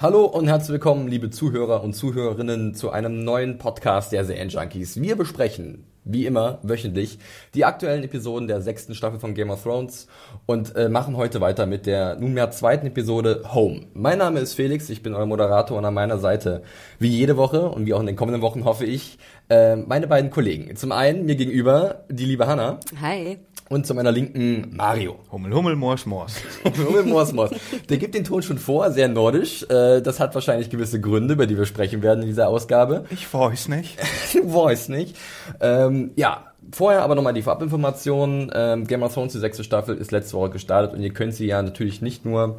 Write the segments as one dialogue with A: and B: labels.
A: Hallo und herzlich willkommen, liebe Zuhörer und Zuhörerinnen, zu einem neuen Podcast der Serienjunkies. Wir besprechen, wie immer, wöchentlich die aktuellen Episoden der sechsten Staffel von Game of Thrones und äh, machen heute weiter mit der nunmehr zweiten Episode Home. Mein Name ist Felix, ich bin euer Moderator und an meiner Seite, wie jede Woche und wie auch in den kommenden Wochen hoffe ich, äh, meine beiden Kollegen. Zum einen mir gegenüber die liebe Hanna.
B: Hi.
A: Und zu meiner linken Mario.
C: Hummel, Hummel, Mors, Mors.
A: Hummel, Mors, Mors. Der gibt den Ton schon vor, sehr nordisch. Äh, Das hat wahrscheinlich gewisse Gründe, über die wir sprechen werden in dieser Ausgabe.
C: Ich weiß nicht.
A: Du weißt nicht. Ähm, ja, vorher aber nochmal die Vorabinformation. Ähm, Game of Thrones, die sechste Staffel, ist letzte Woche gestartet und ihr könnt sie ja natürlich nicht nur,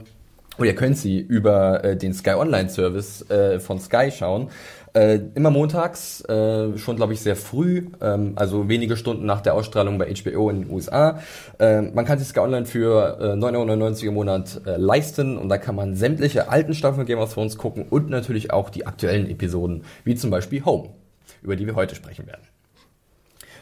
A: oder ihr könnt sie über äh, den Sky Online Service äh, von Sky schauen. Äh, immer montags, äh, schon glaube ich sehr früh, ähm, also wenige Stunden nach der Ausstrahlung bei HBO in den USA. Äh, man kann sich Sky Online für äh, 9,99 Euro im Monat äh, leisten und da kann man sämtliche alten Staffeln Game of Thrones gucken und natürlich auch die aktuellen Episoden, wie zum Beispiel Home, über die wir heute sprechen werden.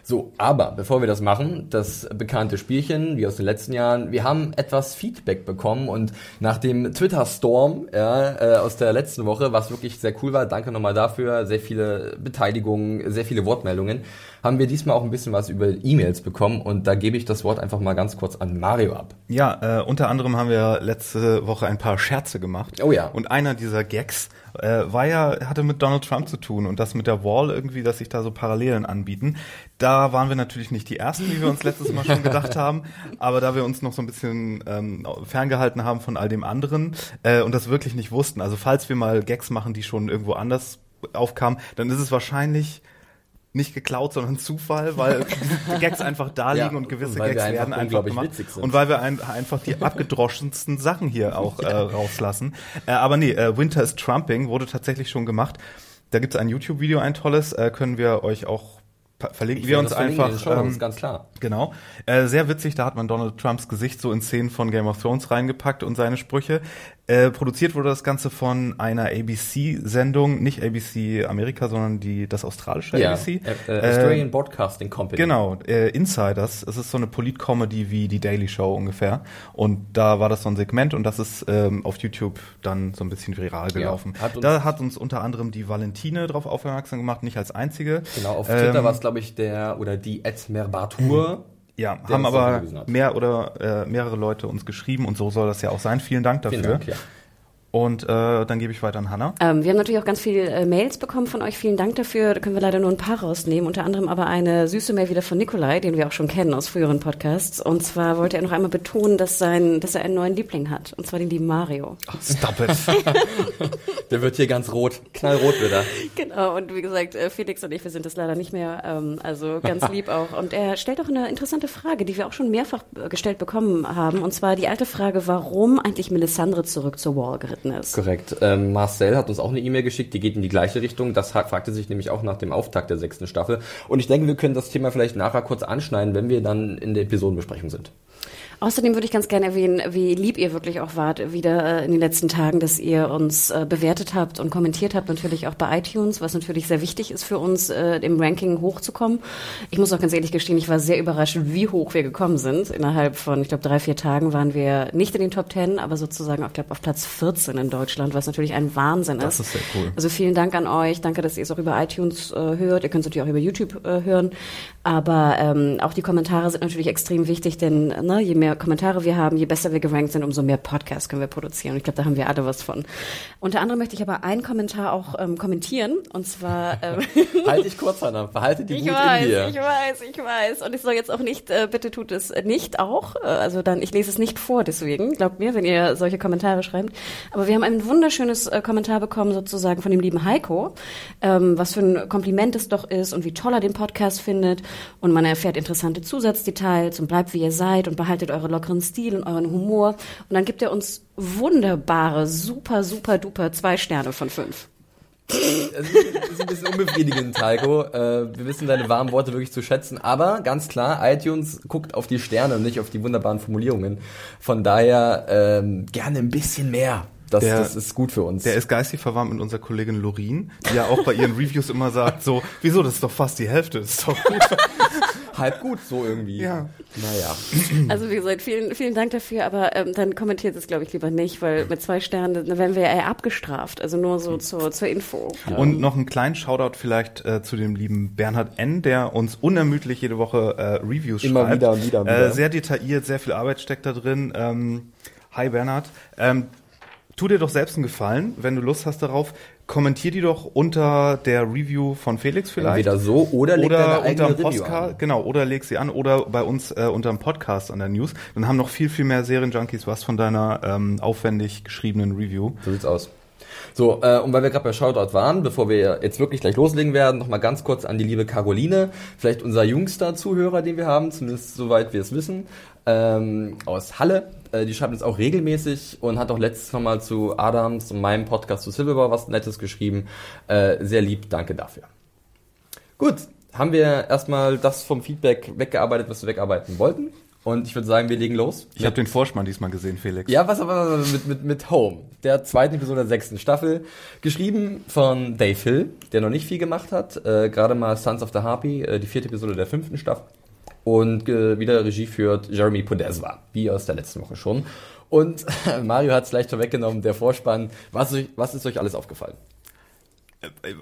A: So, aber bevor wir das machen, das bekannte Spielchen, wie aus den letzten Jahren, wir haben etwas Feedback bekommen und nach dem Twitter-Storm ja, äh, aus der letzten Woche, was wirklich sehr cool war, danke nochmal dafür, sehr viele Beteiligungen, sehr viele Wortmeldungen, haben wir diesmal auch ein bisschen was über E-Mails bekommen und da gebe ich das Wort einfach mal ganz kurz an Mario ab.
C: Ja, äh, unter anderem haben wir letzte Woche ein paar Scherze gemacht.
A: Oh ja.
C: Und einer dieser Gags äh, war ja, hatte mit Donald Trump zu tun und das mit der Wall irgendwie, dass sich da so Parallelen anbieten. Da waren wir natürlich nicht die Ersten, wie wir uns letztes Mal schon gedacht haben, aber da wir uns noch so ein bisschen ähm, ferngehalten haben von all dem anderen äh, und das wirklich nicht wussten, also falls wir mal Gags machen, die schon irgendwo anders aufkamen, dann ist es wahrscheinlich nicht geklaut, sondern Zufall, weil die Gags einfach da liegen
A: Ja,
C: und gewisse Gags
A: einfach
C: werden einfach gemacht. Und weil wir ein, einfach die abgedroschensten Sachen hier auch äh, rauslassen. Äh, aber nee, äh, Winter is Trumping wurde tatsächlich schon gemacht. Da gibt's ein YouTube-Video, ein tolles, äh, können wir euch auch verlinken.
A: Ich
C: wir uns einfach.
A: Shownotes,
C: ähm,
A: ganz klar.
C: Genau. Äh, sehr witzig, da hat man Donald Trumps Gesicht so in Szenen von Game of Thrones reingepackt und seine Sprüche. Äh, produziert wurde das Ganze von einer ABC-Sendung, nicht ABC Amerika, sondern die das australische
A: Ja,
C: ABC.
A: äh, äh, Australian Broadcasting Company.
C: Genau, äh, Insiders. Es ist so eine Polit-Comedy wie die Daily Show ungefähr. Und da war das so ein Segment und das ist ähm, auf YouTube dann so ein bisschen viral gelaufen.
A: hat uns-
C: da hat uns unter anderem die Valentine drauf aufmerksam gemacht, nicht als einzige.
A: Genau, auf Twitter
C: Ähm,
A: war es, glaube ich, der oder die Ed Merbatur.
C: Ja, haben aber mehr oder äh, mehrere Leute uns geschrieben und so soll das ja auch sein. Vielen Dank dafür.
A: Vielen Dank, ja.
C: Und äh, dann gebe ich weiter an Hanna.
D: Ähm, wir haben natürlich auch ganz viele äh, Mails bekommen von euch. Vielen Dank dafür. Da können wir leider nur ein paar rausnehmen. Unter anderem aber eine süße Mail wieder von Nikolai, den wir auch schon kennen aus früheren Podcasts. Und zwar wollte er noch einmal betonen, dass, sein, dass er einen neuen Liebling hat. Und zwar den lieben Mario.
C: Stop it.
A: Der wird hier ganz rot, knallrot wieder.
D: Genau. Und wie gesagt, äh, Felix und ich, wir sind das leider nicht mehr. Ähm, also ganz lieb auch. Und er stellt auch eine interessante Frage, die wir auch schon mehrfach äh, gestellt bekommen haben. Und zwar die alte Frage, warum eigentlich Melisandre zurück zur Wall geritten ist.
A: Korrekt. Ähm, Marcel hat uns auch eine E-Mail geschickt, die geht in die gleiche Richtung. Das fragte sich nämlich auch nach dem Auftakt der sechsten Staffel. Und ich denke, wir können das Thema vielleicht nachher kurz anschneiden, wenn wir dann in der Episodenbesprechung sind.
D: Außerdem würde ich ganz gerne erwähnen, wie lieb ihr wirklich auch wart wieder äh, in den letzten Tagen, dass ihr uns äh, bewertet habt und kommentiert habt, natürlich auch bei iTunes, was natürlich sehr wichtig ist für uns, äh, im Ranking hochzukommen. Ich muss auch ganz ehrlich gestehen, ich war sehr überrascht, wie hoch wir gekommen sind. Innerhalb von, ich glaube, drei, vier Tagen waren wir nicht in den Top Ten, aber sozusagen, ich glaube, auf Platz 14 in Deutschland, was natürlich ein Wahnsinn
C: Das
D: ist.
C: ist sehr cool.
D: Also vielen Dank an euch. Danke, dass ihr es auch über iTunes äh, hört. Ihr könnt es natürlich auch über YouTube äh, hören. Aber ähm, auch die Kommentare sind natürlich extrem wichtig, denn ne, je mehr Kommentare wir haben, je besser wir gerankt sind, umso mehr Podcasts können wir produzieren. Und ich glaube, da haben wir alle was von. Unter anderem möchte ich aber einen Kommentar auch ähm, kommentieren. Und zwar ähm,
A: Halt dich kurz, Hanna. Behalte die
D: ich
A: Wut
D: weiß,
A: in dir.
D: ich weiß, ich weiß. Und ich soll jetzt auch nicht, äh, bitte tut es nicht auch. Äh, also dann, ich lese es nicht vor, deswegen. Glaubt mir, wenn ihr solche Kommentare schreibt. Aber wir haben ein wunderschönes äh, Kommentar bekommen, sozusagen von dem lieben Heiko, ähm, was für ein Kompliment es doch ist und wie toll er den Podcast findet. Und man erfährt interessante Zusatzdetails und bleibt wie ihr seid und behaltet eure lockeren Stil und euren Humor. Und dann gibt er uns wunderbare, super, super duper zwei Sterne von fünf.
A: Es ist ein bisschen unbefriedigend, Taiko. Äh, wir wissen deine warmen Worte wirklich zu schätzen, aber ganz klar, iTunes guckt auf die Sterne und nicht auf die wunderbaren Formulierungen. Von daher ähm, gerne ein bisschen mehr. Das,
C: Der-
A: das ist gut für uns.
C: Der ist geistig verwandt mit unserer Kollegin Lorin, die ja auch bei ihren Reviews immer sagt, so, wieso, das ist doch fast die Hälfte, das ist doch gut.
A: halb gut so irgendwie.
C: Ja.
A: Naja.
D: Also wie gesagt, vielen, vielen Dank dafür, aber ähm, dann kommentiert es, glaube ich, lieber nicht, weil mit zwei Sternen, dann werden wir ja eher abgestraft. Also nur so zur, zur Info.
C: Und noch einen kleinen Shoutout vielleicht äh, zu dem lieben Bernhard N., der uns unermüdlich jede Woche äh, Reviews
A: Immer
C: schreibt.
A: wieder und wieder und wieder.
C: Äh, sehr detailliert, sehr viel Arbeit steckt da drin. Ähm, hi Bernhard. Ähm, tu dir doch selbst einen Gefallen, wenn du Lust hast darauf. Kommentier die doch unter der Review von Felix vielleicht.
A: Entweder so oder leg
C: oder Postcard,
A: an.
C: genau, oder leg sie an oder bei uns äh, unterm Podcast an der News. Dann haben noch viel, viel mehr Serienjunkies was von deiner ähm, aufwendig geschriebenen Review.
A: So sieht's aus. So, äh, und weil wir gerade bei Shoutout waren, bevor wir jetzt wirklich gleich loslegen werden, noch mal ganz kurz an die liebe Caroline, vielleicht unser jüngster Zuhörer, den wir haben, zumindest soweit wir es wissen, ähm, aus Halle. Äh, die schreibt uns auch regelmäßig und hat auch letztes Mal zu Adams und meinem Podcast zu Silverbar was Nettes geschrieben. Äh, sehr lieb, danke dafür. Gut, haben wir erstmal das vom Feedback weggearbeitet, was wir wegarbeiten wollten. Und ich würde sagen, wir legen los.
C: Ich habe den Vorspann diesmal gesehen, Felix.
A: Ja, was aber mit, mit, mit Home, der zweiten Episode der sechsten Staffel, geschrieben von Dave Hill, der noch nicht viel gemacht hat, äh, gerade mal Sons of the Harpy, äh, die vierte Episode der fünften Staffel. Und äh, wieder Regie führt Jeremy Podeswa, wie aus der letzten Woche schon. Und Mario hat es leicht vorweggenommen, der Vorspann. Was, ist euch- was ist euch alles aufgefallen?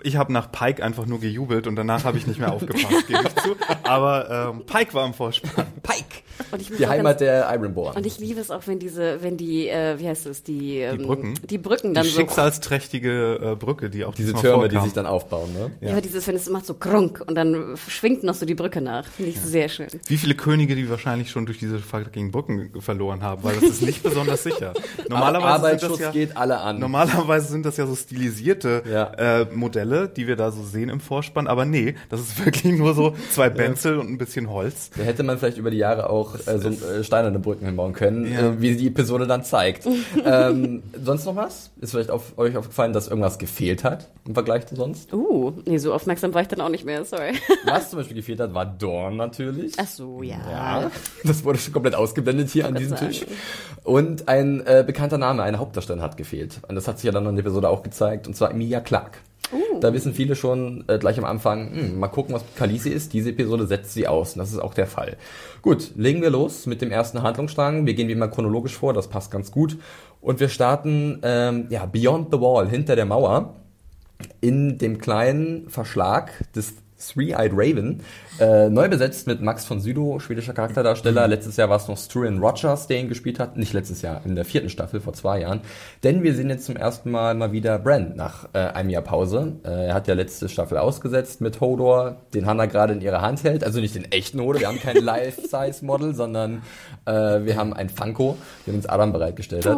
C: Ich habe nach Pike einfach nur gejubelt und danach habe ich nicht mehr aufgepasst, gebe ich zu. Aber ähm, Pike war im Vorspann.
A: Pike!
D: Und ich muss
A: Die Heimat
D: ganz-
A: der Ironborn.
D: Und ich liebe es auch, wenn diese, wenn die, äh, wie heißt es, die, ähm,
C: Brücken?
D: die Brücken
C: Die
D: dann so,
C: schicksalsträchtige äh, Brücke, die auch
A: Diese Türme, die sich dann aufbauen, ne?
D: ja, aber dieses, wenn es macht so krunk und dann schwingt noch so die Brücke nach, finde ich sehr schön.
C: Wie viele Könige, die wahrscheinlich schon durch diese fucking Brücken verloren haben, weil das ist nicht besonders sicher. Normalerweise sind
A: Arbeitsschutz
C: das ja,
A: geht alle an.
C: Normalerweise sind das ja so stilisierte
A: Ja.
C: äh, Modelle, die wir da so sehen im Vorspann, aber nee, das ist wirklich nur so zwei Benzel und ein bisschen Holz.
A: Da hätte man vielleicht über die Jahre auch äh, so äh, steinerne Brücken hinbauen können,
C: Ja.
A: äh, wie die Episode dann zeigt. ähm, sonst noch was? Ist vielleicht auf, euch aufgefallen, dass irgendwas gefehlt hat im Vergleich zu sonst?
D: Uh, nee, so aufmerksam war ich dann auch nicht mehr, sorry.
A: Was zum Beispiel gefehlt hat, war Dorn natürlich.
D: Ach so, ja.
A: Ja, das wurde schon komplett ausgeblendet hier an diesem
D: sagen.
A: Tisch. Und ein äh, bekannter Name, eine Hauptdarstellerin hat gefehlt. Und das hat sich ja dann in der Episode auch gezeigt, und zwar Emilia Clarke. Da wissen viele schon äh, gleich am Anfang, hm, mal gucken, was Khaleesi ist. Diese Episode setzt sie aus und das ist auch der Fall. Gut, legen wir los mit dem ersten Handlungsstrang. Wir gehen wie immer chronologisch vor, das passt ganz gut. Und wir starten ähm, ja, Beyond the Wall, hinter der Mauer in dem kleinen Verschlag des Three-Eyed Raven, äh, neu besetzt mit Max von Sydow, schwedischer Charakterdarsteller. Letztes Jahr war es noch Struan Rogers, der ihn gespielt hat. Nicht letztes Jahr, in der vierten Staffel vor zwei Jahren. Denn wir sehen jetzt zum ersten Mal mal wieder Bran nach äh, einem Jahr Pause. Äh, er hat ja letzte Staffel ausgesetzt mit Hodor, den Hannah gerade in ihrer Hand hält. Also nicht den echten Hodor, wir haben kein Life-Size-Model, sondern äh, wir haben ein Funko, den uns Adam bereitgestellt hat.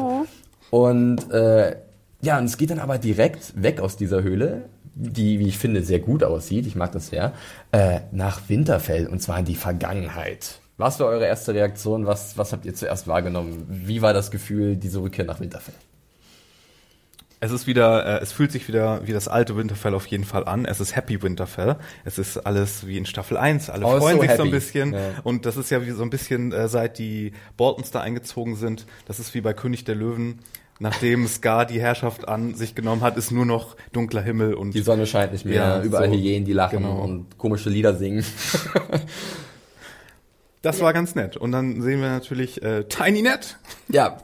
A: Und äh, ja, und es geht dann aber direkt weg aus dieser Höhle, die, wie ich finde, sehr gut aussieht, ich mag das sehr, äh, nach Winterfell und zwar in die Vergangenheit. Was war eure erste Reaktion? Was, was habt ihr zuerst wahrgenommen? Wie war das Gefühl, diese Rückkehr nach Winterfell?
C: Es ist wieder, äh, es fühlt sich wieder wie das alte Winterfell auf jeden Fall an. Es ist Happy Winterfell. Es ist alles wie in Staffel 1. Alle
A: Oh,
C: freuen
A: so
C: sich so
A: happy.
C: ein bisschen.
A: Ja.
C: Und das ist ja wie so ein bisschen, äh, seit die Boltons da eingezogen sind, das ist wie bei König der Löwen. Nachdem Scar die Herrschaft an sich genommen hat, ist nur noch dunkler Himmel und
A: Die Sonne scheint nicht mehr,
C: Ja,
A: überall
C: so,
A: Hyänen, die lachen
C: genau.
A: und komische Lieder singen.
C: das war ganz nett. Und dann sehen wir natürlich äh, Tiny Net.
A: ja,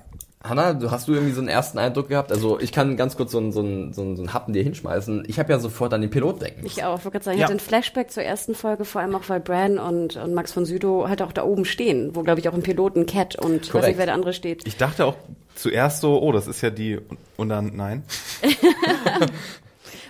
A: Hanna, du hast du irgendwie so einen ersten Eindruck gehabt? Also ich kann ganz kurz so einen, so einen, so einen, so einen Happen dir hinschmeißen. Ich habe ja sofort an den Pilot denken.
D: Ich auch, ich wollte gerade sagen, ich
C: Ja.
D: hatte ein Flashback zur ersten Folge, vor allem auch, weil Bran und, und Max von Sydow halt auch da oben stehen, wo, glaube ich, auch im Piloten Cat und ich weiß
A: Korrekt.
D: nicht, wer der andere steht.
C: Ich dachte auch zuerst so, oh, das ist ja die und dann nein.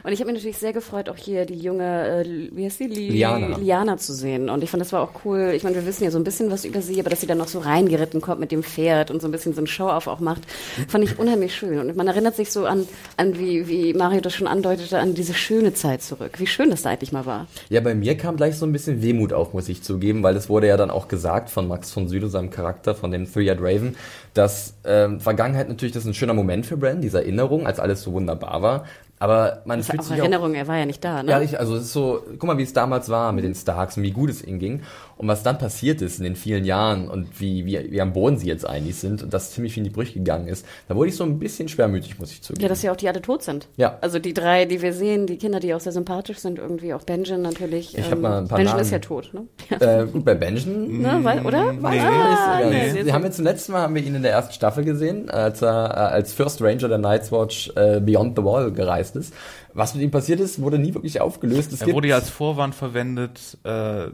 D: Und ich habe mich natürlich sehr gefreut, auch hier die junge, äh, wie heißt? Li
A: Liana.
D: Liana zu sehen. Und ich fand, das war auch cool. Ich meine, wir wissen ja so ein bisschen was über sie, aber dass sie dann noch so reingeritten kommt mit dem Pferd und so ein bisschen so ein Show-off auch macht, fand ich unheimlich schön. Und man erinnert sich so an, an wie, wie Mario das schon andeutete, an diese schöne Zeit zurück. Wie schön das da eigentlich mal war.
A: Ja, bei mir kam gleich so ein bisschen Wehmut auf, muss ich zugeben, weil es wurde ja dann auch gesagt von Max von Südow, seinem Charakter, von dem Three-Eyed Raven, dass ähm, Vergangenheit natürlich, das ist ein schöner Moment für Brand, diese Erinnerung, als alles so wunderbar war. Aber man
D: Das
A: fühlt
D: auch
A: sich
D: Erinnerung, er war ja nicht da, ne?
A: Ja, ich, also es ist so, guck mal, wie es damals war mit den Starks und wie gut es ihnen ging und was dann passiert ist in den vielen Jahren und wie, wie, wie am Boden sie jetzt eigentlich sind und dass ziemlich viel in die Brüche gegangen ist. Da wurde ich so ein bisschen schwermütig, muss ich zugeben.
D: Ja, dass ja auch die alle tot sind.
A: Ja.
D: Also die drei, die wir sehen, die Kinder, die auch sehr sympathisch sind, irgendwie auch Benjen natürlich.
A: Ich hab mal ein paar
D: Benjen
A: Namen.
D: ist ja tot, ne? Ja.
A: äh, gut, bei Benjen
D: ne? Weil, oder?
C: nee.
D: Ah,
A: Ja,
D: nee,
A: wir
D: nee.
A: haben jetzt zum letzten Mal haben wir ihn in der ersten Staffel gesehen, als er äh, als First Ranger der Night's Watch äh, Beyond the Wall gereist ist. Was mit ihm passiert ist, wurde nie wirklich aufgelöst. Es
C: Er wurde ja als Vorwand verwendet, äh,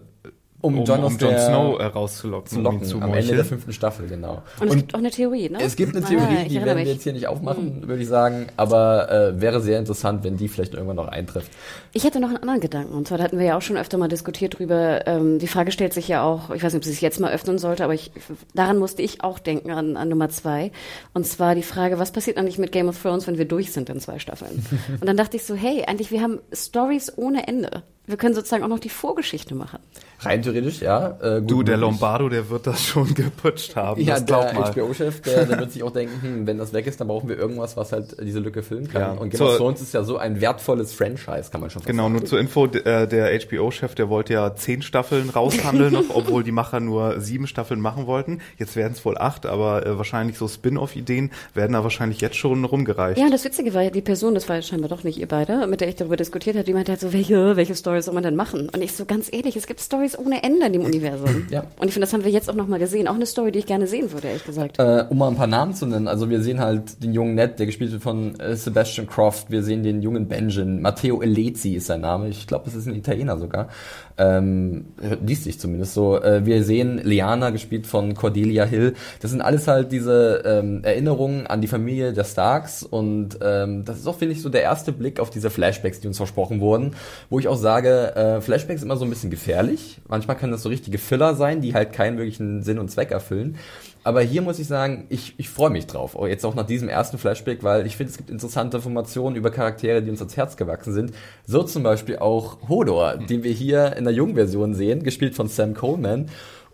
A: Um
C: um,
A: Jon
C: um
A: der-
C: Snow äh, rauszulocken,
A: zu
C: um
A: locken
C: zu
A: am Ende der fünften Staffel, genau.
D: Und es gibt auch eine Theorie, ne?
A: Es gibt eine
D: Ah,
A: Theorie,
D: ich
A: die werden wir.
D: Hm.
A: jetzt hier nicht aufmachen, würde ich sagen, aber äh, wäre sehr interessant, wenn die vielleicht irgendwann noch eintrifft.
D: Ich hätte noch einen anderen Gedanken. Und zwar da hatten wir ja auch schon öfter mal diskutiert drüber. Ähm, die Frage stellt sich ja auch, ich weiß nicht, ob sie sich jetzt mal öffnen sollte, aber ich, daran musste ich auch denken, an, an Nummer zwei. Und zwar die Frage, was passiert eigentlich mit Game of Thrones, wenn wir durch sind in zwei Staffeln? Und dann dachte ich so, hey, eigentlich, wir haben Stories ohne Ende. Wir können sozusagen auch noch die Vorgeschichte machen.
A: Rein theoretisch, ja. Äh, gut
C: Du, der
A: möglich.
C: Lombardo, der wird das schon geputscht haben.
A: Ja, der. HBO-Chef, der, der wird sich auch denken, hm, wenn das weg ist, dann brauchen wir irgendwas, was halt diese Lücke füllen kann.
C: Ja.
A: Und Game of Thrones ist ja so ein wertvolles Franchise, kann man schon fast
C: Genau,
A: sagen.
C: nur zur Info, äh, der HBO-Chef, der wollte ja zehn Staffeln raushandeln noch, obwohl die Macher nur sieben Staffeln machen wollten. Jetzt werden es wohl acht, aber äh, wahrscheinlich so Spin-off-Ideen werden da wahrscheinlich jetzt schon rumgereicht.
D: Ja, das Witzige war, die Person, das war ja scheinbar doch nicht ihr beide, mit der ich darüber diskutiert habe, die meinte halt so, welche, welche Stories soll man denn machen? Und ich so, ganz ehrlich, es gibt Stories ohne Ende in dem Universum.
A: Ja.
D: Und ich finde, das haben wir jetzt auch nochmal gesehen. Auch eine Story, die ich gerne sehen würde, ehrlich gesagt.
A: Äh, um mal ein paar Namen zu nennen, also wir sehen halt den jungen Ned, der gespielt wird von äh, Sebastian Croft, wir sehen den jungen Benjen, Matteo Elezi ist sein Name, ich glaube, das ist ein Italiener sogar, ähm, liest sich zumindest so. Äh, wir sehen Liana, gespielt von Cordelia Hill, das sind alles halt diese ähm, Erinnerungen an die Familie der Starks und ähm, das ist auch, finde ich, so der erste Blick auf diese Flashbacks, die uns versprochen wurden, wo ich auch sage, äh, Flashbacks sind immer so ein bisschen gefährlich, manchmal können das so richtige Filler sein, die halt keinen wirklichen Sinn und Zweck erfüllen. Aber hier muss ich sagen, ich, ich freue mich drauf. Auch jetzt auch nach diesem ersten Flashback, weil ich finde, es gibt interessante Informationen über Charaktere, die uns ans Herz gewachsen sind. So zum Beispiel auch Hodor, den wir hier in der jungen Version sehen, gespielt von Sam Coleman.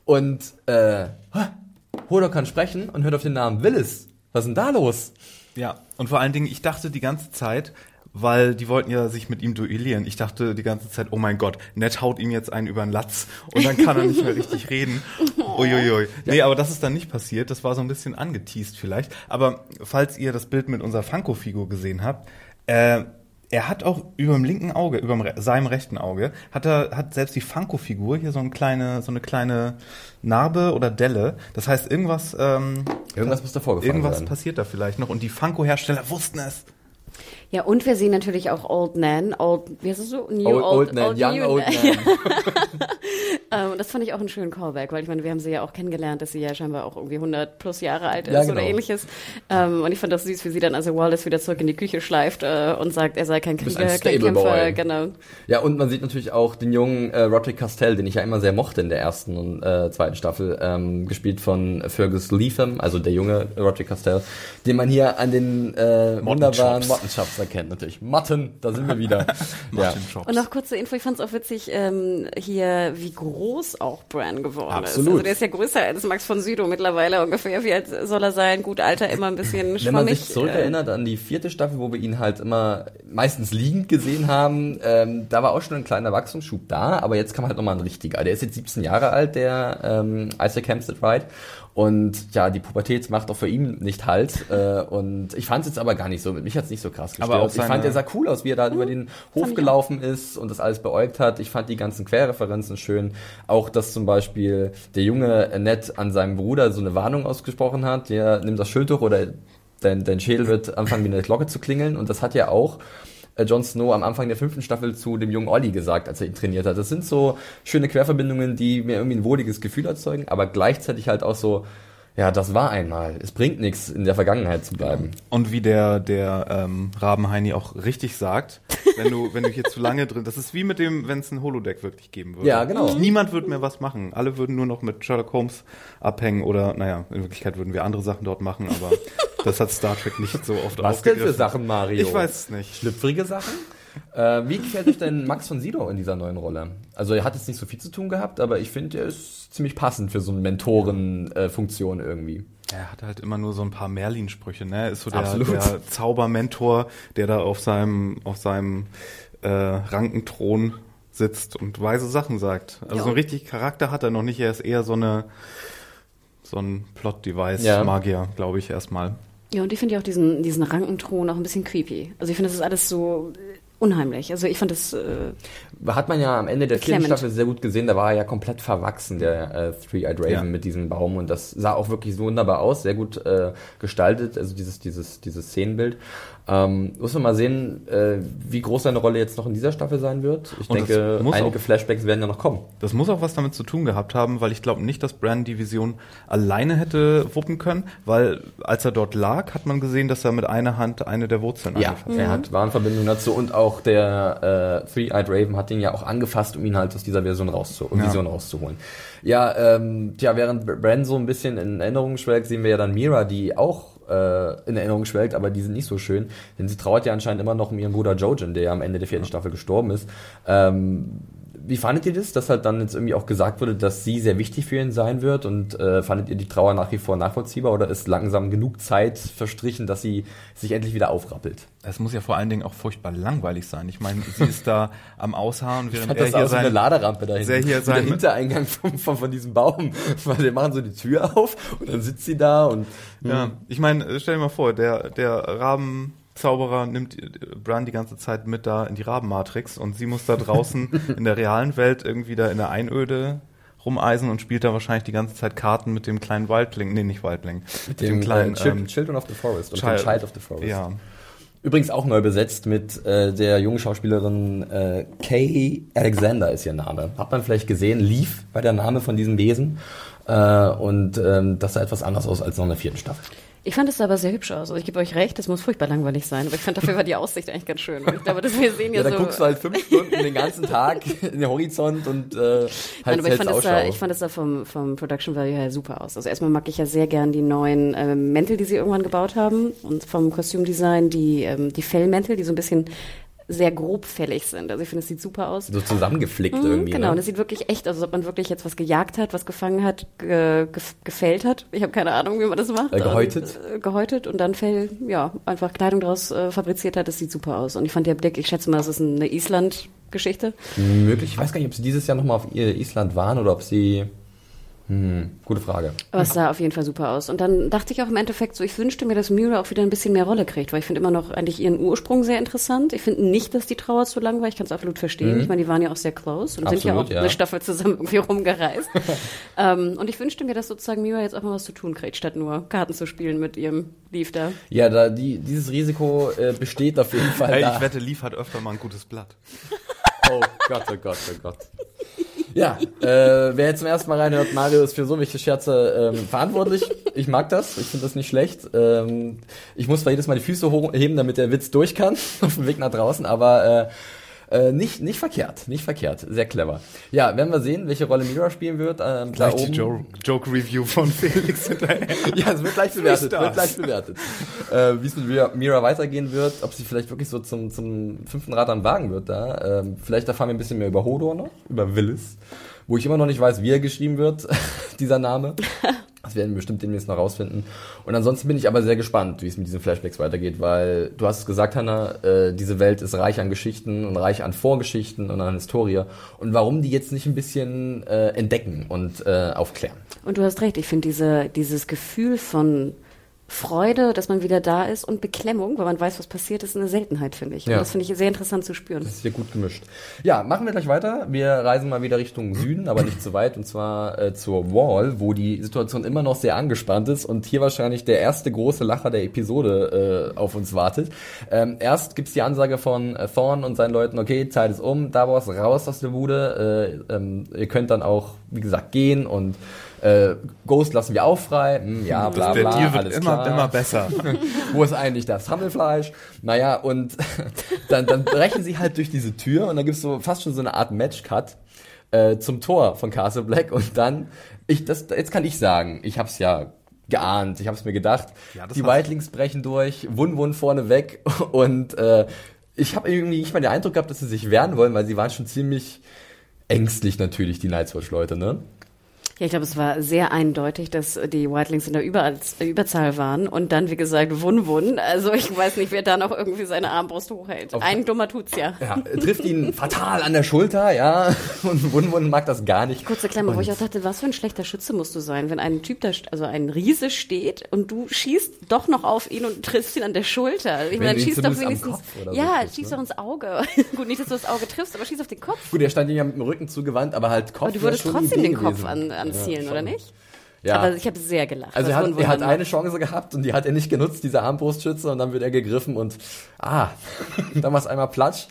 A: Und äh, Hodor kann sprechen und hört auf den Namen Willis. Was ist denn da los?
C: Ja, und vor allen Dingen, ich dachte die ganze Zeit, weil die wollten ja sich mit ihm duellieren. Ich dachte die ganze Zeit, oh mein Gott, Ned haut ihm jetzt einen über den Latz und dann kann er nicht mehr richtig reden. Uiuiui. Nee, aber das ist dann nicht passiert. Das war so ein bisschen angeteased vielleicht. Aber falls ihr das Bild mit unserer Funko-Figur gesehen habt, äh, er hat auch über dem linken Auge, über seinem rechten Auge, hat er, hat selbst die Funko-Figur hier so eine kleine, so eine kleine Narbe oder Delle. Das heißt, irgendwas, ähm,
A: Irgendwas muss da vorgefallen
C: irgendwas
A: sein.
C: passiert da vielleicht noch und die Funko-Hersteller wussten es.
D: Ja, und wir sehen natürlich auch Old Nan, Old, wie heißt es so? New
A: Old, old Man, Young
D: New
A: Old
D: Nan.
A: Man.
D: Ähm, und das fand ich auch einen schönen Callback, weil ich meine, wir haben sie ja auch kennengelernt, dass sie ja scheinbar auch irgendwie 100 plus Jahre alt ist
A: Ja,
D: oder
A: genau.
D: ähnliches. Ähm, und ich fand das süß, wie sie dann also Wallace wieder zurück in die Küche schleift äh, und sagt, er sei kein Krieger,
A: ein
D: kein Kämpfer, genau.
A: Ja, und man sieht natürlich auch den jungen äh, Roderick Castell, den ich ja immer sehr mochte in der ersten und äh, zweiten Staffel, ähm, gespielt von Fergus Leatham, also der junge Roderick Castell, den man hier an den äh, wunderbaren Mottenshops erkennt natürlich. Motten, da sind wir wieder. ja.
D: Und noch kurze Info, ich fand es auch witzig, ähm, hier, wie groß auch Bran geworden
A: Absolut.
D: ist. Also der ist ja größer als Max von Sydow mittlerweile ungefähr. Wie alt soll er sein? Gut, Alter, immer ein bisschen schwammig.
A: Wenn man sich
D: äh,
A: zurückerinnert an die vierte Staffel, wo wir ihn halt immer meistens liegend gesehen haben, ähm, da war auch schon ein kleiner Wachstumsschub da, aber jetzt kam halt nochmal ein richtiger. Der ist jetzt 17 Jahre alt, der ähm, Isaac Hempstead Wright. Und ja, die Pubertät macht auch für ihn nicht halt. Äh, und ich fand es jetzt aber gar nicht so, mich hat's nicht so krass gestört.
C: Aber auch
A: ich fand, er sah cool aus, wie er da über den Hof gelaufen ist und das alles beäugt hat. Ich fand die ganzen Querreferenzen schön. Auch, dass zum Beispiel der junge Ned an seinem Bruder so eine Warnung ausgesprochen hat, der nimmt das Schildtuch oder dein, dein Schädel wird anfangen wie eine Glocke zu klingeln. Und das hat ja auch äh, Jon Snow am Anfang der fünften Staffel zu dem jungen Olli gesagt, als er ihn trainiert hat. Das sind so schöne Querverbindungen, die mir irgendwie ein wohliges Gefühl erzeugen, aber gleichzeitig halt auch so, ja, das war einmal. Es bringt nichts, in der Vergangenheit zu bleiben.
C: Und wie der, der ähm, Rabenheini auch richtig sagt, wenn du, wenn du hier zu lange drin, das ist wie mit dem, wenn es ein Holodeck wirklich geben würde.
A: Ja, genau.
C: Niemand würde mehr was machen. Alle würden nur noch mit Sherlock Holmes abhängen oder, naja, in Wirklichkeit würden wir andere Sachen dort machen, aber das hat Star Trek nicht so oft
A: Was denn für Sachen, Mario?
C: Ich weiß es nicht.
A: Schlüpfrige Sachen? Äh, wie gefällt euch denn Max von Sydow in dieser neuen Rolle? Also er hat jetzt nicht so viel zu tun gehabt, aber ich finde, er ist ziemlich passend für so eine Mentoren-Funktion irgendwie.
C: Er hat halt immer nur so ein paar Merlin-Sprüche, ne? Ist so der,
A: Absolut.
C: der Zaubermentor, der da auf seinem, auf seinem äh, Rankenthron sitzt und weise Sachen sagt. Also
D: Ja.
C: so ein richtig Charakter hat er noch nicht. Er ist eher so eine so ein
A: Ja.
C: Plot-Device-Magier, glaube ich, erstmal.
D: Ja, und ich finde ja auch diesen, diesen Rankenthron auch ein bisschen creepy. Also ich finde, das ist alles so äh, unheimlich. Also ich fand das, äh,
A: Hat man ja am Ende der vierten. Staffel sehr gut gesehen, da war er ja komplett verwachsen, der äh, Three-Eyed Raven
C: Ja.
A: mit diesem Baum und das sah auch wirklich so wunderbar aus, sehr gut äh, gestaltet, also dieses, dieses, dieses Szenenbild. Ähm, muss man mal sehen, äh, wie groß seine Rolle jetzt noch in dieser Staffel sein wird. Ich
C: Und
A: denke, einige
C: auch-
A: Flashbacks werden ja noch kommen.
C: Das muss auch was damit zu tun gehabt haben, weil ich glaube nicht, dass Brand Division alleine hätte wuppen können, weil als er dort lag, hat man gesehen, dass er mit einer Hand eine der Wurzeln
A: Ja,
C: angefasst
A: er hat Warenverbindung dazu und auch der äh, Three-Eyed Raven hat ihn ja auch angefasst, um ihn halt aus dieser Version rauszu
C: Ja.
A: Vision rauszuholen. Ja, ähm, tja, während Bran so ein bisschen in Erinnerung schwelgt, sehen wir ja dann Mira, die auch äh, in Erinnerung schwelgt, aber die sind nicht so schön, denn sie trauert ja anscheinend immer noch um ihren Bruder Jojen, der ja am Ende der vierten Staffel gestorben ist. Ähm, wie fandet ihr das, dass halt dann jetzt irgendwie auch gesagt wurde, dass sie sehr wichtig für ihn sein wird und äh, fandet ihr die Trauer nach wie vor nachvollziehbar oder ist langsam genug Zeit verstrichen, dass sie sich endlich wieder aufrappelt?
C: Es muss ja vor allen Dingen auch furchtbar langweilig sein. Ich meine, sie ist da am Ausharren, während
A: fand
C: er
A: das
C: hier
A: aus wie eine
C: sein,
A: Laderampe dahin.
C: sehr hier
A: der
C: sein-
A: Hintereingang von, von, von diesem Baum. Weil wir machen so die Tür auf und dann sitzt sie da und
C: Ja, ich meine, stell dir mal vor, der, der Rabenzauberer nimmt äh, Bran die ganze Zeit mit da in die Rabenmatrix und sie muss da draußen in der realen Welt irgendwie da in der Einöde rumeisen und spielt da wahrscheinlich die ganze Zeit Karten mit dem kleinen Waldling, nee, nicht Waldling, mit,
A: dem,
C: kleinen
A: äh, Chil
C: ähm,
A: Children of the Forest und
C: Child-
A: dem Child of the Forest.
C: Ja,
A: Übrigens auch neu besetzt mit äh, der jungen Schauspielerin äh, Kay Alexander ist ihr Name. Hat man vielleicht gesehen, Leaf war der Name von diesem Wesen. Äh, und ähm, das sah etwas anders aus als noch in der vierten Staffel.
D: Ich fand es aber sehr hübsch aus. Also ich gebe euch recht, es muss furchtbar langweilig sein. Aber ich fand dafür war die Aussicht eigentlich ganz schön. Ich glaube, dass wir sehen ja,
A: Ja, dann
D: so.
A: guckst du halt fünf Stunden den ganzen Tag in den Horizont und äh, halt
D: Nein, aber ich fand, da, ich fand es da vom, vom Production Value her super aus. Also erstmal mag ich ja sehr gern die neuen ähm, Mäntel, die sie irgendwann gebaut haben. Und vom Kostümdesign die, ähm, die Fellmäntel, die so ein bisschen sehr grobfällig sind. Also ich finde, es sieht super aus.
A: so zusammengeflickt
D: Mhm,
A: irgendwie.
D: genau, und
A: ne?
D: es sieht wirklich echt aus, als ob man wirklich jetzt was gejagt hat, was gefangen hat, ge gef gefällt hat. Ich habe keine Ahnung, wie man das macht.
A: Äh, gehäutet?
D: Und, äh, gehäutet und dann Fell, ja, einfach Kleidung daraus äh, fabriziert hat. Das sieht super aus. Und ich fand der Blick, ich schätze mal, das ist eine Island-Geschichte.
A: Möglich. Ich weiß gar nicht, ob sie dieses Jahr nochmal auf Island waren oder ob sie. Hm, gute Frage.
D: Aber es sah auf jeden Fall super aus. Und dann dachte ich auch im Endeffekt so, ich wünschte mir, dass Mira auch wieder ein bisschen mehr Rolle kriegt, weil ich finde immer noch eigentlich ihren Ursprung sehr interessant. Ich finde nicht, dass die Trauer zu lang war. Ich kann es absolut verstehen. Ich meine, die waren ja auch sehr close und sind ja
A: Mhm. Absolut,
D: auch
A: ja.
D: eine Staffel zusammen irgendwie rumgereist. ähm, und ich wünschte mir, dass sozusagen Mira jetzt auch mal was zu tun kriegt, statt nur Karten zu spielen mit ihrem Leaf da.
A: Ja, da die, dieses Risiko äh, besteht auf jeden Fall
C: Ey,
A: da.
C: ich wette, Leaf hat öfter mal ein gutes Blatt.
A: Oh Gott, oh Gott, oh Gott. Ja, äh, wer jetzt zum ersten Mal reinhört, Mario ist für so welche Scherze ähm, verantwortlich. Ich mag das, ich finde das nicht schlecht. Ähm, ich muss zwar jedes Mal die Füße hochheben, damit der Witz durch kann, auf dem Weg nach draußen, aber äh, äh, nicht, nicht verkehrt, nicht verkehrt, sehr clever. Ja, werden wir sehen, welche Rolle Mira spielen wird. Ähm, da
C: Gleich die
A: oben.
C: Jo- Joke-Review von Felix hinterher.
A: Ja, es wird gleich bewertet, wird gleich bewertet. Äh, Wie es mit Mira, Mira weitergehen wird, ob sie vielleicht wirklich so zum, zum fünften Rad am Wagen wird da. Ähm, vielleicht erfahren wir ein bisschen mehr über Hodor noch, über Willis, wo ich immer noch nicht weiß, wie er geschrieben wird, dieser Name. Das werden wir bestimmt demnächst noch rausfinden. Und ansonsten bin ich aber sehr gespannt, wie es mit diesen Flashbacks weitergeht, weil du hast es gesagt, Hannah, äh, diese Welt ist reich an Geschichten und reich an Vorgeschichten und an Historie. Und warum die jetzt nicht ein bisschen äh, entdecken und äh, aufklären?
D: Und du hast recht, ich finde diese, dieses Gefühl von Freude, dass man wieder da ist und Beklemmung, weil man weiß, was passiert ist, eine Seltenheit, finde ich.
A: Ja.
D: Und das finde ich sehr interessant zu spüren.
A: Das ist hier gut gemischt. Ja, machen wir gleich weiter. Wir reisen mal wieder Richtung Süden, aber nicht zu weit, und zwar äh, zur Wall, wo die Situation immer noch sehr angespannt ist und hier wahrscheinlich der erste große Lacher der Episode äh, auf uns wartet. Ähm, erst gibt's die Ansage von äh, Thorn und seinen Leuten, okay, Zeit ist um, Davos raus aus der Bude, äh, ähm, ihr könnt dann auch, wie gesagt, gehen und Äh, Ghost lassen wir auch frei. Hm, ja, bla bla,
C: Deal wird
A: alles
C: immer,
A: klar.
C: immer besser.
A: Wo ist eigentlich das Hammelfleisch? Naja, und dann, dann brechen sie halt durch diese Tür und dann gibt's so fast schon so eine Art Matchcut äh, zum Tor von Castle Black und dann, ich, das, jetzt kann ich sagen, ich hab's ja geahnt, ich hab's mir gedacht,
C: Ja,
A: die Wildlings brechen durch, Wun Wun vorne weg und äh, ich habe irgendwie nicht mal den Eindruck gehabt, dass sie sich wehren wollen, weil sie waren schon ziemlich ängstlich natürlich, die Nightwatch-Leute, ne?
D: Ja, ich glaube, es war sehr eindeutig, dass die Whitelings in der Über Überzahl waren und dann, wie gesagt, Wun Wun. Also ich weiß nicht, wer da noch irgendwie seine Armbrust hochhält.
A: Auf-
D: Ein dummer tut's ja.
A: Ja, trifft ihn fatal an der Schulter, ja, und Wun Wun mag das gar nicht.
D: Kurze Klammer, wo
A: Und-
D: ich auch dachte, was für ein schlechter Schütze musst du sein, wenn ein Typ da, also ein Riese steht und du schießt doch noch auf ihn und triffst ihn an der Schulter. Ich meine, schießt doch wenigstens,
A: so
D: ja,
A: triffst,
D: schieß
A: ne?
D: doch ins Auge. Gut, nicht, dass du das Auge triffst, aber schieß auf den Kopf.
A: Gut, er stand ihm ja mit dem Rücken zugewandt, aber halt Kopf
D: Aber du würdest trotzdem den
A: Idee
D: Kopf
A: gewesen.
D: an, anzielen,
A: Ja,
D: oder nicht?
A: Ja.
D: Aber ich habe sehr gelacht.
A: also er hat, er hat eine. Chance gehabt und die hat er nicht genutzt, dieser Armbrustschütze, und dann wird er gegriffen und ah, dann war es einmal platsch.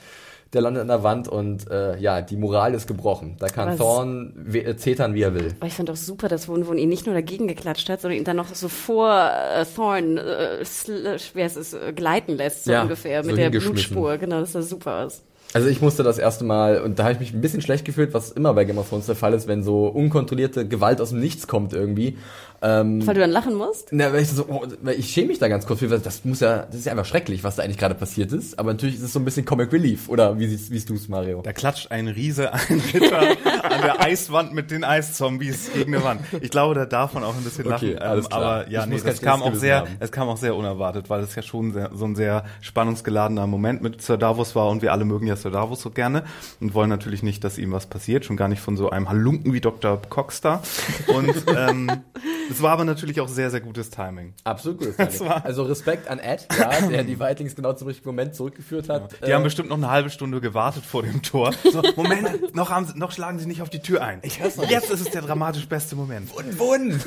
A: Der landet an der Wand und äh, ja, die Moral ist gebrochen. Da kann
D: Was?
A: Thorn we- äh, zetern, wie er will.
D: Aber ich fand auch super, dass Wun Wun ihn nicht nur dagegen geklatscht hat, sondern ihn dann noch so vor äh, Thorn, äh, sl- wer es ist, äh, gleiten lässt, so
A: Ja,
D: ungefähr,
A: so
D: mit der. Blutspur. Genau, das sah super aus.
A: Also ich musste das erste Mal, und da habe ich mich ein bisschen schlecht gefühlt, was immer bei Game of Thrones der Fall ist, wenn so unkontrollierte Gewalt aus dem Nichts kommt irgendwie. Ähm,
D: Weil du dann lachen musst?
A: Na, weil ich so, oh, weil ich schäme mich da ganz kurz für, weil das muss ja, das ist ja einfach schrecklich, was da eigentlich gerade passiert ist. Aber natürlich ist es so ein bisschen Comic Relief, oder wie siehst, siehst du es, Mario?
C: Da klatscht ein Riese, ein Ritter an der Eiswand mit den Eiszombies gegen eine Wand. Ich glaube, da darf man auch ein bisschen
A: Okay,
C: lachen.
A: alles
C: Ähm,
A: klar.
C: Aber ja,
A: Ich
C: nee, es kam auch sehr,
A: haben.
C: es kam auch sehr unerwartet, weil es ja schon sehr, so ein sehr spannungsgeladener Moment mit Sir Davos war und wir alle mögen ja Sir Davos so gerne und wollen natürlich nicht, dass ihm was passiert, schon gar nicht von so einem Halunken wie Dr. Cox da. Und ähm, es war aber natürlich auch sehr, sehr gutes Timing.
A: Absolut gut.
C: war-
A: Also Respekt an Ed, ja, der die Whitelings genau zum richtigen Moment zurückgeführt hat.
C: Die
A: Äh,
C: haben bestimmt noch eine halbe Stunde gewartet vor dem Tor. So, Moment, noch, haben noch schlagen sie nicht auf die Tür ein. Jetzt ist es der dramatisch beste Moment.
A: Wun!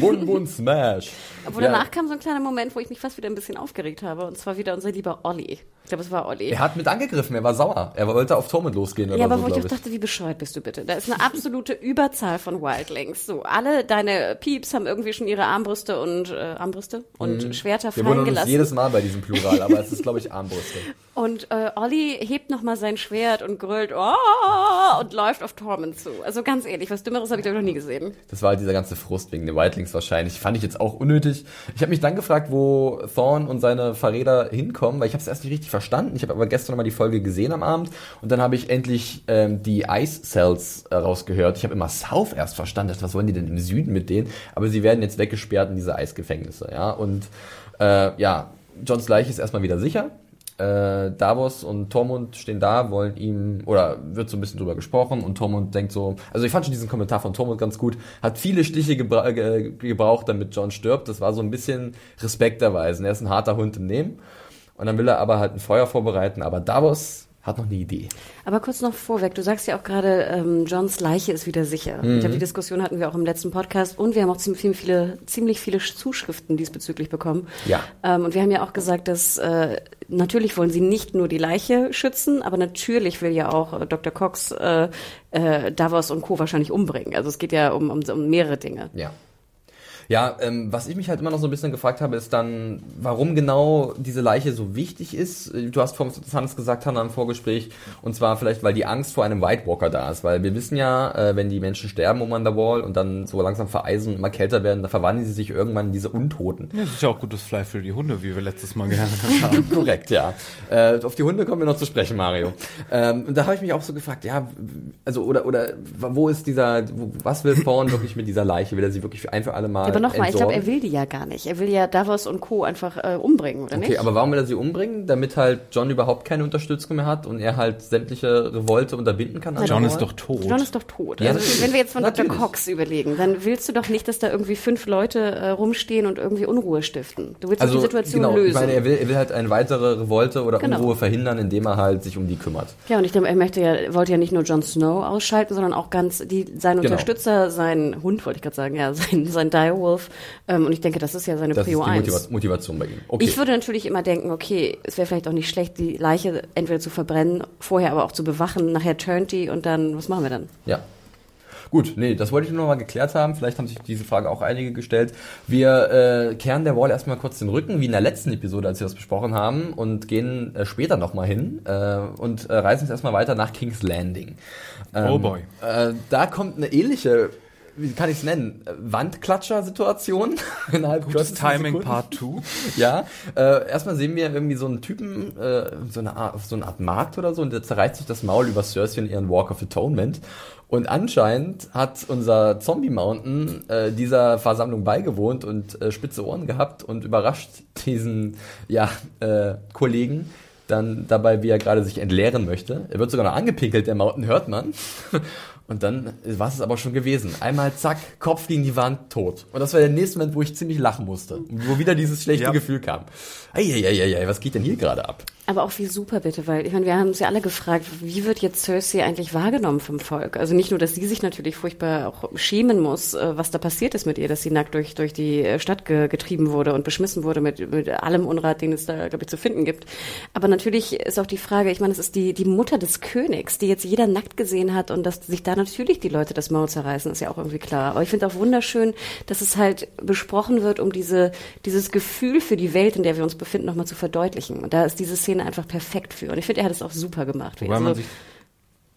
A: Wun, Wun, Smash!
D: Obwohl danach kam so ein kleiner Moment, wo ich mich fast wieder ein bisschen aufgeregt habe. Und zwar wieder unser lieber Olli. Ich glaube, es war Olli.
A: Er hat mit angegriffen, er war sauer. Er wollte auf Tormund losgehen oder
D: Ja, aber
A: so,
D: wo ich auch dachte, wie bescheuert bist du bitte? Da ist eine absolute Überzahl von Wildlings. So, alle deine Pieps haben irgendwie schon ihre Armbrüste und äh, Armbrüste und Schwerter
A: Mhm. Wir
D: fallen
A: wundern uns
D: gelassen.
A: jedes Mal bei diesem Plural, aber es ist, glaube ich, Armbrüste.
D: Und äh, Olli hebt nochmal sein Schwert und grölt oh, und läuft auf Tormund zu. Also ganz ehrlich, was Dümmeres habe ich glaube ich noch nie gesehen.
A: Das war halt dieser ganze Frust wegen den Whitelings wahrscheinlich. Fand ich jetzt auch unnötig. Ich habe mich dann gefragt, wo Thorn und seine Verräter hinkommen, weil ich habe es erst nicht richtig verstanden. Ich habe aber gestern nochmal die Folge gesehen am Abend und dann habe ich endlich ähm, die Ice Cells äh, rausgehört. Ich habe immer South erst verstanden. Was wollen die denn im Süden mit denen? Aber sie werden jetzt weggesperrt in diese Eisgefängnisse. Ja, und äh, ja, Johns Leiche ist erstmal wieder sicher. Äh, Davos und Tormund stehen da, wollen ihm, oder wird so ein bisschen drüber gesprochen und Tormund denkt so, also ich fand schon diesen Kommentar von Tormund ganz gut, hat viele Stiche gebra ge gebraucht, damit John stirbt. Das war so ein bisschen Respekt erweisen. Er ist ein harter Hund im Nehmen. Und dann will er aber halt ein Feuer vorbereiten, aber Davos hat noch eine Idee.
D: Aber kurz noch vorweg, du sagst ja auch gerade, ähm, Johns Leiche ist wieder sicher. Ich
A: Mhm.
D: glaube, die Diskussion hatten wir auch im letzten Podcast und wir haben auch ziemlich viele, ziemlich viele Zuschriften diesbezüglich bekommen.
A: Ja.
D: Ähm, und wir haben ja auch gesagt, dass äh, natürlich wollen sie nicht nur die Leiche schützen, aber natürlich will ja auch äh, Dr. Cox äh, äh, Davos und Co. wahrscheinlich umbringen. Also es geht ja um, um, um mehrere Dinge.
A: Ja. Ja, ähm, was ich mich halt immer noch so ein bisschen gefragt habe, ist dann, warum genau diese Leiche so wichtig ist. Du hast vom Hannes gesagt, Hannah, im Vorgespräch, und zwar vielleicht, weil die Angst vor einem White Walker da ist, weil wir wissen ja, äh, wenn die Menschen sterben um an der Wall und dann so langsam vereisen und immer kälter werden, dann verwandeln sie sich irgendwann in diese Untoten.
C: Ja, das ist ja auch gutes Fleisch für die Hunde, wie wir letztes Mal gelernt haben.
A: Korrekt, ja. Äh, auf die Hunde kommen wir noch zu sprechen, Mario. Ähm, und da habe ich mich auch so gefragt, ja, also oder oder wo ist dieser, wo, was will Thorn wirklich mit dieser Leiche? Will er sie wirklich ein für alle Mal
D: Aber nochmal, ich glaube, er will die ja gar nicht. Er will ja Davos und Co. einfach äh, umbringen, oder
A: Okay,
D: nicht?
A: aber warum will er sie umbringen? Damit halt John überhaupt keine Unterstützung mehr hat und er halt sämtliche Revolte unterbinden kann? an
C: John ist doch tot.
D: John ist doch tot.
A: Ja,
D: also, wenn wir jetzt von Dr.
A: Natürlich.
D: Cox überlegen, dann willst du doch nicht, dass da irgendwie fünf Leute äh, rumstehen und irgendwie Unruhe stiften. Du willst doch
A: Also
D: die Situation
A: genau,
D: lösen.
A: ich meine, er will, er will halt eine weitere Revolte oder
D: Genau.
A: Unruhe verhindern, indem er halt sich um die kümmert.
D: ja, und ich glaube, er möchte ja, wollte ja nicht nur Jon Snow ausschalten, sondern auch ganz die, seinen
A: Genau.
D: Unterstützer, seinen Hund, wollte ich gerade sagen, ja, sein, sein Direwolf. Ähm, und ich denke, das ist ja seine
A: Das ist
D: Prio
A: die
D: 1.
A: Motiva Motivation bei ihm. Okay.
D: Ich würde natürlich immer denken, okay, es wäre vielleicht auch nicht schlecht, die Leiche entweder zu verbrennen, vorher aber auch zu bewachen, nachher turnt die und dann, was machen wir dann?
A: Ja. Gut, nee, das wollte ich nur noch mal geklärt haben. Vielleicht haben sich diese Frage auch einige gestellt. Wir äh, kehren der Wall erstmal kurz den Rücken, wie in der letzten Episode, als wir das besprochen haben, und gehen äh, später nochmal hin äh, und äh, reisen jetzt erstmal weiter nach King's Landing. Ähm,
C: Oh boy.
A: Äh, da kommt eine ähnliche, wie kann ich es nennen, Wandklatscher-Situation innerhalb
C: Gutes Timing
A: Sekunden.
C: Part 2.
A: Ja, äh, erstmal sehen wir irgendwie so einen Typen, äh, so eine Art, auf so eine Art Markt oder so, und der zerreißt sich das Maul über Cersei und ihren Walk of Atonement. Und anscheinend hat unser Zombie Mountain äh, dieser Versammlung beigewohnt und äh, spitze Ohren gehabt und überrascht diesen ja, äh, Kollegen dann dabei, wie er gerade sich entleeren möchte. Er wird sogar noch angepinkelt, der Mountain hört man. Und dann war es aber schon gewesen. Einmal zack, Kopf gegen die Wand, tot. Und das war der nächste Moment, wo ich ziemlich lachen musste. Wo wieder dieses schlechte
C: Ja.
A: Gefühl kam. Eieieiei, was geht denn hier gerade ab?
D: Aber auch wie super bitte, weil ich meine, wir haben uns ja alle gefragt, wie wird jetzt Cersei eigentlich wahrgenommen vom Volk? Also nicht nur, dass sie sich natürlich furchtbar auch schämen muss, äh, was da passiert ist mit ihr, dass sie nackt durch, durch die äh, Stadt ge getrieben wurde und beschmissen wurde mit, mit allem Unrat, den es da, glaube ich, zu finden gibt. Aber natürlich ist auch die Frage, ich meine, es ist die, die Mutter des Königs, die jetzt jeder nackt gesehen hat und dass sich da natürlich die Leute das Maul zerreißen, ist ja auch irgendwie klar. Aber ich finde auch wunderschön, dass es halt besprochen wird, um diese, dieses Gefühl für die Welt, in der wir uns befinden, nochmal zu verdeutlichen. Und da ist diese Szene einfach perfekt für. Und ich finde, er hat es auch super gemacht.
C: Wobei man
D: Also-
C: sich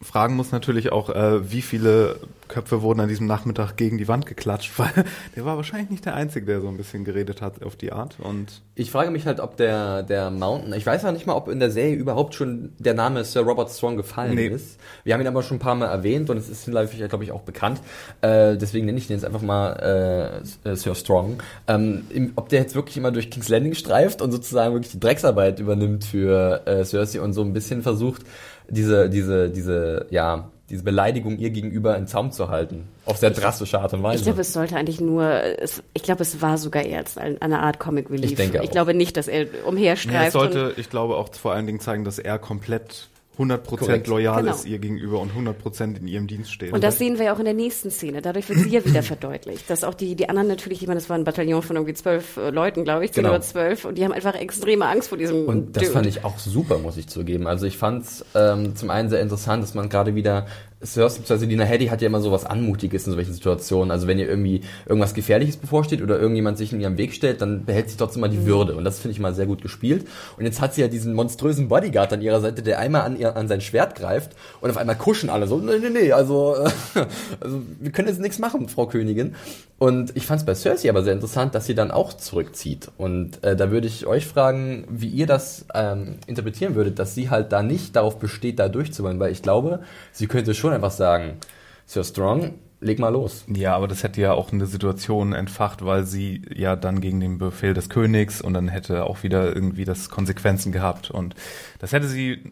C: fragen muss natürlich auch, äh, wie viele Köpfe wurden an diesem Nachmittag gegen die Wand geklatscht, weil der war wahrscheinlich nicht der Einzige, der so ein bisschen geredet hat auf die Art. Und
A: Ich frage mich halt, ob der, der Mountain, ich weiß ja nicht mal, ob in der Serie überhaupt schon der Name Sir Robert Strong gefallen
C: Nee.
A: ist. Wir haben ihn aber schon ein paar Mal erwähnt und es ist hinläufig, glaube ich, auch bekannt. Äh, deswegen nenne ich den jetzt einfach mal äh, äh, Sir Strong. Ähm, ob der jetzt wirklich immer durch King's Landing streift und sozusagen wirklich die Drecksarbeit übernimmt für äh, Cersei und so ein bisschen versucht, diese, diese, diese, ja, diese Beleidigung ihr gegenüber in Zaum zu halten. Auf sehr drastische Art und Weise.
D: Ich glaube, es sollte eigentlich nur, es, ich glaube, es war sogar eher als ein- eine Art Comic Relief.
A: Ich denke auch.
D: glaube nicht, dass er
C: ja, es
D: umherstreift.
C: sollte, ich glaube, auch vor allen Dingen zeigen, dass er komplett 100%
A: Korrekt.
C: loyal
D: Genau.
C: ist ihr gegenüber und 100% in ihrem Dienst steht.
D: und, das sehen wir ja auch in der nächsten Szene. Dadurch wird sie ja wieder verdeutlicht. Dass auch die, die anderen natürlich, ich meine, das war ein Bataillon von irgendwie zwölf äh, Leuten, glaube ich, zehn
A: Genau.
D: oder zwölf. Und die haben einfach extreme Angst vor diesem
A: Und das
D: Dude.
A: fand ich auch super, muss ich zugeben. Also ich fand es ähm, zum einen sehr interessant, dass man gerade wieder Cersei, beziehungsweise Lina Headey hat ja immer so was Anmutiges in solchen Situationen. Also wenn ihr irgendwie irgendwas Gefährliches bevorsteht oder irgendjemand sich in ihrem Weg stellt, dann behält sie trotzdem mal die Würde. Und das finde ich mal sehr gut gespielt. Und jetzt hat sie ja diesen monströsen Bodyguard an ihrer Seite, der einmal an, ihr, an sein Schwert greift und auf einmal kuschen alle so, nee, nee, nee, also, äh, also wir können jetzt nichts machen, Frau Königin. Und ich fand es bei Cersei aber sehr interessant, dass sie dann auch zurückzieht. Und äh, da würde ich euch fragen, wie ihr das ähm, interpretieren würdet, dass sie halt da nicht darauf besteht, da durchzuwollen, weil ich glaube, sie könnte schon einfach sagen, Sir Strong, leg mal los.
C: Ja, aber das hätte ja auch eine Situation entfacht, weil sie ja dann gegen den Befehl des Königs und dann hätte auch wieder irgendwie das Konsequenzen gehabt und das hätte sie,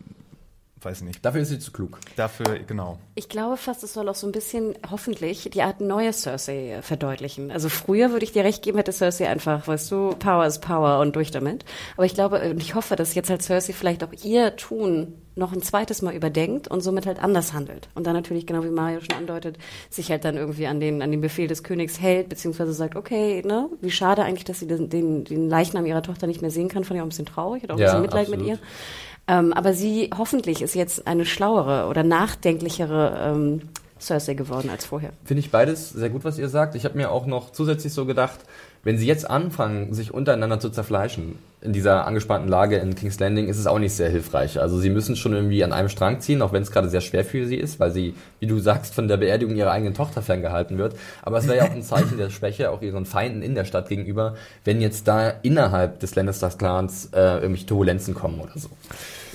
C: weiß nicht,
A: Dafür ist sie zu klug.
C: dafür, genau.
D: Ich glaube fast, es soll auch so ein bisschen, hoffentlich, die Art neue Cersei verdeutlichen. Also früher würde ich dir recht geben, hätte Cersei einfach, weißt du, Power is Power und durch damit. Aber ich glaube und ich hoffe, dass jetzt halt Cersei vielleicht auch ihr Tun noch ein zweites Mal überdenkt und somit halt anders handelt. Und dann natürlich, genau wie Mario schon andeutet, sich halt dann irgendwie an den, an den Befehl des Königs hält, beziehungsweise sagt, okay, ne, wie schade eigentlich, dass sie den, den, den Leichnam ihrer Tochter nicht mehr sehen kann, fand ich auch ein bisschen traurig, oder auch ein
A: Ja,
D: bisschen Mitleid mit
A: absolut.
D: ihr. Ähm, aber sie, hoffentlich ist jetzt eine schlauere oder nachdenklichere ähm, Cersei geworden als vorher.
A: Finde ich beides sehr gut, was ihr sagt. Ich habe mir auch noch zusätzlich so gedacht, wenn sie jetzt anfangen, sich untereinander zu zerfleischen, in dieser angespannten Lage in King's Landing, ist es auch nicht sehr hilfreich. Also sie müssen schon irgendwie an einem Strang ziehen, auch wenn es gerade sehr schwer für sie ist, weil sie, wie du sagst, von der Beerdigung ihrer eigenen Tochter ferngehalten wird. Aber es wäre ja auch ein Zeichen der Schwäche, auch ihren Feinden in der Stadt gegenüber, wenn jetzt da innerhalb des Lannisters-Clans äh, irgendwelche Turbulenzen kommen oder so.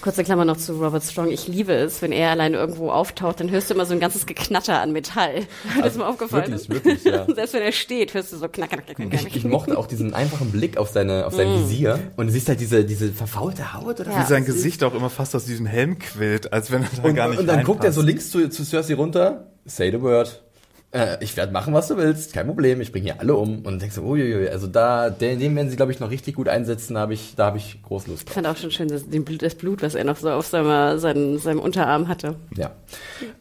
D: Kurze Klammer noch zu Robert Strong. Ich liebe es, wenn er allein irgendwo auftaucht, dann hörst du immer so ein ganzes Geknatter an Metall. Hat das mal aufgefallen?
A: wirklich, wirklich, ja.
D: Selbst wenn er steht, hörst du so knack, knack, knack, knack.
A: Ich, ich mochte auch diesen einfachen Blick auf seine, auf sein Visier und du siehst halt diese, diese verfaulte Haut oder
D: Ja.
C: Wie sein Gesicht auch immer fast aus diesem Helm quillt, als wenn er da
A: Und,
C: gar nicht
A: und dann guckt er so
C: reinpasst.
A: links zu, zu Cersei runter, say the word. Äh, ich werde machen, was du willst, kein Problem, ich bringe hier alle um. Und denkst du, uiuiui, also da, den, den werden sie, glaube ich, noch richtig gut einsetzen, da habe ich, da habe ich groß Lust
D: Ich fand auch schon schön das, Blut, das Blut, was er noch so auf seiner, seinem, seinem Unterarm hatte.
A: Ja.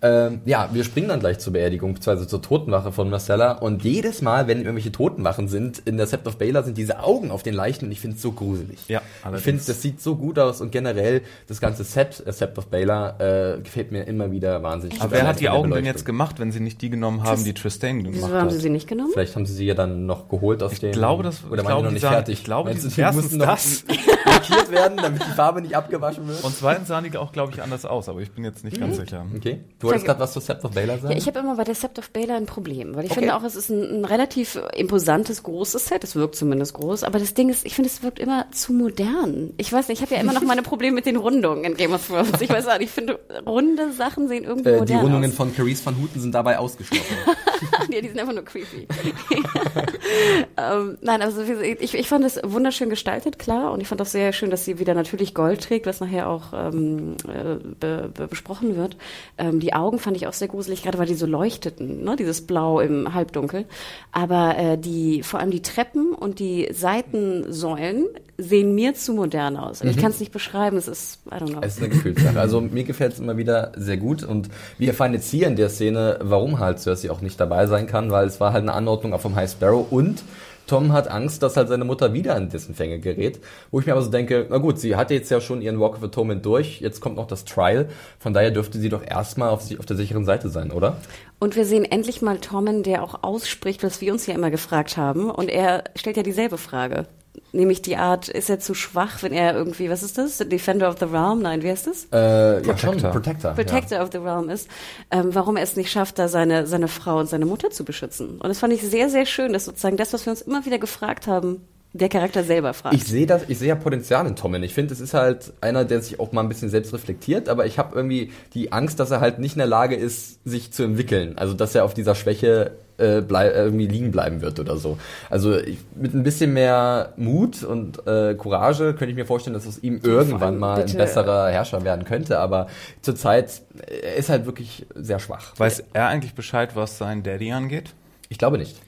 A: Ähm, ja, wir springen dann gleich zur Beerdigung, beziehungsweise zur Totenwache von Marcella. Und jedes Mal, wenn irgendwelche Totenwachen sind, in der Sept of Baylor sind diese Augen auf den Leichen und ich finde es so gruselig.
C: Ja,
A: Ich
C: allerdings.
A: finde, das sieht so gut aus und generell das ganze Set, äh, Sept of Baylor, äh, gefällt mir immer wieder wahnsinnig.
C: Aber wer hat die Augen denn jetzt gemacht, wenn sie nicht die genommen haben, haben die Tristan gemacht
D: Wieso haben sie sie nicht genommen?
A: Vielleicht haben sie sie ja dann noch geholt aus dem.
C: glaube, das-
A: oder
C: ich
A: waren
C: glaube,
A: die noch
C: die
A: nicht fertig?
C: ich glaube,
A: Meinst
C: die-
A: die
C: erstens
A: mussten noch
C: das.
A: lackiert werden, damit die Farbe nicht abgewaschen wird.
C: Und zweitens sahen die auch, glaube ich, anders aus, aber ich bin jetzt nicht ganz sicher.
A: Okay. Du wolltest gerade was zu Sept of Baylor sagen?
D: Ja, ich habe immer bei der Sept of Baylor ein Problem, weil ich
A: Okay.
D: finde auch, es ist ein, ein relativ imposantes, großes Set. Es wirkt zumindest groß, aber das Ding ist, ich finde, es wirkt immer zu modern. Ich weiß nicht, ich habe ja immer noch meine Probleme mit den Rundungen in Game of Thrones. Ich weiß auch nicht, ich finde, runde Sachen sehen irgendwie
A: äh, die
D: modern
A: Rundungen
D: aus.
A: von Carice van Houten sind dabei ausgeschlossen.
D: ja, die sind einfach nur creepy. ähm, nein, also ich, ich fand es wunderschön gestaltet, klar. Und ich fand auch sehr schön, dass sie wieder natürlich Gold trägt, was nachher auch ähm, äh, be, be, besprochen wird. Ähm, die Augen fand ich auch sehr gruselig, gerade weil die so leuchteten, ne? dieses Blau im Halbdunkel. Aber äh, die, vor allem die Treppen und die Seitensäulen sehen mir zu modern aus. Und Ich kann es nicht beschreiben, es ist, I don't know.
A: Es ist eine Gefühlssache. Also mir gefällt es immer wieder sehr gut und wir erfahren jetzt hier in der Szene, warum halt Cersei auch nicht dabei sein kann, weil es war halt eine Anordnung auch vom High Sparrow und Tom hat Angst, dass halt seine Mutter wieder in dessen Fänge gerät. Wo ich mir aber so denke, na gut, sie hatte jetzt ja schon ihren Walk of Atonement durch, jetzt kommt noch das Trial. Von daher dürfte sie doch erstmal auf, auf der sicheren Seite sein, oder?
D: Und wir sehen endlich mal Tommen, der auch ausspricht, was wir uns ja immer gefragt haben. Und er stellt ja dieselbe Frage. Nämlich die Art, ist er zu schwach, wenn er irgendwie, was ist das? Defender of the Realm? Nein, wie heißt das?
A: Äh, ja,
C: Protector.
A: Protector.
D: Protector of the Realm ist, ähm, warum er es nicht schafft, da seine, seine Frau und seine Mutter zu beschützen. Und das fand ich sehr, sehr schön, dass sozusagen das, was wir uns immer wieder gefragt haben, der Charakter selber fragt.
A: Ich sehe das, ich sehe ja Potenzial in Tommen. Ich finde, es ist halt einer, der sich auch mal ein bisschen selbst reflektiert, aber ich habe irgendwie die Angst, dass er halt nicht in der Lage ist, sich zu entwickeln. Also dass er auf dieser Schwäche äh, blei irgendwie liegen bleiben wird oder so. Also ich, mit ein bisschen mehr Mut und äh, Courage könnte ich mir vorstellen, dass aus ihm irgendwann mal ein besserer Herrscher werden könnte. Aber zurzeit äh, er ist halt wirklich sehr schwach.
C: Weiß er eigentlich Bescheid, was sein Daddy angeht?
A: Ich glaube nicht.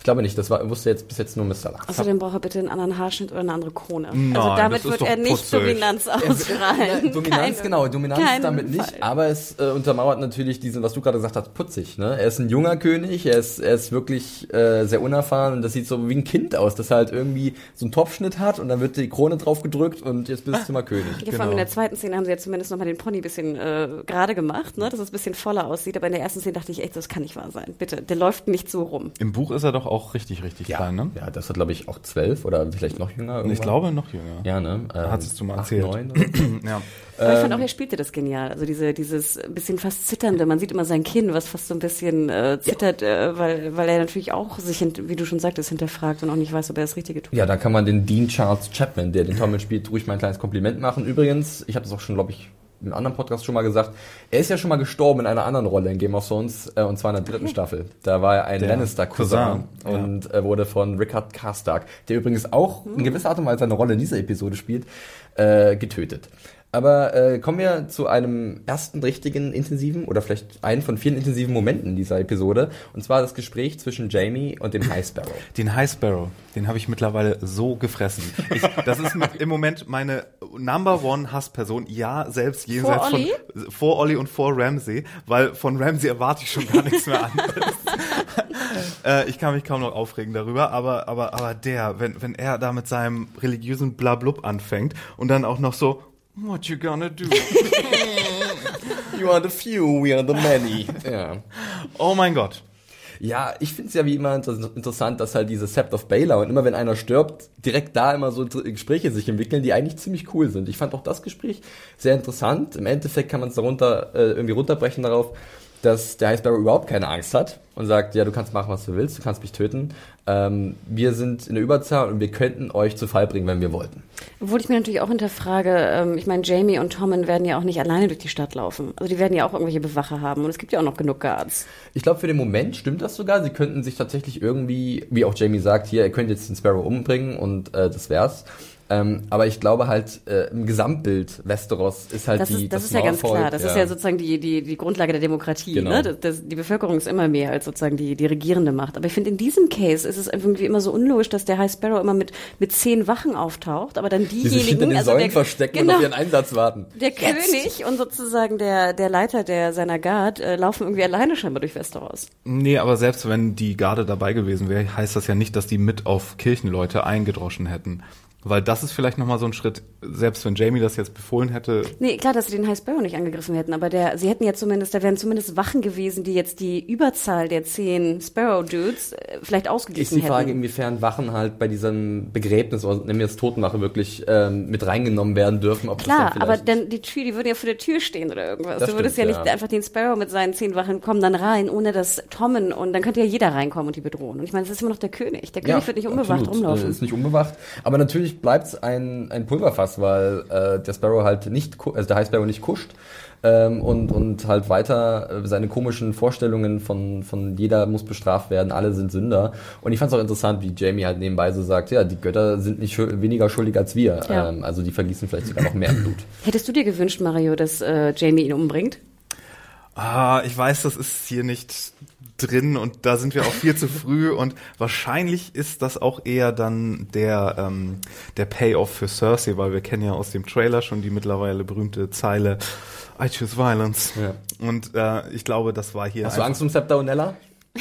A: Ich glaube nicht. Das war, wusste jetzt bis jetzt nur Mr. Lachs.
D: Außerdem braucht er bitte einen anderen Haarschnitt oder eine andere Krone.
C: Nein,
D: also damit
C: das ist
D: wird
C: doch
D: er nicht
C: putzig.
D: Dominanz ausstrahlen.
A: Ja, Dominanz,
D: Keine-
A: genau, Dominanz damit nicht,
D: Fall.
A: aber es äh, untermauert natürlich diesen, was du gerade gesagt hast, putzig. Ne? Er ist ein junger König, er ist, er ist wirklich äh, sehr unerfahren und das sieht so wie ein Kind aus, das halt irgendwie so einen Topfschnitt hat und dann wird die Krone drauf gedrückt und jetzt bist du mal König.
D: Ja, vor allem in der zweiten Szene haben sie ja zumindest nochmal den Pony ein bisschen äh, gerade gemacht, ne? dass es ein bisschen voller aussieht. Aber in der ersten Szene dachte ich echt, das kann nicht wahr sein. Bitte, der läuft nicht so rum.
C: Im Buch ist er doch auch richtig, richtig klein, ne?
A: ja, das hat glaube ich auch zwölf oder vielleicht noch jünger.
C: Ich
A: irgendwann.
C: glaube noch jünger.
A: Ja, ne? Ähm,
C: Hat es du mal
A: acht,
C: erzählt.
A: neun.
C: Ja.
D: Aber ich
A: Ähm,
D: fand auch, er spielte das genial. Also diese, dieses bisschen fast zitternde. Man sieht immer sein Kinn, was fast so ein bisschen äh, zittert, äh, weil, weil er natürlich auch sich, wie du schon sagtest, hinterfragt und auch nicht weiß, ob er das Richtige tut.
A: Ja, da kann man den Dean Charles Chapman, der den Tommen spielt, ruhig mal ein kleines Kompliment machen. Übrigens, ich habe das auch schon, glaube ich, in einem anderen Podcast schon mal gesagt, er ist ja schon mal gestorben in einer anderen Rolle in Game of Thrones, äh, und zwar in der dritten Staffel. Da war er ein Lannister-Cousin
C: Cousin,
A: und äh, wurde von Rickard Karstark, der übrigens auch in gewisser Art und Weise eine Rolle in dieser Episode spielt, äh, getötet. Aber äh, kommen wir zu einem ersten richtigen intensiven oder vielleicht einen von vielen intensiven Momenten dieser Episode. Und zwar das Gespräch zwischen Jamie und dem High Sparrow.
C: Den High Sparrow, den habe ich mittlerweile so gefressen. Ich, das ist mit, im Moment meine Number One Hassperson. Ja, selbst jenseits
D: Vor Olli?
C: von vor Olli und vor Ramsey, weil von Ramsey erwarte ich schon gar nichts mehr anderes. äh, ich kann mich kaum noch aufregen darüber, aber aber aber der, wenn wenn er da mit seinem religiösen Blablub anfängt und dann auch noch so What you gonna do?
A: You are the few, we are the many. ja.
C: Oh mein Gott.
A: Ja, ich finde es ja wie immer inter interessant, dass halt diese Sept of Baylor und immer wenn einer stirbt, direkt da immer so Gespräche sich entwickeln, die eigentlich ziemlich cool sind. Ich fand auch das Gespräch sehr interessant. Im Endeffekt kann man es darunter äh, irgendwie runterbrechen darauf, dass der High Sparrow überhaupt keine Angst hat und sagt, ja, du kannst machen, was du willst, du kannst mich töten. Ähm, wir sind in der Überzahl und wir könnten euch zu Fall bringen, wenn wir wollten.
D: Obwohl ich mir natürlich auch hinterfrage, ähm, ich meine, Jamie und Tommen werden ja auch nicht alleine durch die Stadt laufen. Also die werden ja auch irgendwelche Bewacher haben und es gibt ja auch noch genug Guards.
A: Ich glaube, für den Moment stimmt das sogar. Sie könnten sich tatsächlich irgendwie, wie auch Jamie sagt, hier, ihr könnt jetzt den Sparrow umbringen und äh, das wär's. Ähm, aber ich glaube halt, äh, im Gesamtbild Westeros ist halt
D: Das
A: die
D: ist, das ist ja ganz klar. Das ist ja sozusagen die, die, die Grundlage der Demokratie.
A: Genau.
D: Ne? Das, das, die Bevölkerung ist immer mehr als sozusagen die, die regierende Macht. Aber ich finde, in diesem Case ist es irgendwie immer so unlogisch, dass der High Sparrow immer mit, mit zehn Wachen auftaucht, aber dann
A: die sich hinter
D: diejenigen,
A: den
D: also
A: Säulen
D: der,
A: verstecken
D: genau,
A: und auf ihren Einsatz warten.
D: der König und sozusagen der, der Leiter der seiner Guard äh, laufen irgendwie alleine scheinbar durch Westeros.
C: Nee, aber selbst wenn die Garde dabei gewesen wäre, heißt das ja nicht, dass die mit auf Kirchenleute eingedroschen hätten. Weil das ist vielleicht nochmal so ein Schritt, selbst wenn Jamie das jetzt befohlen hätte.
D: Nee, klar, dass sie den High Sparrow nicht angegriffen hätten, aber der, sie hätten ja zumindest, da wären zumindest Wachen gewesen, die jetzt die Überzahl der zehn Sparrow-Dudes äh, vielleicht
A: Ist
D: ausgeglichen
A: die Frage,
D: hätten.
A: inwiefern Wachen halt bei diesem Begräbnis, oder nehmen wir jetzt Totenwache, wirklich ähm, mit reingenommen werden dürfen. Ob
D: Klar,
A: das dann
D: aber dann die Tür, die würde ja vor der Tür stehen oder irgendwas.
A: Das
D: du würdest
A: stimmt,
D: ja nicht
A: ja.
D: einfach den Sparrow mit seinen zehn Wachen kommen dann rein, ohne dass Tommen und dann könnte ja jeder reinkommen und die bedrohen. Und ich meine, das ist immer noch der König. Der König wird nicht unbewacht
A: absolut.
D: rumlaufen.
A: Äh, Ist nicht unbewacht. Aber natürlich bleibt es ein, ein Pulverfass, weil äh, der Sparrow halt nicht, also der High Sparrow nicht kuscht. Ähm, und, und halt weiter äh, seine komischen Vorstellungen von, von jeder muss bestraft werden, alle sind Sünder. Und ich fand es auch interessant, wie Jamie halt nebenbei so sagt, ja, die Götter sind nicht weniger schuldig als wir.
D: Ja.
A: Ähm, also die vergießen vielleicht sogar noch mehr Blut.
D: Hättest du dir gewünscht, Mario, dass äh, Jamie ihn umbringt?
C: Ah, ich weiß, das ist hier nicht drin und da sind wir auch viel zu früh und wahrscheinlich ist das auch eher dann der ähm, der Payoff für Cersei, weil wir kennen ja aus dem Trailer schon die mittlerweile berühmte Zeile I choose violence.
A: Ja.
C: Und äh, ich glaube, das war hier
A: Hast du Angst um Scepter und Nella?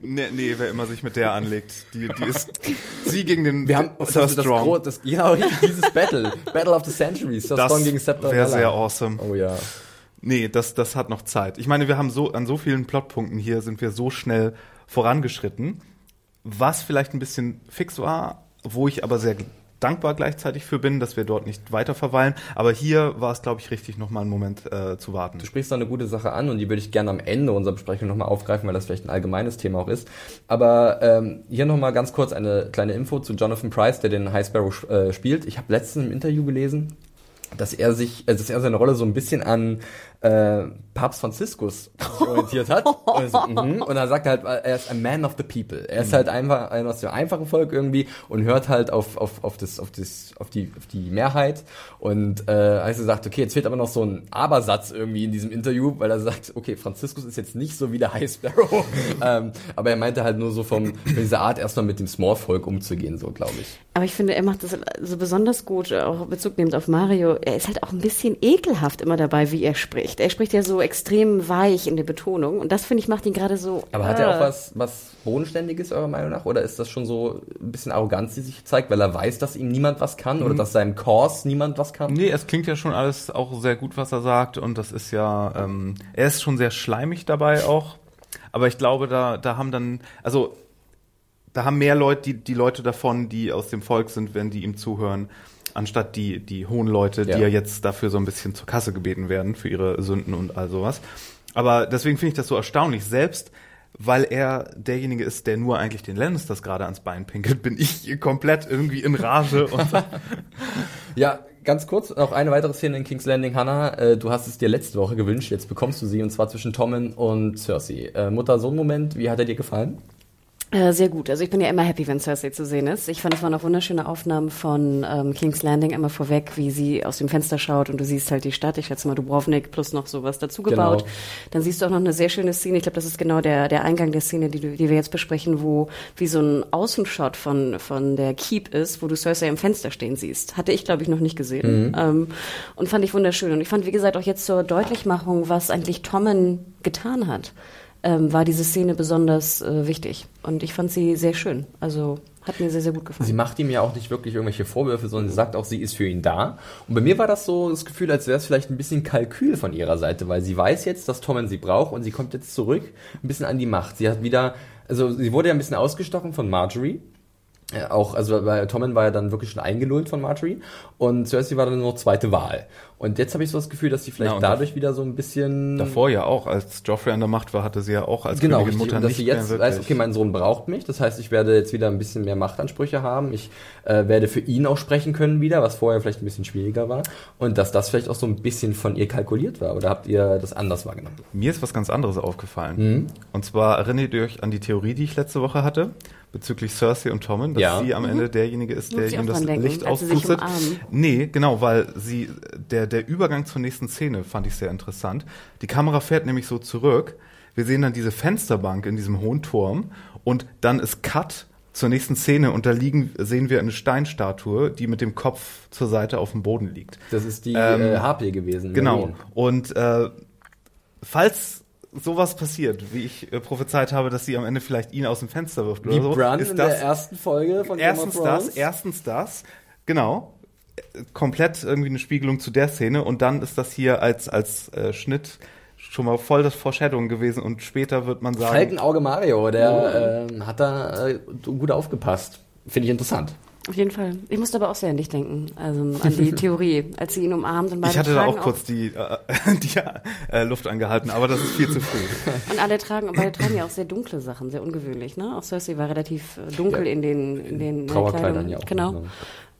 C: Nee, nee, wer immer sich mit der anlegt, die, die ist sie gegen den
A: Wir haben
C: Sir
A: das,
C: Strong.
A: Das, genau, dieses Battle. Battle of the Centuries. Sir
C: Das
A: Strong gegen Scepter
C: wäre sehr awesome.
A: Oh ja.
C: Nee, das, das hat noch Zeit. Ich meine, wir haben so, an so vielen Plotpunkten hier sind wir so schnell vorangeschritten, was vielleicht ein bisschen fix war, wo ich aber sehr dankbar gleichzeitig für bin, dass wir dort nicht weiter verweilen. Aber hier war es, glaube ich, richtig, noch mal einen Moment äh, zu warten.
A: Du sprichst da eine gute Sache an und die würde ich gerne am Ende unserer Besprechung nochmal aufgreifen, weil das vielleicht ein allgemeines Thema auch ist. Aber ähm, hier nochmal ganz kurz eine kleine Info zu Jonathan Price, der den High Sparrow äh, spielt. Ich habe letztens im Interview gelesen, dass er sich, äh, dass er seine Rolle so ein bisschen an äh, Papst Franziskus orientiert hat. Und, so, mhm. und er sagt halt, er ist ein Man of the People. Er ist halt einfach einer aus dem einfachen Volk irgendwie und hört halt auf, auf, auf, das, auf, das, auf, die, auf die Mehrheit. Und äh, als er sagt, okay, jetzt fehlt aber noch so ein Abersatz irgendwie in diesem Interview, weil er sagt, okay, Franziskus ist jetzt nicht so wie der High Sparrow. ähm, aber er meinte halt nur so vom, von dieser Art erstmal mit dem Small-Volk umzugehen, so glaube ich.
D: Aber ich finde, er macht das so besonders gut, auch Bezug nehmend auf Mario. Er ist halt auch ein bisschen ekelhaft immer dabei, wie er spricht. Er spricht ja so extrem weich in der Betonung und das finde ich macht ihn gerade so.
A: Aber hat er auch
D: äh,
A: was, was Bodenständiges, eurer Meinung nach? Oder ist das schon so ein bisschen Arroganz, die sich zeigt, weil er weiß, dass ihm niemand was kann? Oder dass seinem Kurs niemand was kann?
C: Nee, es klingt ja schon alles auch sehr gut, was er sagt. Und das ist ja, ähm, er ist schon sehr schleimig dabei auch. Aber ich glaube, da, da haben dann, also da haben mehr Leute, die, die Leute davon, die aus dem Volk sind, wenn die ihm zuhören, anstatt die, die hohen Leute,
A: Ja.
C: die ja jetzt dafür so ein bisschen zur Kasse gebeten werden für ihre Sünden und all sowas. Aber deswegen finde ich das so erstaunlich. Selbst weil er derjenige ist, der nur eigentlich den Lannisters gerade ans Bein pinkelt, bin ich komplett irgendwie in Rage und
A: Ja, ganz kurz, noch eine weitere Szene in King's Landing, Hannah. Äh, du hast es dir letzte Woche gewünscht, jetzt bekommst du sie, und zwar zwischen Tommen und Cersei. Äh, Mutter-Sohn-Moment, wie hat er dir gefallen?
D: Äh, sehr gut. Also ich bin ja immer happy, wenn Cersei zu sehen ist. Ich fand, es waren auch wunderschöne Aufnahmen von ähm, King's Landing immer vorweg, wie sie aus dem Fenster schaut und du siehst halt die Stadt. Ich schätze mal Dubrovnik plus noch sowas dazugebaut.
A: Genau.
D: Dann siehst du auch noch eine sehr schöne Szene. Ich glaube, das ist genau der, der Eingang der Szene, die, die wir jetzt besprechen, wo wie so ein Außenshot von, von der Keep ist, wo du Cersei im Fenster stehen siehst. Hatte ich, glaube ich, noch nicht gesehen. Ähm, und fand ich wunderschön. Und ich fand, wie gesagt, auch jetzt zur Deutlichmachung, was eigentlich Tommen getan hat ähm, war diese Szene besonders äh, wichtig. Und ich fand sie sehr schön. Also hat mir sehr, sehr gut gefallen.
A: Sie macht ihm ja auch nicht wirklich irgendwelche Vorwürfe, sondern sie sagt auch, sie ist für ihn da. Und bei mir war das so das Gefühl, als wäre es vielleicht ein bisschen Kalkül von ihrer Seite, weil sie weiß jetzt, dass Tommen sie braucht und sie kommt jetzt zurück ein bisschen an die Macht. Sie hat wieder, also sie wurde ja ein bisschen ausgestochen von Marjorie. Ja, auch, also bei Tommen war ja dann wirklich schon eingelullt von Marjorie und Cersei war dann nur zweite Wahl. Und jetzt habe ich so das Gefühl, dass sie vielleicht
C: Ja,
A: dadurch wieder so ein bisschen
C: Davor ja auch, als Joffrey an der Macht war, hatte sie ja auch als
A: genau,
C: Königin. Mutter
A: Und dass
C: nicht
A: sie
C: mehr
A: jetzt
C: wirklich.
A: weiß, okay, mein Sohn braucht mich. Das heißt, ich werde jetzt wieder ein bisschen mehr Machtansprüche haben. Ich äh, werde für ihn auch sprechen können wieder, was vorher vielleicht ein bisschen schwieriger war. Und dass das vielleicht auch so ein bisschen von ihr kalkuliert war. Oder habt ihr das anders wahrgenommen?
C: Mir ist was ganz anderes aufgefallen.
A: Mhm.
C: Und zwar erinnert ihr euch an die Theorie, die ich letzte Woche hatte, bezüglich Cersei und Tommen, dass
A: Ja.
C: sie am Ende derjenige ist, der ihm das
D: denken,
C: Licht auspustet. Nee, genau, weil sie, der, der Übergang zur nächsten Szene fand ich sehr interessant. Die Kamera fährt nämlich so zurück. Wir sehen dann diese Fensterbank in diesem hohen Turm und dann ist Cut zur nächsten Szene und da liegen, sehen wir eine Steinstatue, die mit dem Kopf zur Seite auf dem Boden liegt.
A: Das ist die
C: Ähm,
A: äh, Harpie gewesen.
C: Genau. Und äh, falls sowas passiert, wie ich äh, prophezeit habe, dass sie am Ende vielleicht ihn aus dem Fenster wirft oder
A: Wie
C: so,
A: Bran
C: ist
A: in
C: das
A: der ersten Folge von
C: erstens
A: Game of Thrones.
C: das, erstens das, genau, äh, komplett irgendwie eine Spiegelung zu der Szene und dann ist das hier als als äh, Schnitt schon mal voll das Foreshadowing gewesen und später wird man sagen,
A: Falkenauge Mario, der ähm, hat da äh, gut aufgepasst. Finde ich interessant.
D: Auf jeden Fall. Ich musste aber auch sehr an dich denken, also an die Theorie, als sie ihn umarmt und beide
C: ich hatte da auch kurz die, äh, die äh, Luft angehalten, aber das ist viel zu früh.
D: Und alle tragen, beide tragen ja auch sehr dunkle Sachen, sehr ungewöhnlich, ne? Auch Cersei war relativ äh, dunkel
A: Ja.
D: in den, in den
A: Trauerkleidern
D: Kleidung.
A: ja auch,
D: Genau.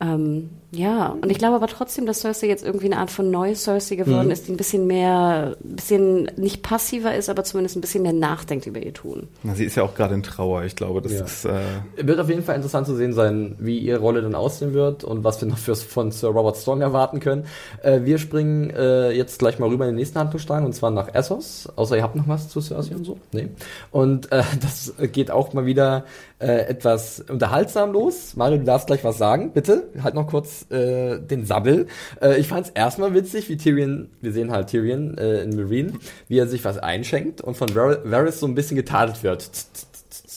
D: Ähm, ja, und ich glaube aber trotzdem, dass Cersei jetzt irgendwie eine Art von neue Cersei geworden
A: Mhm.
D: ist, die ein bisschen mehr, ein bisschen nicht passiver ist, aber zumindest ein bisschen mehr nachdenkt über ihr Tun.
C: Na, sie ist ja auch gerade in Trauer, ich glaube, das
A: Ja.
C: ist äh,
A: Wird auf jeden Fall interessant zu sehen sein, wie ihre Rolle dann aussehen wird und was wir noch fürs, von Sir Robert Strong erwarten können. Äh, wir springen äh, jetzt gleich mal rüber in den nächsten Handlungsstrang und zwar nach Essos. Außer ihr habt noch was zu Cersei und so? Nee. Und äh, das geht auch mal wieder äh, etwas unterhaltsam los. Mario, du darfst gleich was sagen, bitte. Halt noch kurz äh, den Sabbel. Äh, ich fand es erstmal witzig, wie Tyrion, wir sehen halt Tyrion äh, in Marine, wie er sich was einschenkt und von Var- Varys so ein bisschen getadelt wird.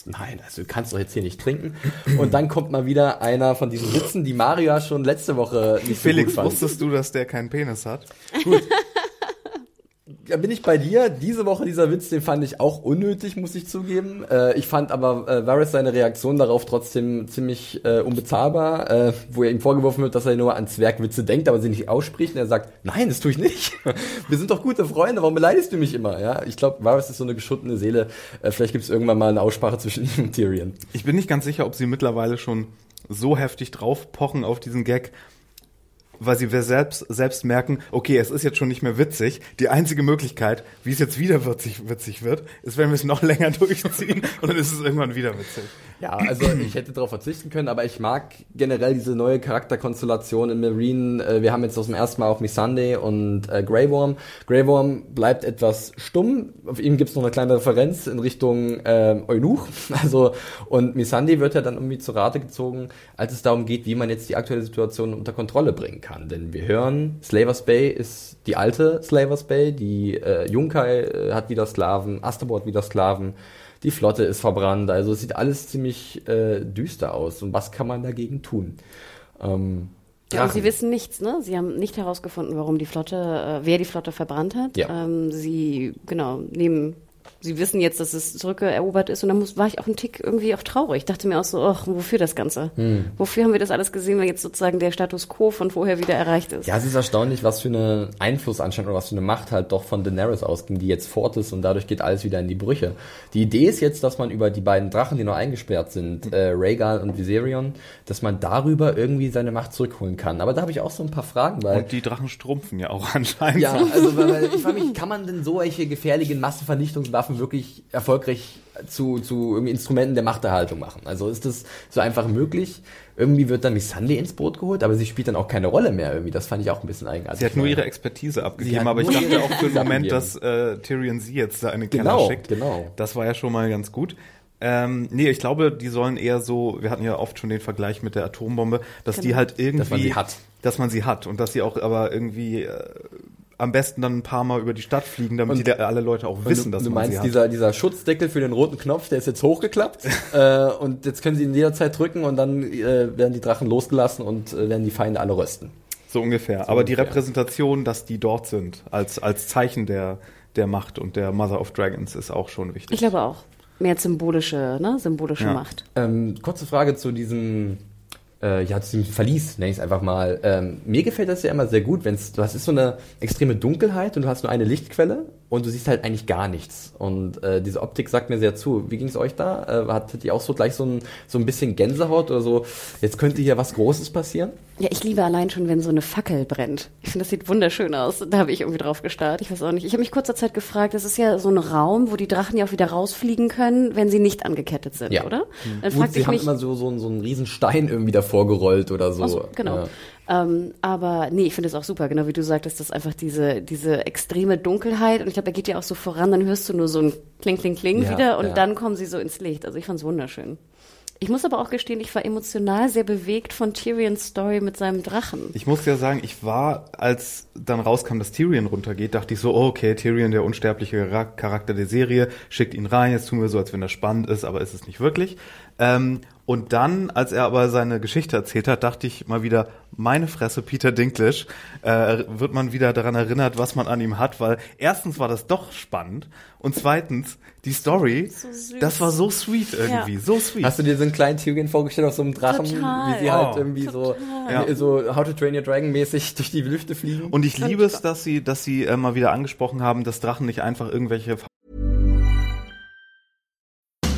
A: Nein, also du kannst doch jetzt hier nicht trinken. Und dann kommt mal wieder einer von diesen Witzen, die Mario ja schon letzte Woche nicht so
C: Felix,
A: gut fand.
C: wusstest du, dass der keinen Penis hat?
A: Da bin ich bei dir. Diese Woche dieser Witz, den fand ich auch unnötig, muss ich zugeben. Äh, ich fand aber äh, Varys seine Reaktion darauf trotzdem ziemlich äh, unbezahlbar, äh, wo er ihm vorgeworfen wird, dass er nur an Zwergwitze denkt, aber sie nicht ausspricht. Und er sagt, nein, das tue ich nicht. Wir sind doch gute Freunde, warum beleidigst du mich immer? Ja, Ich glaube, Varys ist so eine geschuttene Seele. Äh, vielleicht gibt es irgendwann mal eine Aussprache zwischen ihm und Tyrion.
C: Ich bin nicht ganz sicher, ob sie mittlerweile schon so heftig drauf pochen auf diesen Gag, weil sie selbst, selbst merken, okay, es ist jetzt schon nicht mehr witzig. Die einzige Möglichkeit, wie es jetzt wieder witzig, witzig wird, ist, wenn wir es noch länger durchziehen und dann ist es irgendwann wieder witzig.
A: Ja, also ich hätte darauf verzichten können, aber ich mag generell diese neue Charakterkonstellation in Marine. Äh, Wir haben jetzt aus dem ersten Mal auch Missandei und äh, Grey Worm. Grey Worm bleibt etwas stumm. Auf ihm gibt's noch eine kleine Referenz in Richtung äh, Eunuch. Also und Missandei wird ja dann irgendwie zu Rate gezogen, als es darum geht, wie man jetzt die aktuelle Situation unter Kontrolle bringen kann. Denn wir hören, Slavers Bay ist die alte Slavers Bay, die äh, Junkai äh, hat wieder Sklaven, Astabo hat wieder Sklaven. Die Flotte ist verbrannt, also es sieht alles ziemlich äh, düster aus. Und was kann man dagegen tun? Ähm,
D: Ja, und sie wissen nichts, ne? Sie haben nicht herausgefunden, warum die Flotte, äh, wer die Flotte verbrannt hat.
A: Ja.
D: Ähm, sie, genau, nehmen, sie wissen jetzt, dass es zurückerobert ist und dann muss, war ich auch ein Tick irgendwie auch traurig. Ich dachte mir auch so, ach, wofür das Ganze?
A: Hm.
D: Wofür haben wir das alles gesehen, wenn jetzt sozusagen der Status quo von vorher wieder erreicht ist?
A: Ja, es ist erstaunlich, was für eine Einfluss anscheinend oder was für eine Macht halt doch von Daenerys ausging, die jetzt fort ist und dadurch geht alles wieder in die Brüche. Die Idee ist jetzt, dass man über die beiden Drachen, die noch eingesperrt sind, äh, Rhaegal und Viserion, dass man darüber irgendwie seine Macht zurückholen kann. Aber da habe ich auch so ein paar Fragen, weil
C: Und die Drachen strumpfen ja auch anscheinend.
A: Ja, also weil, weil ich frage mich, kann man denn solche gefährlichen Massenvernichtungswaffen wirklich erfolgreich zu, zu irgendwie Instrumenten der Machterhaltung machen? Also ist das so einfach möglich? Irgendwie wird dann Missandei ins Boot geholt, aber sie spielt dann auch keine Rolle mehr irgendwie. Das fand ich auch ein bisschen eigenartig.
C: Sie hat nur ihre Expertise abgegeben, aber ich dachte auch für einen
A: Expertise
C: Moment, dass äh, Tyrion sie jetzt da in den Keller
A: Genau,
C: schickt.
A: genau.
C: Das war ja schon mal ganz gut. Ähm, nee, ich glaube, die sollen eher so, wir hatten ja oft schon den Vergleich mit der Atombombe, dass die
D: Genau.
C: halt irgendwie,
A: Dass man sie hat.
C: dass man sie hat und dass sie auch aber irgendwie äh, am besten dann ein paar Mal über die Stadt fliegen, damit die alle Leute auch wissen,
A: du,
C: dass
A: du
C: man sie
A: meinst,
C: hat.
A: dieser, dieser Schutzdeckel für den roten Knopf, der ist jetzt hochgeklappt äh, und jetzt können sie ihn jederzeit drücken und dann äh, werden die Drachen losgelassen und äh, werden die Feinde alle rösten.
C: So ungefähr. Aber die
A: ungefähr.
C: Repräsentation, dass die dort sind, als, als Zeichen der, der Macht und der Mother of Dragons, ist auch schon wichtig.
D: Ich glaube auch. Mehr symbolische, ne? Symbolische
C: Ja.
D: Macht.
A: Ähm, kurze Frage zu diesem, äh, ja, zu diesem Verlies, nenne ich es einfach mal. Ähm, mir gefällt das ja immer sehr gut, wenn es, du hast ist so eine extreme Dunkelheit und du hast nur eine Lichtquelle und du siehst halt eigentlich gar nichts. Und äh, diese Optik sagt mir sehr zu. Wie ging es euch da? Äh, hattet ihr auch so gleich so ein, so ein bisschen Gänsehaut oder so, jetzt könnte hier was Großes passieren?
D: Ja, ich liebe allein schon, wenn so eine Fackel brennt. Ich finde, das sieht wunderschön aus. Da habe ich irgendwie drauf gestarrt. Ich weiß auch nicht. Ich habe mich kurzer Zeit gefragt, das ist ja so ein Raum, wo die Drachen ja auch wieder rausfliegen können, wenn sie nicht angekettet sind,
A: Ja.
D: oder? Dann
A: Gut,
D: fragte
A: sie
D: ich
A: haben
D: mich,
A: immer so, so, einen- so einen riesen Stein irgendwie davor gerollt oder so.
D: So, genau.
A: Ja.
D: Ähm, aber nee, ich finde es auch super, genau wie du sagtest, das ist einfach diese, diese extreme Dunkelheit. Und ich glaube, er geht ja auch so voran, dann hörst du nur so ein Kling, Kling, Kling
A: Ja,
D: wieder und
A: ja.
D: dann kommen sie so ins Licht. Also ich fand es wunderschön. Ich muss aber auch gestehen, ich war emotional sehr bewegt von Tyrions Story mit seinem Drachen.
C: Ich muss ja sagen, ich war, als dann rauskam, dass Tyrion runtergeht, dachte ich so, oh, okay, Tyrion, der unsterbliche Charakter der Serie, schickt ihn rein, jetzt tun wir so, als wenn das spannend ist, aber ist es nicht wirklich. Ähm, und dann, als er aber seine Geschichte erzählt hat, dachte ich mal wieder, meine Fresse, Peter Dinklage, äh, wird man wieder daran erinnert, was man an ihm hat, weil erstens war das doch spannend und zweitens, die Story, so das war so sweet irgendwie, ja. so sweet.
A: Hast du dir so einen kleinen Tyrion vorgestellt auf so einem Drachen, Total. wie sie halt oh. irgendwie so, ja. so How to Train Your Dragon mäßig durch die Lüfte fliegen?
C: Und ich liebe es, dass sie, dass sie äh, mal wieder angesprochen haben, dass Drachen nicht einfach irgendwelche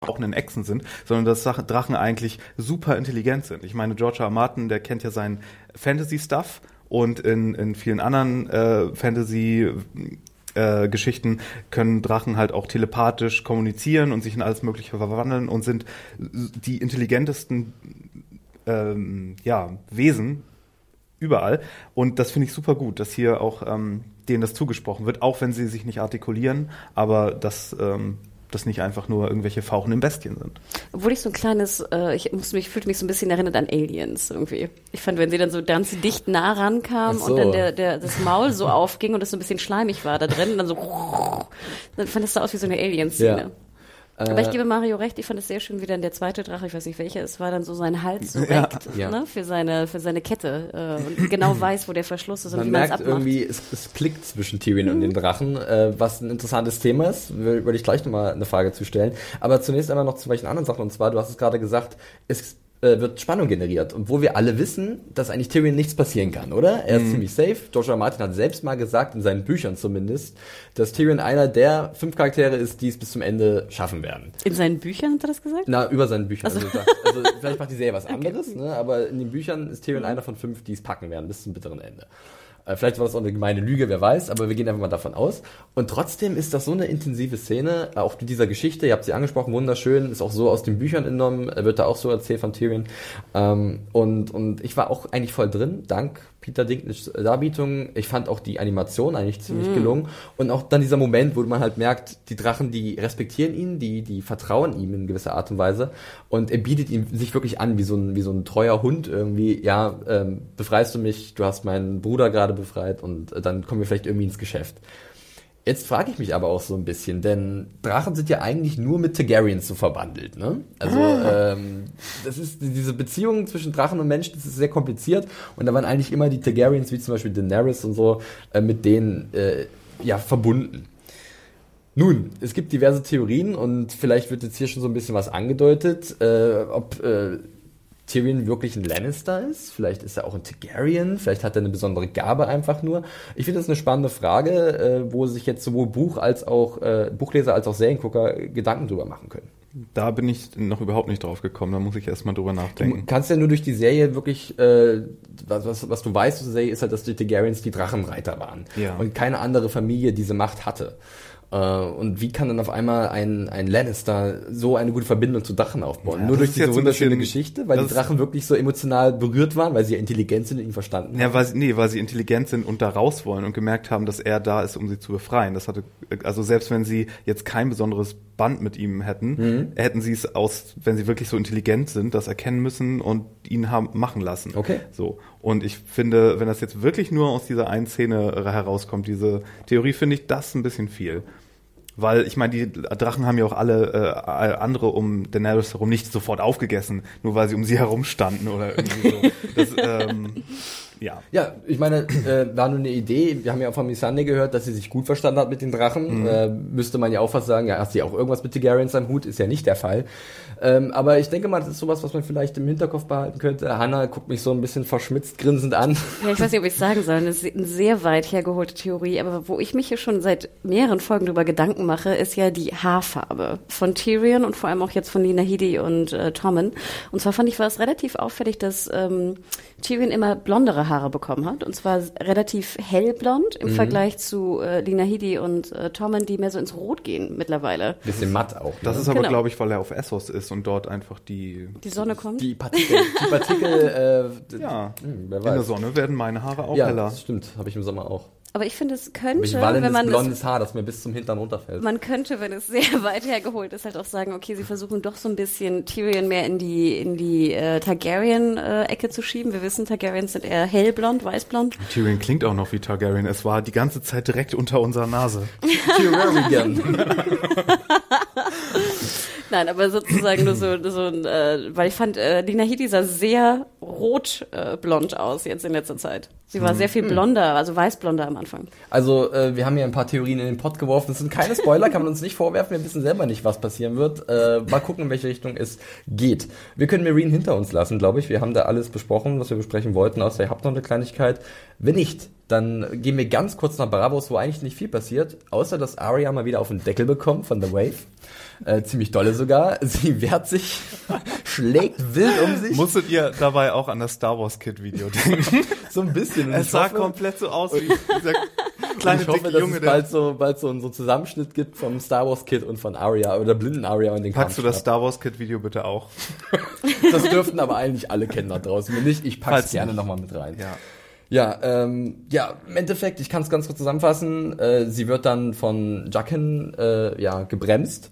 C: Gebrochenen Echsen sind, sondern dass Drachen eigentlich super intelligent sind. Ich meine, George R. R. Martin, der kennt ja seinen Fantasy-Stuff und in, in vielen anderen äh, Fantasy äh, Geschichten können Drachen halt auch telepathisch kommunizieren und sich in alles Mögliche verwandeln und sind die intelligentesten ähm, ja, Wesen überall. Und das finde ich super gut, dass hier auch ähm, denen das zugesprochen wird, auch wenn sie sich nicht artikulieren, aber das ähm, das nicht einfach nur irgendwelche fauchenden Bestien sind.
D: Obwohl ich so ein kleines, äh, ich musste mich, fühlte mich so ein bisschen erinnert an Aliens irgendwie. Ich fand, wenn sie dann so ganz dicht nah rankamen so. und dann der, der, das Maul so aufging und es so ein bisschen schleimig war da drin, und dann so, dann fand es so aus wie so eine Alien-Szene. Ja. Aber ich äh, gebe Mario recht, ich fand es sehr schön, wie dann der zweite Drache, ich weiß nicht welcher, es war dann so sein Hals so ja. ja. Ne, für seine für seine Kette äh, und genau weiß, wo der Verschluss ist und
A: man
D: wie
A: man es abmacht. irgendwie, es, es klickt zwischen Tyrion mhm. und den Drachen, äh, was ein interessantes Thema ist, würde ich gleich nochmal eine Frage zu stellen. Aber zunächst einmal noch zu welchen anderen Sachen, und zwar, du hast es gerade gesagt, es äh, wird Spannung generiert. Und wo wir alle wissen, dass eigentlich Tyrion nichts passieren kann, oder? Er ist mhm. ziemlich safe. Joshua Martin hat selbst mal gesagt, in seinen Büchern zumindest, dass Tyrion einer der fünf Charaktere ist, die es bis zum Ende schaffen werden.
D: In seinen Büchern hat er das gesagt?
A: Na, über seinen Büchern. Also, also, also vielleicht macht die Serie was anderes, okay. ne? aber in den Büchern ist Tyrion mhm. einer von fünf, die es packen werden, bis zum bitteren Ende. Äh, vielleicht war das auch eine gemeine Lüge, wer weiß, aber wir gehen einfach mal davon aus. Und trotzdem ist das so eine intensive Szene, auch mit dieser Geschichte, ihr habt sie angesprochen, wunderschön, ist auch so aus den Büchern entnommen, äh, wird da auch so erzählt von Tyrion. Ähm, und, und ich war auch eigentlich voll drin, dank Peter Dinklage Darbietung. Ich fand auch die Animation eigentlich ziemlich mm. gelungen. Und auch dann dieser Moment, wo man halt merkt, die Drachen, die respektieren ihn, die, die vertrauen ihm in gewisser Art und Weise. Und er bietet ihm sich wirklich an, wie so ein, wie so ein treuer Hund irgendwie. Ja, ähm, befreist du mich, du hast meinen Bruder gerade befreit und äh, dann kommen wir vielleicht irgendwie ins Geschäft. Jetzt frage ich mich aber auch so ein bisschen, denn Drachen sind ja eigentlich nur mit Targaryens so verbandelt, ne? Also ah. ähm, das ist diese Beziehung zwischen Drachen und Menschen, das ist sehr kompliziert und da waren eigentlich immer die Targaryens, wie zum Beispiel Daenerys und so, äh, mit denen äh, ja verbunden. Nun, es gibt diverse Theorien und vielleicht wird jetzt hier schon so ein bisschen was angedeutet, äh, ob äh, Tyrion wirklich ein Lannister ist. Vielleicht ist er auch ein Targaryen. Vielleicht hat er eine besondere Gabe einfach nur. Ich finde das eine spannende Frage, äh, wo sich jetzt sowohl Buch als auch äh, Buchleser als auch Seriengucker Gedanken drüber machen können.
C: Da bin ich noch überhaupt nicht drauf gekommen. Da muss ich erstmal drüber nachdenken.
A: Du kannst ja nur durch die Serie wirklich, äh, was, was, was du weißt aus der Serie, ist halt, dass die Targaryens die Drachenreiter waren. Ja. Und keine andere Familie diese Macht hatte. Äh, und wie kann dann auf einmal ein, ein Lannister so eine gute Verbindung zu Drachen aufbauen? Ja, Nur durch diese wunderschöne Geschichte, weil die Drachen wirklich so emotional berührt waren, weil sie ja intelligent sind und ihn verstanden
C: haben. Ja, weil sie, nee, weil sie intelligent sind und da raus wollen und gemerkt haben, dass er da ist, um sie zu befreien. Das hatte, also selbst wenn sie jetzt kein besonderes Band mit ihm hätten, mhm. hätten sie es aus, wenn sie wirklich so intelligent sind, das erkennen müssen und ihn haben machen lassen.
A: Okay.
C: So. Und ich finde, wenn das jetzt wirklich nur aus dieser einen Szene herauskommt, diese Theorie, finde ich das ein bisschen viel. Weil ich meine, die Drachen haben ja auch alle äh, andere um Daenerys herum nicht sofort aufgegessen, nur weil sie um sie herum standen oder irgendwie so. Das, ähm, Ja.
A: Ja, ich meine, äh, war nur eine Idee. Wir haben ja auch von Missandei gehört, dass sie sich gut verstanden hat mit den Drachen. Äh, müsste man ja auch fast sagen, ja, hast du auch irgendwas mit Targaryens am Hut? Ist ja nicht der Fall. Ähm, aber ich denke mal, das ist sowas, was man vielleicht im Hinterkopf behalten könnte. Hannah guckt mich so ein bisschen verschmitzt grinsend an.
D: Ja, ich weiß nicht, ob ich sagen soll. Das ist eine sehr weit hergeholte Theorie, aber wo ich mich hier schon seit mehreren Folgen drüber Gedanken mache, ist ja die Haarfarbe von Tyrion und vor allem auch jetzt von Nina Headey und äh, Tommen. Und zwar fand ich, war es relativ auffällig, dass ähm, Tyrion immer blondere Haare bekommen hat. Und zwar relativ hellblond im Vergleich zu äh, Lina Headey und äh, Tommen, die mehr so ins Rot gehen mittlerweile.
A: Bisschen matt auch.
C: Das
A: ne?
C: ist aber,
D: Genau.
C: glaube ich, weil er auf Essos ist und dort einfach die.
D: Die Sonne kommt.
A: die Partikel. Die Partikel äh,
C: Ja,
A: Hm, wer
C: in der
A: weiß.
C: Sonne werden meine Haare auch
A: Ja,
C: heller.
A: das stimmt. Habe ich im Sommer auch.
D: Aber ich finde, es könnte,
A: ich
D: wenn man es
A: blondes Haar, das mir bis zum Hintern runterfällt.
D: Man könnte, wenn es sehr weit hergeholt ist, halt auch sagen, okay, sie versuchen doch so ein bisschen Tyrion mehr in die in die äh, Targaryen-Ecke zu schieben. Wir wissen, Targaryens sind eher hellblond, weißblond.
C: Tyrion klingt auch noch wie Targaryen. Es war die ganze Zeit direkt unter unserer Nase.
A: Tyrion.
D: Nein, aber sozusagen nur so, so ein, äh, weil ich fand, äh, Lina Headey sah sehr rot äh, blond aus jetzt in letzter Zeit. Sie war sehr viel blonder, also weißblonder am Anfang.
A: Also, äh, wir haben hier ein paar Theorien in den Pott geworfen. Das sind keine Spoiler, kann man uns nicht vorwerfen. Wir wissen selber nicht, was passieren wird. Äh, mal gucken, in welche Richtung es geht. Wir können Marine hinter uns lassen, glaube ich. Wir haben da alles besprochen, was wir besprechen wollten, außer ihr habt noch eine Kleinigkeit. Wenn nicht, dann gehen wir ganz kurz nach Bravos, wo eigentlich nicht viel passiert, außer dass Arya mal wieder auf den Deckel bekommt von The Wave. Äh, ziemlich dolle sogar. Sie wehrt sich, schlägt wild um sich.
C: Musstet ihr dabei auch an das Star Wars Kid Video denken?
A: so ein bisschen. Und
C: es sah
A: hoffe-
C: komplett so aus wie dieser
A: Und
C: kleine
A: ich hoffe,
C: dicke
A: dass
C: Junge,
A: es bald so, bald so einen so Zusammenschnitt gibt vom Star Wars Kid und von Arya oder blinden Arya und den
C: Packst du das. Star Wars Kid Video bitte auch?
A: Das dürften aber eigentlich alle kennen da draußen. Wenn nicht, ich pack's
C: Falls
A: gerne nochmal mit rein.
C: Ja.
A: Ja, ähm, ja, im Endeffekt, ich kann es ganz kurz zusammenfassen. Äh, sie wird dann von Jaqen äh, ja, gebremst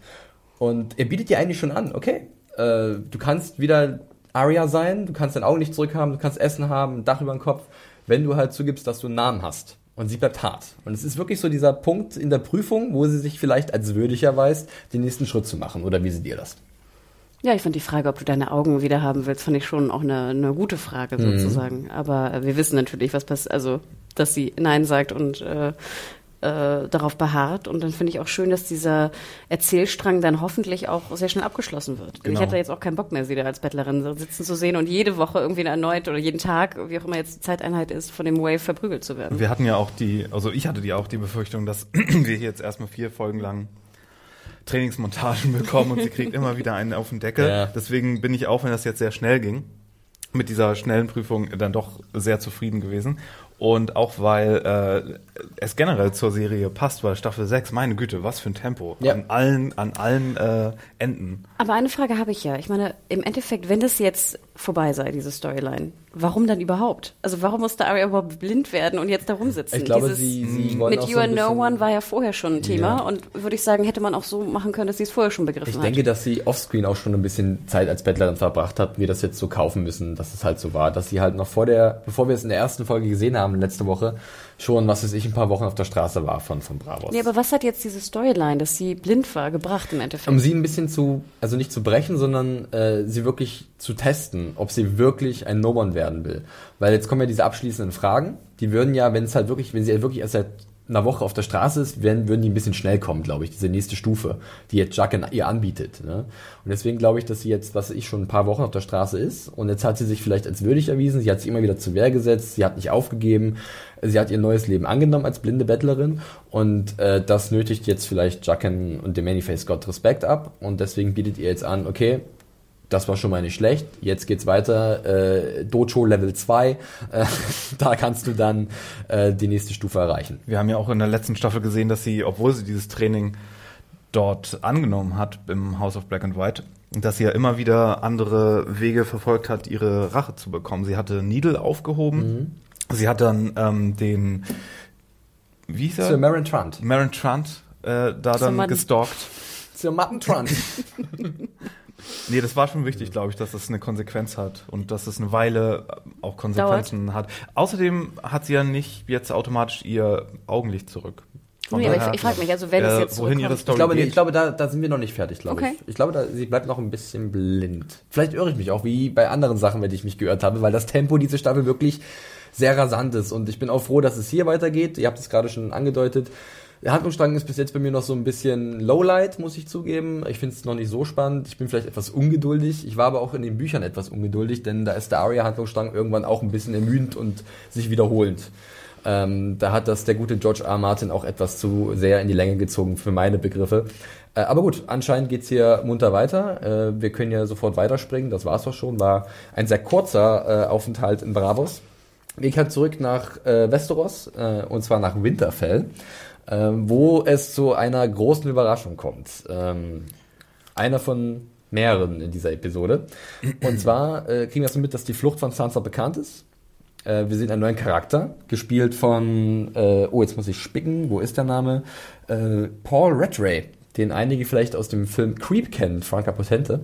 A: und er bietet ihr eigentlich schon an, okay, äh, du kannst wieder Arya sein, du kannst dein Auge nicht zurückhaben, du kannst Essen haben, ein Dach über dem Kopf, wenn du halt zugibst, dass du einen Namen hast. Und sie bleibt hart. Und es ist wirklich so dieser Punkt in der Prüfung, wo sie sich vielleicht als würdig erweist, den nächsten Schritt zu machen. Oder wie sie dir das?
D: Ja, ich fand die Frage, ob du deine Augen wieder haben willst, fand ich schon auch eine, eine gute Frage sozusagen. Aber äh, wir wissen natürlich, was passiert, also dass sie Nein sagt und äh, äh, darauf beharrt. Und dann finde ich auch schön, dass dieser Erzählstrang dann hoffentlich auch sehr schnell abgeschlossen wird.
C: Genau.
D: Ich hätte jetzt auch keinen Bock mehr, sie da als Bettlerin sitzen zu sehen und jede Woche irgendwie erneut oder jeden Tag, wie auch immer jetzt die Zeiteinheit ist, von dem Wave verprügelt zu werden.
C: Wir hatten ja auch die, also ich hatte die auch die Befürchtung, dass wir jetzt erstmal vier Folgen lang Trainingsmontagen bekommen und sie kriegt immer wieder einen auf den Deckel.
A: Ja.
C: Deswegen bin ich auch, wenn das jetzt sehr schnell ging, mit dieser schnellen Prüfung dann doch sehr zufrieden gewesen. Und auch weil äh, es generell zur Serie passt, weil Staffel 6, meine Güte, was für ein Tempo.
A: Ja.
C: An allen, an allen äh, Enden.
D: Aber eine Frage habe ich ja. Ich meine, im Endeffekt, wenn das jetzt vorbei sei, diese Storyline, warum dann überhaupt? Also warum musste Arya überhaupt blind werden und jetzt da rumsitzen?
A: Ich glaube,
D: Dieses-
A: sie, sie wollen
D: mit
A: auch
D: You
A: so
D: Are No One war ja vorher schon ein Thema
A: Ja.
D: und würde ich sagen, hätte man auch so machen können, dass sie es vorher schon begriffen
A: Ich
D: hat.
A: denke, dass sie offscreen auch schon ein bisschen Zeit als Bettlerin verbracht hat, wir das jetzt so kaufen müssen, dass es halt so war, dass sie halt noch vor der, bevor wir es in der ersten Folge gesehen haben, letzte Woche, schon, was weiß ich, ein paar Wochen auf der Straße war von, von Bravos.
D: Nee, aber was hat jetzt diese Storyline, dass sie blind war, gebracht im Endeffekt?
A: um sie ein bisschen zu, also nicht zu brechen, sondern äh, sie wirklich zu testen, ob sie wirklich ein No-One werden will. Weil jetzt kommen ja diese abschließenden Fragen, die würden ja, wenn es halt wirklich, wenn sie halt wirklich erst seit einer Woche auf der Straße ist, werden, würden die ein bisschen schnell kommen, glaube ich, diese nächste Stufe, die jetzt Jack ihr anbietet. Ne? Und deswegen glaube ich, dass sie jetzt, was ich, schon ein paar Wochen auf der Straße ist und jetzt hat sie sich vielleicht als würdig erwiesen, sie hat sich immer wieder zur Wehr gesetzt, sie hat nicht aufgegeben, sie hat ihr neues Leben angenommen als blinde Bettlerin und äh, das nötigt jetzt vielleicht Jacken und dem Manyface Gott Respekt ab und deswegen bietet ihr jetzt an, okay, das war schon mal nicht schlecht. Jetzt geht's weiter. Äh, Dojo Level 2. Äh, da kannst du dann äh, die nächste Stufe erreichen.
C: Wir haben ja auch in der letzten Staffel gesehen, dass sie, obwohl sie dieses Training dort angenommen hat im House of Black and White, dass sie ja immer wieder andere Wege verfolgt hat, ihre Rache zu bekommen. Sie hatte Needle aufgehoben. Sie hat dann ähm, den, wie hieß er?
A: Sir Marin Trant.
C: Marin Trant äh, da
D: Sir
C: dann
D: Martin.
C: gestalkt.
A: Sir Martin Trant.
C: Nee, das war schon wichtig, glaube ich, dass das eine Konsequenz hat und dass es eine Weile auch Konsequenzen hat. Außerdem hat sie ja nicht jetzt automatisch ihr Augenlicht zurück. Von
D: Nee, aber
C: daher-
D: ich, ich frage mich, also wenn es
C: Äh,
D: jetzt
C: wohin ihre Story
A: Ich glaube, nee,
C: geht.
A: ich glaube da, da sind wir noch nicht fertig, glaube
D: Okay.
A: ich. Ich glaube, da, sie bleibt noch ein bisschen blind. Vielleicht irre ich mich auch, wie bei anderen Sachen, wenn ich mich geirrt habe, weil das Tempo diese Staffel wirklich sehr rasant ist. Und ich bin auch froh, dass es hier weitergeht. Ihr habt es gerade schon angedeutet. Der Handlungsstrang ist bis jetzt bei mir noch so ein bisschen Lowlight, muss ich zugeben. Ich finde es noch nicht so spannend. Ich bin vielleicht etwas ungeduldig. Ich war aber auch in den Büchern etwas ungeduldig, denn da ist der Arya-Handlungsstrang irgendwann auch ein bisschen ermüdend und sich wiederholend. Ähm, da hat das der gute George R. Martin auch etwas zu sehr in die Länge gezogen für meine Begriffe. Äh, aber gut, anscheinend geht's hier munter weiter. Äh, wir können ja sofort weiterspringen. Das war's doch schon. War ein sehr kurzer äh, Aufenthalt in Bravos. Weg halt zurück nach äh, Westeros, äh, und zwar nach Winterfell, äh, wo es zu einer großen Überraschung kommt. Ähm, einer von mehreren in dieser Episode. Und zwar äh, kriegen wir so mit, dass die Flucht von Sansa bekannt ist. Äh, wir sehen einen neuen Charakter, gespielt von, äh, oh, jetzt muss ich spicken, wo ist der Name? Äh, Paul Rattray, den einige vielleicht aus dem Film Creep kennen, Franka Potente.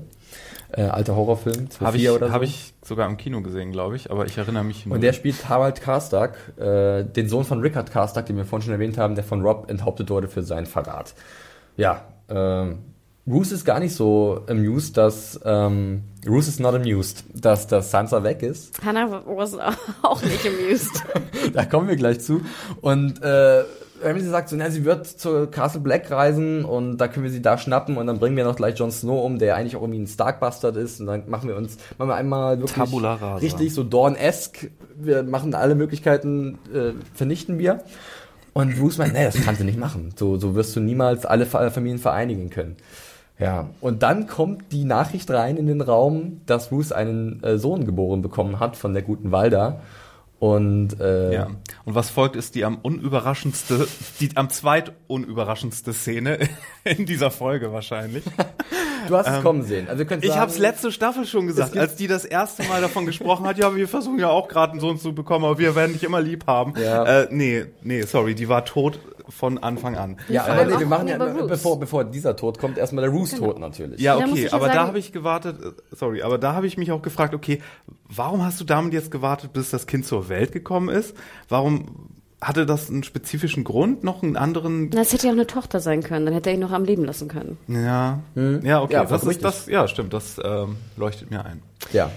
A: Äh, alter Horrorfilm,
C: Habe ich,
A: 2004 oder so.
C: hab ich sogar im Kino gesehen, glaube ich, aber ich erinnere mich nur.
A: Und der spielt Harald Karstark, äh, den Sohn von Rickard Karstark, den wir vorhin schon erwähnt haben, der von Rob enthauptet wurde für seinen Verrat. Ja, ähm, Roose ist gar nicht so amused, dass ähm, Roose is not amused, dass dass Sansa weg ist.
D: Hannah was auch nicht amused.
A: da kommen wir gleich zu. Und äh, Ramsay sagt so, na, sie wird zur Castle Black reisen und da können wir sie da schnappen und dann bringen wir noch gleich Jon Snow um, der eigentlich auch irgendwie ein Stark-Bastard ist und dann machen wir uns, machen wir einmal wirklich richtig so Dawn-esque, wir machen alle Möglichkeiten, äh, vernichten wir. Und Bruce meint, nee, das kannst du nicht machen. So, so wirst du niemals alle Fa- Familien vereinigen können. Ja, und dann kommt die Nachricht rein in den Raum, dass Bruce einen äh, Sohn geboren bekommen hat von der guten Walda. Und äh,
C: Ja. Und was folgt, ist die am unüberraschendste, die am zweitunüberraschendste Szene in dieser Folge wahrscheinlich.
A: Du hast es kommen sehen. Also
C: Ich habe es letzte Staffel schon
A: Es
C: gesagt, als die das erste Mal davon gesprochen hat, ja, wir versuchen ja auch gerade einen Sohn zu bekommen, aber wir werden dich immer lieb haben.
A: Ja.
C: Äh, nee, nee, sorry, die war tot von Anfang an.
A: Ja, aber nee, wir machen ja, bevor, bevor dieser Tod kommt, erstmal der Roose-Tod natürlich.
C: Ja, okay, aber da habe ich gewartet, äh, sorry, aber da habe ich mich auch gefragt, okay, warum hast du damit jetzt gewartet, bis das Kind zur Welt gekommen ist? Warum hatte das einen spezifischen Grund, noch einen anderen?
D: Das hätte ja auch eine Tochter sein können, dann hätte er ihn noch am Leben lassen können.
C: Ja, ja, okay,
A: Ja,
C: das ist das, ja, stimmt, das ähm, leuchtet mir ein.
A: Ja.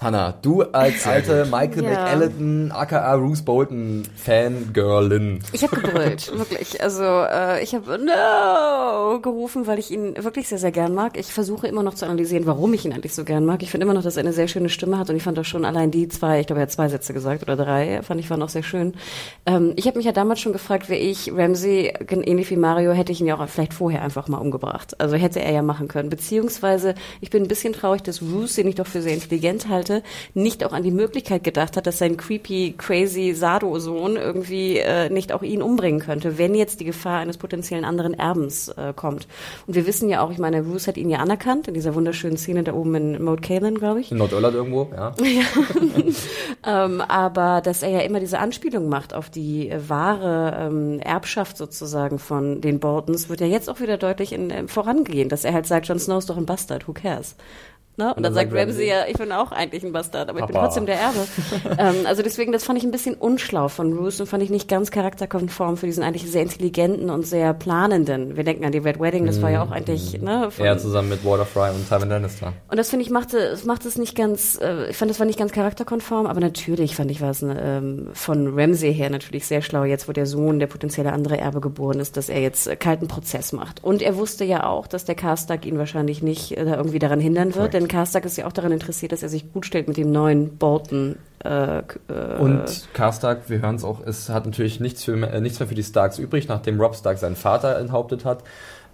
A: Hanna, du als alte Michael
D: Ja.
A: McAllen, aka Bruce Bolton Fangirlin.
D: Ich habe gebrüllt, wirklich. Also äh, ich habe No gerufen, weil ich ihn wirklich sehr, sehr gern mag. Ich versuche immer noch zu analysieren, warum ich ihn eigentlich so gern mag. Ich finde immer noch, dass er eine sehr schöne Stimme hat und ich fand auch schon allein die zwei, ich glaube, er hat zwei Sätze gesagt oder drei, fand ich waren auch sehr schön. Ähm, ich habe mich ja damals schon gefragt, wäre ich Ramsey, ähnlich wie Mario, hätte ich ihn ja auch vielleicht vorher einfach mal umgebracht. Also hätte er ja machen können. Beziehungsweise, ich bin ein bisschen traurig, dass Roose, den ich doch für sehr intelligent halte, nicht auch an die Möglichkeit gedacht hat, dass sein creepy, crazy Sado-Sohn irgendwie äh, nicht auch ihn umbringen könnte, wenn jetzt die Gefahr eines potenziellen anderen Erbens äh, kommt. Und wir wissen ja auch, ich meine, Roose hat ihn ja anerkannt in dieser wunderschönen Szene da oben in Mount Caelan, glaube ich.
A: In Nordirland irgendwo, ja.
D: Ähm, aber dass er ja immer diese Anspielung macht auf die äh, wahre ähm, Erbschaft sozusagen von den Boltons, wird ja jetzt auch wieder deutlich in, äh, vorangehen, dass er halt sagt, Jon Snow ist doch ein Bastard, who cares? Ne? Und, dann, sagt Ramsey ja, ich bin auch eigentlich ein Bastard, aber ich bin
A: Papa.
D: trotzdem der Erbe. ähm, also deswegen, das fand ich ein bisschen unschlau von Roose und fand ich nicht ganz charakterkonform für diesen eigentlich sehr intelligenten und sehr planenden. Wir denken an die Red Wedding, das war ja auch eigentlich, ne? Von,
A: Er zusammen mit Walter Fry und Tywin Lannister.
D: und das finde ich machte, es macht es nicht ganz, äh, ich fand das war nicht ganz charakterkonform, aber natürlich fand ich war es ähm, von Ramsey her natürlich sehr schlau, jetzt wo der Sohn, der potenzielle andere Erbe geboren ist, dass er jetzt äh, kalten Prozess macht. Und er wusste ja auch, dass der Karstark ihn wahrscheinlich nicht äh, irgendwie daran hindern wird, denn Karstark ist ja auch daran interessiert, dass er sich gut stellt mit dem neuen Bolton. Äh, äh,
A: Und Karstark, wir hören es auch, es hat natürlich nichts, für, äh, nichts mehr für die Starks übrig, nachdem Rob Stark seinen Vater enthauptet hat.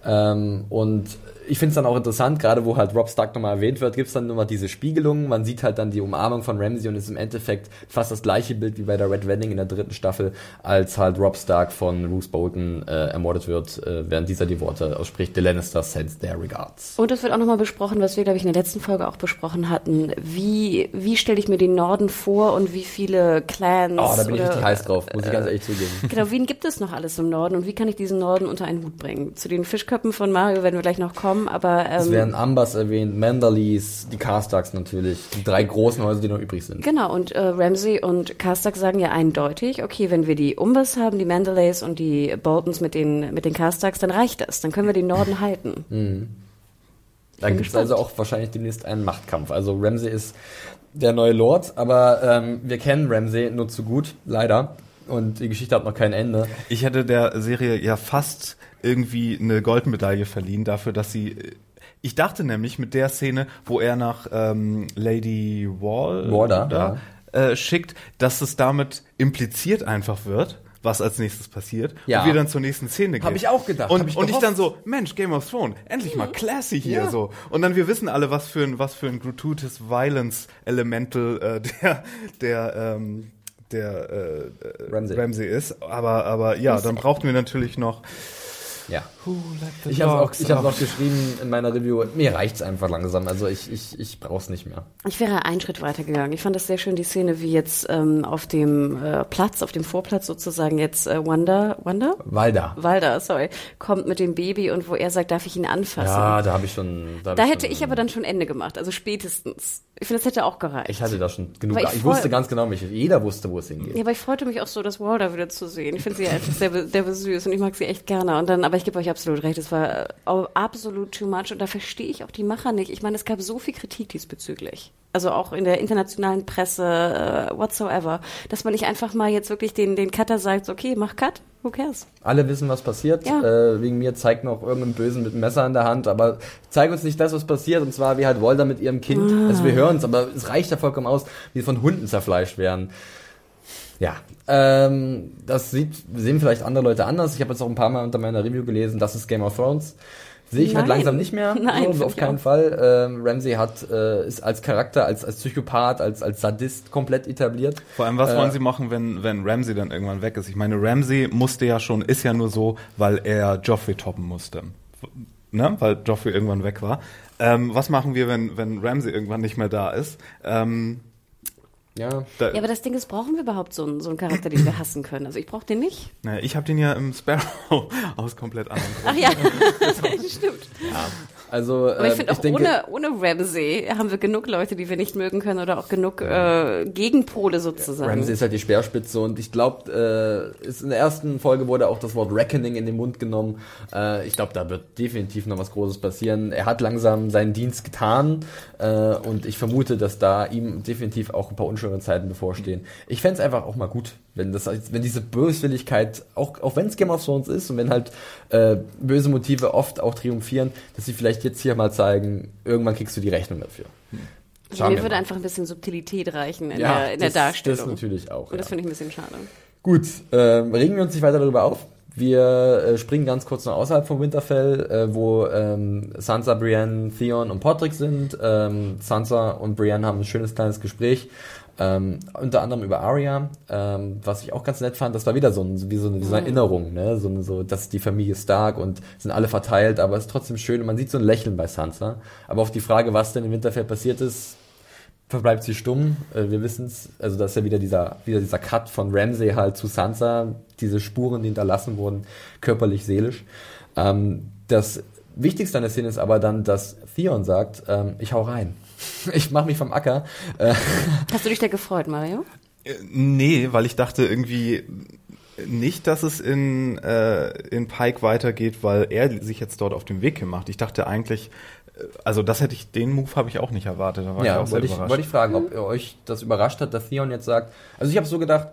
A: Ähm, und ich finde es dann auch interessant, gerade wo halt Rob Stark nochmal erwähnt wird, gibt es dann nochmal diese Spiegelung. Man sieht halt dann die Umarmung von Ramsey und ist im Endeffekt fast das gleiche Bild wie bei der Red Wedding in der dritten Staffel, als halt Rob Stark von Roose Bolton äh, ermordet wird, äh, während dieser die Worte ausspricht, The Lannister sends their regards.
D: Und es wird auch nochmal besprochen, was wir, glaube ich, in der letzten Folge auch besprochen hatten. Wie, wie stelle ich mir den Norden vor und wie viele Clans
A: Oh, da bin ich
D: oder,
A: richtig heiß drauf, muss ich ganz ehrlich zugeben.
D: Genau, wen gibt es noch alles im Norden und wie kann ich diesen Norden unter einen Hut bringen? Zu den Fischköppen von Mario werden wir gleich noch kommen, kommen, aber ähm,
A: Es werden Ambers erwähnt, Manderleys, die Carstarks natürlich, die drei großen Häuser, die noch übrig sind.
D: Genau, und äh, Ramsey und Karstark sagen ja eindeutig, okay, wenn wir die Umbers haben, die Mandalays und die Boltons mit den, mit den Karstarks, dann reicht das. Dann können wir den Norden halten.
A: Da
D: bin
A: gibt es also auch wahrscheinlich demnächst einen Machtkampf. Also Ramsey ist der neue Lord, aber ähm, wir kennen Ramsey nur zu gut, leider. Und die Geschichte hat noch kein Ende.
C: Ich hätte der Serie ja fast irgendwie eine Goldmedaille verliehen dafür, dass sie. Ich dachte nämlich mit der Szene, wo er nach ähm, Lady Wall
A: Warder,
C: äh, schickt, dass es damit impliziert einfach wird, was als nächstes passiert.
A: Ja.
C: Und wir dann zur nächsten Szene gehen.
A: Hab ich auch gedacht,
C: Und,
A: ich
C: und ich dann so, Mensch, Game of Thrones, endlich mal classy hier
A: Ja.
C: so. Und dann wir wissen alle, was für ein, was für ein gratuitous Violence Elemental äh, der, der, ähm, der äh,
A: Ramsey.
C: Ramsey ist. Aber, aber ja, dann brauchten wir natürlich noch.
A: Ja. Ich habe auch, hab's
C: out?
A: auch geschrieben in meiner Review. Mir reicht's einfach langsam. Also ich, ich, ich brauch's nicht mehr.
D: Ich wäre einen Schritt weiter gegangen. Ich fand das sehr schön, die Szene, wie jetzt ähm, auf dem äh, Platz, auf dem Vorplatz sozusagen jetzt äh, Wanda, Wanda?
A: Walda.
D: Walda, sorry, kommt mit dem Baby und wo er sagt, darf ich ihn anfassen?
A: Ja, da habe ich schon. hab
D: da
A: ich
D: hätte
A: schon,
D: ich aber dann schon Ende gemacht, also spätestens. Ich finde, das hätte auch gereicht.
A: Ich hatte da schon genug. Ich,
D: ich
A: wusste ganz genau, mich. Jeder wusste, wo es hingeht.
D: Ja, aber ich freute mich auch so, das Walda wieder zu sehen. Ich finde sie einfach sehr, sehr süß und ich mag sie echt gerne. Und dann, aber ich gebe euch absolut recht, es war äh, absolut too much und da verstehe ich auch die Macher nicht. Ich meine, es gab so viel Kritik diesbezüglich. Also auch in der internationalen Presse, äh, whatsoever, dass man nicht einfach mal jetzt wirklich den, den Cutter sagt, okay, mach Cut, who cares?
A: Alle wissen, was passiert.
D: Ja.
A: Äh, wegen mir zeigt noch irgendein Bösen mit einem Messer in der Hand, aber zeig uns nicht das, was passiert. Und zwar wie halt Walter mit ihrem Kind.
D: Ah.
A: Also wir hören es, aber es reicht ja vollkommen aus, wie sie von Hunden zerfleischt werden. Ja, ähm, das sieht, sehen vielleicht andere Leute anders. Ich habe jetzt auch ein paar Mal unter meiner Review gelesen, das ist Game of Thrones. Sehe ich halt
D: Nein.
A: langsam nicht mehr.
D: Nein,
A: so, auf keinen
D: auch.
A: Fall. Ähm, Ramsey hat, äh, ist als Charakter, als, als Psychopath, als, als Sadist komplett etabliert.
C: Vor allem, was
A: Äh,
C: wollen sie machen, wenn, wenn Ramsey dann irgendwann weg ist? Ich meine, Ramsey musste ja schon, ist ja nur so, weil er Joffrey toppen musste. Ne? Weil Joffrey irgendwann weg war. Ähm, was machen wir, wenn, wenn Ramsey irgendwann nicht mehr da ist? Ähm,
A: Ja,
C: da,
D: Ja, aber das Ding ist, brauchen wir überhaupt so einen, so einen Charakter, den wir hassen können? Also ich brauche den nicht.
C: naja, ich habe den ja im Sparrow aus komplett anderen
D: Ach
C: Gründen.
D: ja, stimmt.
A: Also
D: Aber ich
A: ähm,
D: finde auch
A: denke,
D: ohne, ohne Ramsey haben wir genug Leute, die wir nicht mögen können oder auch genug äh, Gegenpole sozusagen.
A: Ramsey ist halt die Speerspitze und ich glaube, äh, ist in der ersten Folge wurde auch das Wort Reckoning in den Mund genommen. Äh, ich glaube, da wird definitiv noch was Großes passieren. Er hat langsam seinen Dienst getan äh, und ich vermute, dass da ihm definitiv auch ein paar unschöne Zeiten bevorstehen. Ich fänd's einfach auch mal gut, wenn das, wenn diese Böswilligkeit, auch, auch wenn es Game of Thrones ist und wenn halt äh, böse Motive oft auch triumphieren, dass sie vielleicht jetzt hier mal zeigen, irgendwann kriegst du die Rechnung dafür. Schauen
D: Mir
A: wir
D: würde
A: mal.
D: einfach ein bisschen Subtilität reichen in
A: Ja,
D: der, in der
A: das-
D: Darstellung.
A: das natürlich auch,
D: Und das
A: ja.
D: finde ich ein bisschen schade.
A: Gut, ähm, regen wir uns nicht weiter darüber auf. Wir äh, springen ganz kurz noch außerhalb von Winterfell, äh, wo ähm, Sansa, Brienne, Theon und Podrick sind. Ähm, Sansa und Brienne haben ein schönes kleines Gespräch, ähm, unter anderem über Arya, ähm, was ich auch ganz nett fand. Das war wieder so, ein, wie so eine, wie so eine Erinnerung, ne? so, so, dass die Familie Stark und sind alle verteilt, aber es ist trotzdem schön und man sieht so ein Lächeln bei Sansa. Aber auf die Frage, was denn in Winterfell passiert ist, verbleibt sie stumm. Äh, wir wissen es, also das ist ja wieder dieser, wieder dieser Cut von Ramsey halt zu Sansa, diese Spuren, die hinterlassen wurden, körperlich, seelisch. Ähm, das Wichtigste an der Szene ist aber dann, dass Theon sagt, ähm, ich hau rein. Ich mach mich vom Acker. Äh,
D: Hast du dich da gefreut, Mario?
C: Äh, Nee, weil ich dachte irgendwie nicht, dass es in, äh, in Pike weitergeht, weil er sich jetzt dort auf den Weg gemacht. Ich dachte eigentlich, äh, also das hätte ich, den Move habe ich auch nicht erwartet. Da war ich auch
A: ja,
C: sehr
A: wollte ich, wollte ich fragen, ob ihr euch das überrascht hat, dass Theon jetzt sagt, also ich habe so gedacht,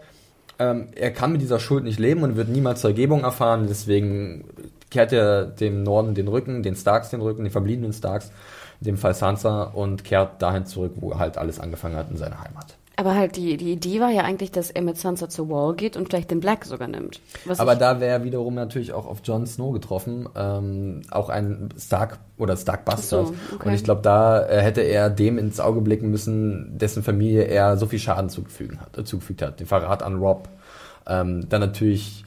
A: ähm, er kann mit dieser Schuld nicht leben und wird niemals Vergebung erfahren, deswegen kehrt er dem Norden den Rücken, den Starks den Rücken, den verbliebenen Starks, in dem Fall Sansa, und kehrt dahin zurück, wo er halt alles angefangen hat, in seine Heimat.
D: Aber halt die, die Idee war ja eigentlich, dass er mit Sansa zur Wall geht und vielleicht den Black sogar nimmt. Was
A: Aber da wäre wiederum natürlich auch auf Jon Snow getroffen, ähm, auch ein Stark oder Stark Bastard.
D: So, okay.
A: Und ich glaube, da äh, hätte er dem ins Auge blicken müssen, dessen Familie er so viel Schaden zugefügt hat, zugefügt hat. Den Verrat an Rob. Ähm, dann natürlich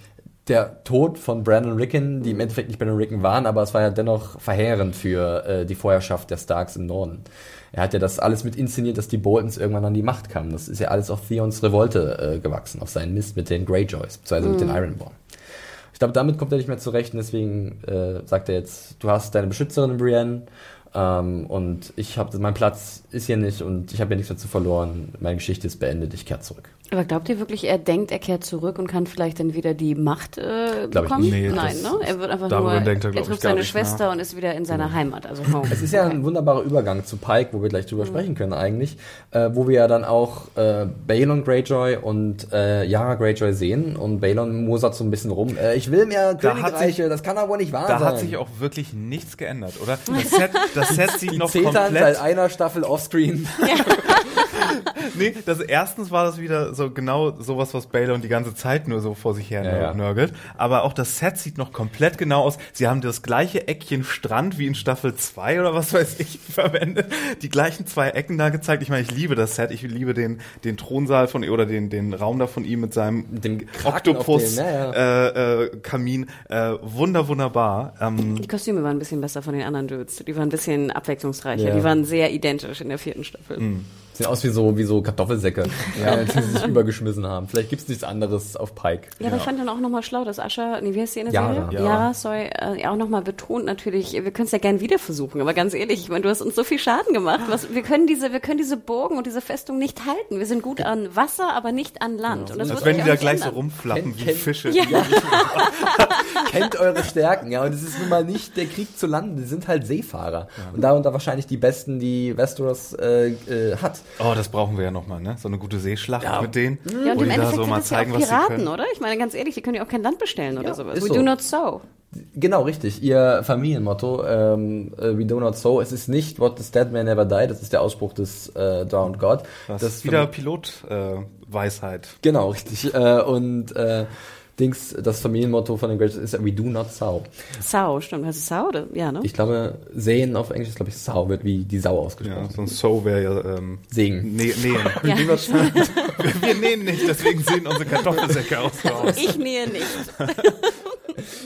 A: der Tod von Brandon Rickon, die im Endeffekt nicht Brandon Rickon waren, aber es war ja dennoch verheerend für äh, die Vorherrschaft der Starks im Norden. Er hat ja das alles mit inszeniert, dass die Boltons irgendwann an die Macht kamen. Das ist ja alles auf Theons Revolte äh, gewachsen, auf seinen Mist mit den Greyjoys, beziehungsweise mit den Ironborn. glaube, damit kommt er nicht mehr zurecht und deswegen äh, sagt er jetzt, du hast deine Beschützerin Brienne ähm, und ich habe mein Platz ist hier nicht und ich habe ja nichts dazu verloren. Meine Geschichte ist beendet, ich kehre zurück.
D: Aber glaubt ihr wirklich, er denkt, er kehrt zurück und kann vielleicht dann wieder die Macht äh,
A: Glaub ich
D: bekommen?
A: nicht.
C: Nee,
D: Nein,
C: das-
D: ne? Er wird einfach nur,
C: denkt er,
D: er,
C: ich,
D: trifft seine
C: nicht
D: Schwester
C: nach.
D: und ist wieder in seiner Heimat, also home.
A: Es ist ja ein wunderbarer Übergang zu Pike, wo wir gleich drüber sprechen können eigentlich, äh, wo wir ja dann auch äh, Balon Greyjoy und äh, Yara Greyjoy sehen und Balon mosert so ein bisschen rum. Äh, ich will mehr
C: Da
A: Königreiche, das kann aber nicht wahr
C: Da
A: sein.
C: hat sich auch wirklich nichts geändert, oder? Das Set, das Set sieht
A: die
C: noch
A: Zetern
C: komplett.
A: seit einer Staffel offscreen.
C: Nee, das erstens war das wieder so genau sowas, was Balon die ganze Zeit nur so vor sich her
A: Ja, ja.
C: nörgelt. Aber auch das Set sieht noch komplett genau aus. Sie haben das gleiche Eckchen Strand wie in Staffel 2 oder was weiß ich verwendet. Die gleichen zwei Ecken da gezeigt. Ich meine, ich liebe das Set. Ich liebe den, den Thronsaal von oder den, den Raum da von ihm mit seinem
A: dem
C: Oktopus
A: dem, ja,
C: Äh, äh, Kamin. Äh, wunder, wunderbar. Ähm,
D: Die Kostüme waren ein bisschen besser von den anderen Dudes. Die waren ein bisschen abwechslungsreicher.
A: Ja.
D: Die waren sehr identisch in der vierten Staffel.
A: Sehen aus wie so, wie so Kartoffelsäcke, ja. die sie sich übergeschmissen haben. Vielleicht gibt's nichts anderes auf Pike.
D: Ja, aber ich fand dann auch nochmal schlau, dass Ascha, nee, wie heißt die in der
A: Yara.
D: Serie?
C: Yara.
D: Yara, sorry, äh, ja auch nochmal betont natürlich, wir können es ja gern wieder versuchen, aber ganz ehrlich, ich meine, du hast uns so viel Schaden gemacht. Was, wir können diese, wir können diese Burgen und diese Festung nicht halten. Wir sind gut an Wasser, aber nicht an Land. Und das
C: als
D: wird
C: wenn die da gleich so
D: ändern.
C: rumflappen
A: Kennt-
C: wie Fische.
D: Ja.
A: Kennt eure Stärken, ja. Und es ist nun mal nicht der Krieg zu landen. Die sind halt Seefahrer. Und darunter wahrscheinlich die besten, die Westeros äh, äh, hat.
C: Oh, das brauchen wir ja nochmal, ne? So eine gute Seeschlacht
A: Ja.
C: mit denen.
D: Ja, und
C: wo
D: im
C: die da
D: Endeffekt
C: so
D: sind
C: mal
D: das ja
C: zeigen,
D: auch Piraten, oder? Ich meine, ganz ehrlich, die können ja auch kein Land bestellen oder
A: Ja,
D: sowas. We
A: so.
D: do not so.
A: Genau, richtig. Ihr Familienmotto, ähm, äh, we do not so. Es ist nicht what is dead man never die. Das ist der Ausspruch des äh, Drowned God.
C: Das,
A: Das
C: ist wieder Pilot-Weisheit. Äh, Weisheit.
A: Genau, richtig. Äh, und äh, Dings, das Familienmotto von den Greats ist we do not sow.
D: Sau, stimmt. Heißt es Sau oder? Ja, ne?
A: Ich glaube, sehen auf Englisch ist, glaube ich, sow wird wie die Sau
C: ja,
A: ausgesprochen.
C: so ein So wäre ja ähm,
A: Segen.
C: nä nähen.
D: Ja.
C: wir, wir nähen nicht, deswegen sehen unsere Kartoffelsäcke aus.
D: Ich nähe nicht.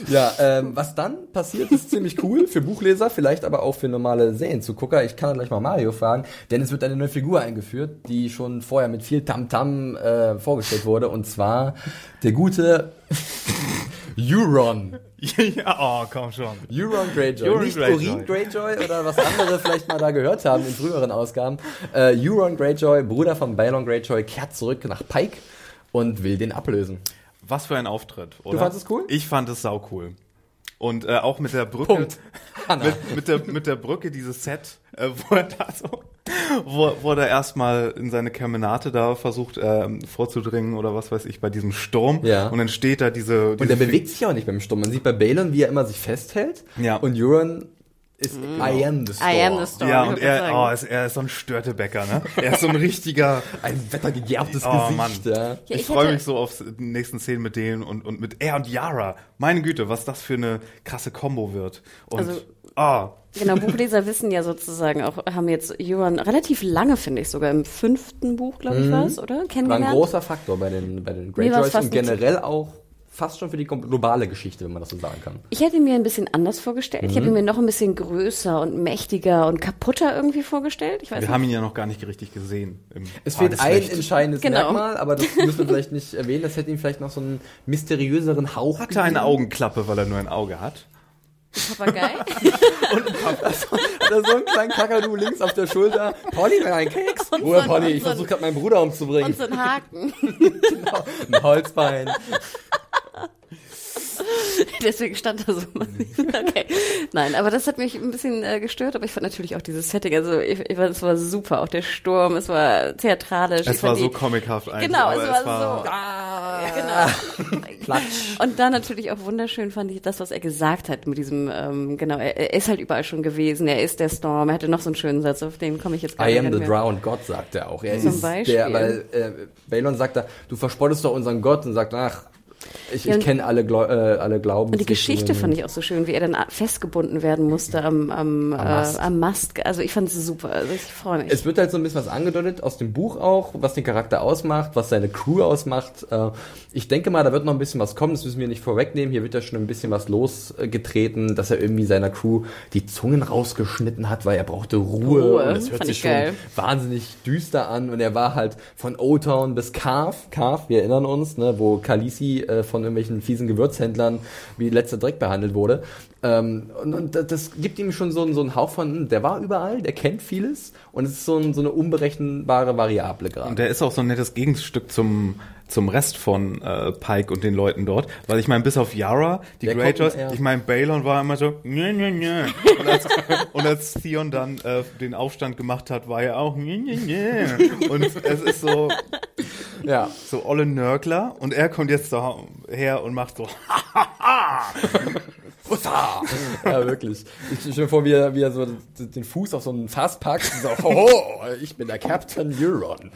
A: Ja, ähm, was dann passiert, ist ziemlich cool für Buchleser, vielleicht aber auch für normale Serienzugucker. Ich kann gleich mal Mario fragen, denn es wird eine neue Figur eingeführt, die schon vorher mit viel Tamtam äh, vorgestellt wurde, und zwar der gute Euron.
C: ja, oh, komm schon.
A: Euron Greyjoy.
C: Euron
A: Nicht
C: Greyjoy.
A: Urin Greyjoy oder was andere vielleicht mal da gehört haben in früheren Ausgaben. Äh, Euron Greyjoy, Bruder von Balon Greyjoy, kehrt zurück nach Pike und will den ablösen.
C: Was für ein Auftritt, oder?
A: fandest es cool?
C: Ich fand es sau cool. Und äh, auch mit der Brücke,
A: Punkt.
C: Mit, mit, der, mit der Brücke, dieses Set, äh, wo er da so, wo, wo er erstmal in seine Kemenate da versucht ähm, vorzudringen oder was weiß ich, bei diesem Sturm.
A: Ja.
C: Und dann steht da diese,
A: Und
C: diese
A: der bewegt sich auch nicht beim Sturm. Man sieht bei Balon, wie er immer sich festhält.
C: Ja.
A: Und Euron ist I am the storm.
D: I am the storm.
C: Ja, und er, oh, ist, er ist so ein Störtebäcker, ne? Er ist so ein richtiger,
A: Ein wettergegerbtes
C: Oh,
A: Gesicht.
C: Mann.
A: Ja.
D: Ja,
C: ich
D: ich
C: freue mich so auf die nächsten Szenen mit denen und, und mit er und Yara. Meine Güte, was das für eine krasse Combo wird. Und,
D: Also-
C: ah,
D: Genau, Buchleser wissen ja sozusagen auch, haben jetzt Johann relativ lange, finde ich, sogar im fünften Buch, glaube ich, war es, oder?
A: War ein großer Faktor bei den, bei den Greyjoys und generell auch fast schon für die globale Geschichte, wenn man das so sagen kann.
D: Ich hätte mir ein bisschen anders vorgestellt. Ich
A: Mhm.
D: hätte mir noch ein bisschen größer und mächtiger und kaputter irgendwie vorgestellt. Ich weiß
C: wir
D: nicht.
C: haben ihn ja noch gar nicht richtig gesehen. Im
A: Es fehlt ein entscheidendes
D: Genau.
A: Merkmal, aber das müssen wir vielleicht nicht erwähnen. Das hätte ihm vielleicht noch so einen mysteriöseren Hauch
C: Hatte eine
A: gegeben.
C: Augenklappe, weil er nur ein Auge hat.
D: Papagei.
A: Oder so einen kleinen Kakadu links auf der Schulter. Polly, will ein Keks?
D: Und
A: Ruhe,
D: so ein-
A: Polly, ich
D: und so ein-
A: versuche gerade meinen Bruder umzubringen.
D: und so ein Haken.
A: genau. Ein Holzbein.
D: Deswegen stand da so. Okay. Nein, aber das hat mich ein bisschen äh, gestört, aber ich fand natürlich auch dieses Setting, also ich, ich fand, es war super, auch der Sturm, es war theatralisch. ich
C: Es war
D: fand
C: so
D: die,
C: comichaft eigentlich.
D: Genau,
C: aber
D: es war so.
A: Ah,
D: Genau.
A: Klatsch.
D: Und dann natürlich auch wunderschön fand ich das, was er gesagt hat mit diesem, ähm, genau, er, er ist halt überall schon gewesen, er ist der Storm, er hatte noch so einen schönen Satz, auf den komme ich jetzt gar
A: I
D: nicht
A: am the
D: mehr.
A: drowned God, sagt er auch. Er
D: Zum
A: ist
D: Beispiel.
A: der, weil äh, Balon sagt da, du verspottest doch unseren Gott und sagt, ach, ich,
D: Ja,
A: ich kenne alle, äh, alle Glauben.
D: Und die Geschichte fand ich auch so schön, wie er dann festgebunden werden musste am, am, am,
A: Mast.
D: Äh, am Mast. Also ich fand es super. Also ich freue mich.
A: Es wird halt so ein bisschen was angedeutet aus dem Buch auch, was den Charakter ausmacht, was seine Crew ausmacht. Äh, Ich denke mal, da wird noch ein bisschen was kommen, das müssen wir nicht vorwegnehmen. Hier wird ja schon ein bisschen was losgetreten, dass er irgendwie seiner Crew die Zungen rausgeschnitten hat, weil er brauchte Ruhe.
D: Ruhe,
A: und das hört
D: fand
A: sich
D: ich
A: schon
D: geil.
A: wahnsinnig düster an. Und er war halt von O-Town bis Carve, Carve, wir erinnern uns, ne, wo Khaleesi äh, von von irgendwelchen fiesen Gewürzhändlern wie letzter Dreck behandelt wurde. Ähm, und, und das- gibt ihm schon so, einen- so einen Hauch von, der war überall, der kennt vieles und es ist so, ein, so eine unberechenbare Variable gerade.
C: Und der ist auch so ein nettes Gegenstück zum zum Rest von äh, Pike und den Leuten dort, weil ich meine, bis auf Yara, die
A: eher-
C: ich meine, Balon war immer so, nö, nö, nö. Und als, und als Theon dann äh, den Aufstand gemacht hat, war er auch, nö, nö, nö. Und es ist so,
A: Ja,
C: so olle Nörgler. Und er kommt jetzt so her und macht so,
A: Hussa! ja, wirklich. Ich stelle mir vor, wie er, wie er so den Fuß auf so ein Fass packt und so, hoho, ich bin der Captain Euron.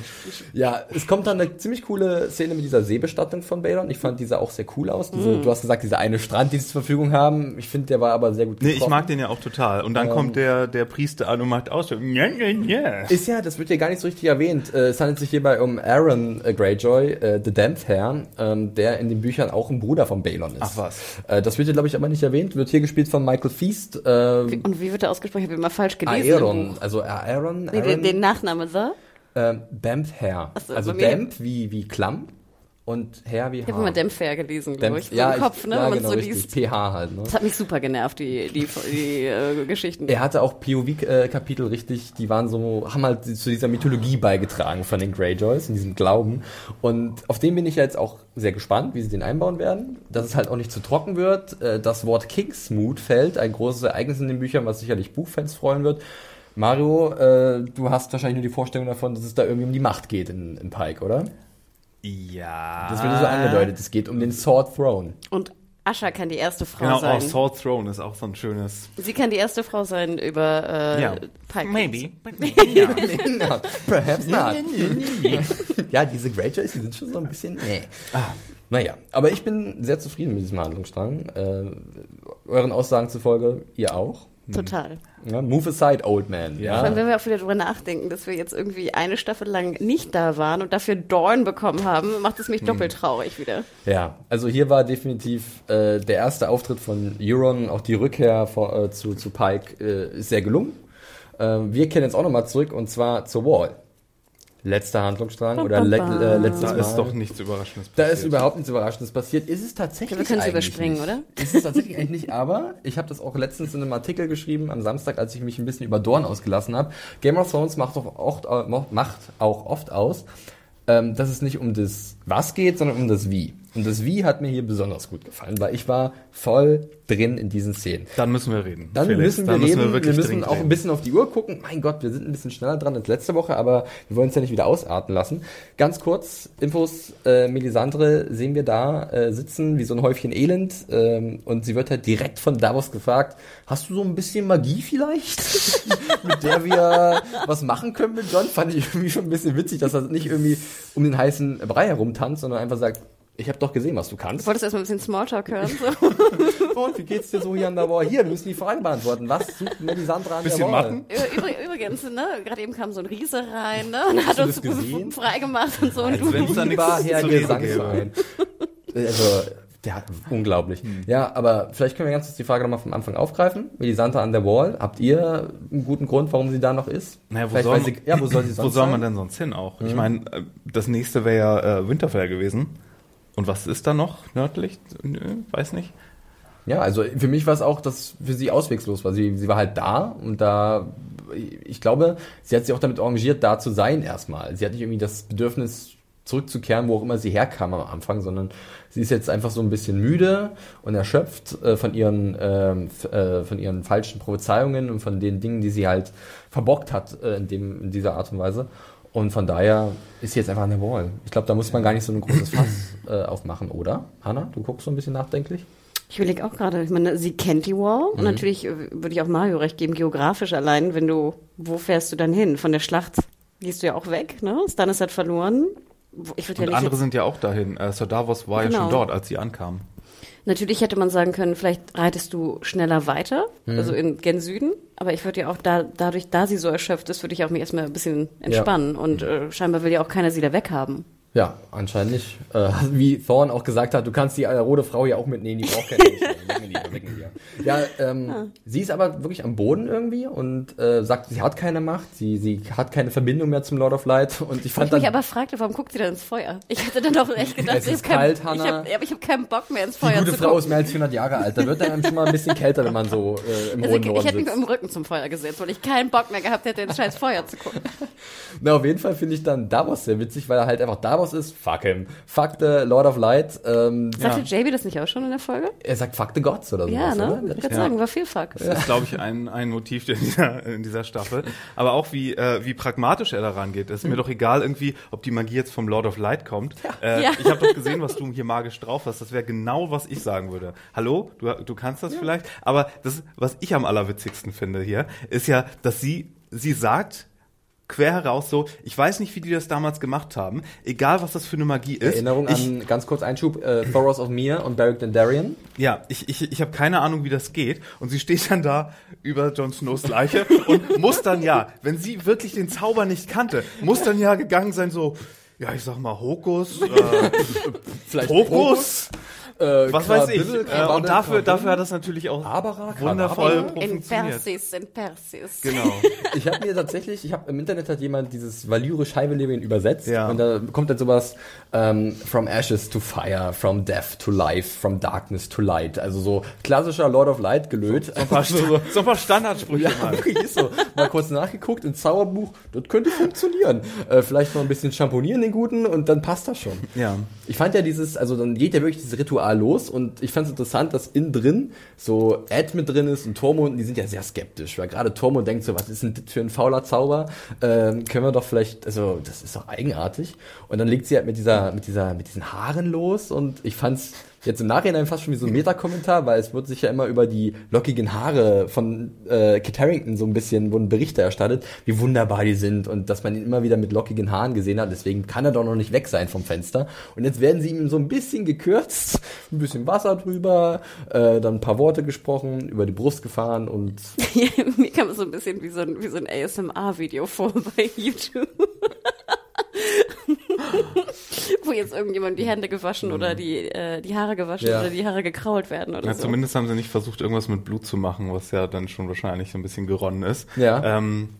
A: Ja, es kommt dann eine ziemlich coole Szene mit dieser Seebestattung von Balon. Ich fand diese auch sehr cool aus. Diese, Du hast gesagt, dieser eine Strand, den sie zur Verfügung haben. Ich finde, der war aber sehr gut
C: nee, ich
A: getroffen.
C: mag den ja auch total. Und dann
A: Ähm.
C: kommt der, der Priester an und macht aus, nö, nö, nö.
A: Ist ja, das wird ja gar nicht so richtig erwähnt. Äh, Es handelt sich hierbei um Aaron äh, Greyjoy, äh, The Damned Hair, ähm, der in den Büchern auch ein Bruder von Balon ist.
C: Ach was.
A: Äh, das wird hier, glaube ich, aber nicht erwähnt. Wird hier gespielt von Michael Feast. Äh,
D: Und wie wird der ausgesprochen? Ich habe immer falsch gelesen.
A: Aaron, also äh, Aaron,
D: Nee, den,
A: Aaron
D: den Nachnamen, so?
A: ähm, Damned Hair.
D: So,
A: also Damp wie, wie Klamm und Hair wie
D: Ich habe immer Dämpfer gelesen, glaube ich.
A: ja,
D: Im Kopf, ne?
A: ja,
D: wenn man
A: genau,
D: so
A: richtig.
D: liest.
A: PH halt, ne?
D: Das hat mich super genervt, die, die, die äh, Geschichten.
A: Er hatte auch POV-Kapitel richtig, die waren so, haben halt zu dieser Mythologie beigetragen von den Greyjoys, in diesem Glauben. Und auf den bin ich ja jetzt auch sehr gespannt, wie sie den einbauen werden. Dass es halt auch nicht zu trocken wird. Äh, Das Wort Kingsmood fällt, ein großes Ereignis in den Büchern, was sicherlich Buchfans freuen wird. Mario, äh, du hast wahrscheinlich nur die Vorstellung davon, dass es da irgendwie um die Macht geht in, in Pike, oder?
C: Ja.
A: Das wird so angedeutet. Es geht um den Sword Throne.
D: Und Ascha kann die erste Frau
C: Genau,
D: sein.
C: oh, Sword Throne ist auch so ein schönes.
D: Sie kann die erste Frau sein über äh,
C: Ja.
D: Pike.
C: Maybe.
A: Not. Perhaps not. ja, diese Greyjoys, die sind schon so ein bisschen. Nee. Naja, aber ich bin sehr zufrieden mit diesem Handlungsstrang. Äh, euren Aussagen zufolge, ihr auch.
D: Total.
A: Ja, move aside, old man.
D: Vor allem,
A: Ja.
D: wenn wir auch wieder drüber nachdenken, dass wir jetzt irgendwie eine Staffel lang nicht da waren und dafür Dorn bekommen haben, macht es
A: Hm.
D: mich doppelt traurig wieder.
A: ja, also hier war definitiv äh, der erste Auftritt von Euron, auch die Rückkehr vor, äh, zu, zu Pike äh, ist sehr gelungen. Äh, wir kehren jetzt auch nochmal zurück und zwar zur Wall. Letzter Handlungsstrang oder le äh, letztes
C: Da
A: Mal.
C: ist doch nichts Überraschendes
A: Da
C: passiert.
A: ist überhaupt nichts Überraschendes passiert. Ist es tatsächlich
D: Wir können es überspringen,
A: nicht.
D: oder?
A: Ist es tatsächlich eigentlich nicht, aber ich habe das auch letztens in einem Artikel geschrieben, am Samstag, als ich mich ein bisschen über Dorn ausgelassen habe. Game of Thrones macht auch oft, äh, macht auch oft aus, ähm, dass es nicht um das Was geht, sondern um das Wie. Und das Wie hat mir hier besonders gut gefallen, weil ich war voll drin in diesen Szenen.
C: Dann müssen wir reden.
A: Dann
C: Felix.
A: müssen wir
C: Dann
A: reden, wir,
C: wirklich
A: müssen auch ein bisschen auf die Uhr gucken. Mein Gott, wir sind ein bisschen schneller dran als letzte Woche, aber wir wollen es ja nicht wieder ausarten lassen. Ganz kurz, Infos, äh, Melisandre sehen wir da äh, sitzen, wie so ein Häufchen Elend ähm, und sie wird halt direkt von Davos gefragt, hast du so ein bisschen Magie vielleicht, mit der wir was machen können mit John? Fand ich irgendwie schon ein bisschen witzig, dass er nicht irgendwie um den heißen Brei herumtanzt, sondern einfach sagt, ich habe doch gesehen, was du kannst.
D: Ich wollte erstmal ein bisschen Smalltalk hören. So.
A: Und wie geht's dir so hier an der Wall? Hier, wir müssen die Frage beantworten. Was sucht Melisandre an
C: Bisschen
A: der Wall?
C: machen?
D: Übr- Übrigens, ne, gerade eben kam so ein Riese rein, ne, und hat
A: du
D: uns
A: gesehen?
D: freigemacht und so. Und
C: Als
D: du,
C: wenn's da nichts
A: War
C: reden
A: Gesangsverein. Also, der hat unglaublich.
C: Hm.
A: Ja, aber vielleicht können wir ganz kurz die Frage nochmal vom Anfang aufgreifen. Melisandre an der Wall. Habt ihr einen guten Grund, warum sie da noch ist?
C: Naja, wo
A: Vielleicht,
C: soll,
A: weil sie, ja, wo soll sie sonst
C: wo soll man?
A: Mhm.
C: denn sonst hin auch? Ich meine, äh, das nächste wäre ja äh, Winterfell gewesen. Und was ist da noch nördlich? Nö, weiß nicht.
A: Ja, also für mich war es auch, dass für sie auswegslos war. Sie, sie war halt da und da, ich glaube, sie hat sich auch damit arrangiert, da zu sein erstmal. Sie hat nicht irgendwie das Bedürfnis zurückzukehren, wo auch immer sie herkam am Anfang, sondern sie ist jetzt einfach so ein bisschen müde und erschöpft äh, von ihren ähm, äh, von ihren falschen Prophezeiungen und von den Dingen, die sie halt verbockt hat äh, in dem in dieser Art und Weise. Und von daher ist sie jetzt einfach der Wall. Ich glaube, da muss man gar nicht so ein großes Fass äh, aufmachen, oder? Hanna, du guckst so ein bisschen nachdenklich.
D: ich überlege auch gerade, ich meine, sie kennt die Wall.
A: Mhm.
D: Und natürlich äh, würde ich auch Mario recht geben, geografisch allein, wenn du, wo fährst du dann hin? Von der Schlacht gehst du ja auch weg, ne? Stannis hat verloren. Ich würde ja
C: Und
D: nicht
C: andere sind ja auch dahin. Äh, Sir Davos war ja
D: Genau.
C: schon dort, als sie ankam.
D: Natürlich hätte man sagen können, vielleicht reitest du schneller weiter,
A: Mhm.
D: also in gen Süden. Aber ich würde ja auch da, dadurch, da sie so erschöpft ist, würde ich auch mich erstmal ein bisschen entspannen. Und äh, scheinbar will ja auch keiner sie da weghaben.
A: Ja, anscheinend nicht. Äh, wie Thorn auch gesagt hat, du kannst die rote Frau ja auch mitnehmen, die braucht keine ihr. Ja, ähm, sie ist aber wirklich am Boden irgendwie und äh, sagt, sie hat keine Macht, sie, sie hat keine Verbindung mehr zum Lord of Light und ich fand
D: ich mich
A: dann,
D: aber fragte, warum guckt sie dann ins Feuer? Ich hatte dann doch echt gedacht,
A: Es ist
D: hab ich
A: Hannah.
D: hab, ja, aber ich habe keinen Bock mehr ins
A: die
D: Feuer
A: gute
D: zu
A: Frau
D: gucken.
A: ist mehr als 400 Jahre alt, da wird einem schon mal ein bisschen kälter, wenn man so äh, im
D: Also
A: hohen
D: ich, ich hätte mich
A: sitzt.
D: mit dem Rücken zum Feuer gesetzt, weil ich keinen Bock mehr gehabt hätte, ins scheiß Feuer zu gucken.
A: Na, auf jeden Fall finde ich dann Davos sehr witzig, weil er halt einfach Davos ist. Fuck him. Fuck the Lord of Light. Ähm,
D: Sagte JB das nicht auch schon in der Folge?
A: er sagt fuck the gods oder
D: Ja,
A: sowas,
D: ne?
A: oder?
D: Ich würde
C: Ja.
D: sagen, war viel Fuck.
C: Das ist, glaube ich, ein, ein Motiv in dieser, in dieser Staffel. Aber auch wie, äh, wie pragmatisch er daran geht. Es ist mir doch egal irgendwie, ob die Magie jetzt vom Lord of Light kommt. Äh,
D: Ja.
C: Ich habe doch gesehen, was du hier magisch drauf hast. Das wäre genau, was ich sagen würde. Hallo, du, du kannst das vielleicht. Aber das, was ich am allerwitzigsten finde hier, ist ja, dass sie, sie sagt, quer heraus so, ich weiß nicht, wie die das damals gemacht haben, egal was das für eine Magie ist.
A: Erinnerung
C: ich,
A: an, ganz kurz Einschub, äh, Thoros of Mir und Beric Dondarrion.
C: Ja, ich, ich, ich habe keine Ahnung, wie das geht. Und sie steht dann da über Jon Snows Leiche und muss dann ja, wenn sie wirklich den Zauber nicht kannte, muss dann ja gegangen sein so, ja, ich sag mal Hokus, äh,
A: Vielleicht
C: Hokus,
A: Äh,
C: was weiß ich. Äh, und dafür, dafür hat das natürlich auch
A: Abara,
C: wundervoll.
D: In. Persis, in Persis.
C: Genau.
A: Ich habe mir tatsächlich, ich habe im Internet hat jemand dieses valyrisch Heivelevin übersetzt
C: Ja.
A: und da kommt dann sowas ähm, from ashes to fire, from death to life, from darkness to light. Also so klassischer Lord of Light gelöt.
C: So ein paar, Sta- so ein paar Standardsprüche
A: Ja,
C: mal.
A: wirklich ist so. Mal kurz nachgeguckt ins Zauberbuch, das könnte funktionieren. Äh, vielleicht noch ein bisschen schamponieren den Guten und dann passt das schon.
C: Ja.
A: Ich fand ja dieses, also dann geht ja wirklich dieses Ritual los und ich fand es interessant, dass innen drin so Ed mit drin ist und Tormund, die sind ja sehr skeptisch, weil gerade Tormund denkt so, was ist denn das für ein fauler Zauber? Ähm, können wir doch vielleicht, also das ist doch eigenartig. Und dann legt sie halt mit dieser, mit dieser, mit diesen Haaren los und ich fand's jetzt im Nachhinein fast schon wie so ein Metakommentar, weil es wird sich ja immer über die lockigen Haare von äh, Kit Harington so ein bisschen, wurden Berichte erstattet, wie wunderbar die sind und dass man ihn immer wieder mit lockigen Haaren gesehen hat, deswegen kann er doch noch nicht weg sein vom Fenster. Und jetzt werden sie ihm so ein bisschen gekürzt, ein bisschen Wasser drüber, äh, dann ein paar Worte gesprochen, über die Brust gefahren und
D: Mir kam es so ein bisschen wie so ein, wie so ein ASMR-Video vor bei YouTube. Wo jetzt irgendjemand die Hände gewaschen oder die, äh, die Haare gewaschen
A: Ja.
D: oder die Haare gekrault werden oder
C: Ja,
D: so.
C: zumindest haben sie nicht versucht, irgendwas mit Blut zu machen, was ja dann schon wahrscheinlich so ein bisschen geronnen ist.
A: Ja.
C: Ähm,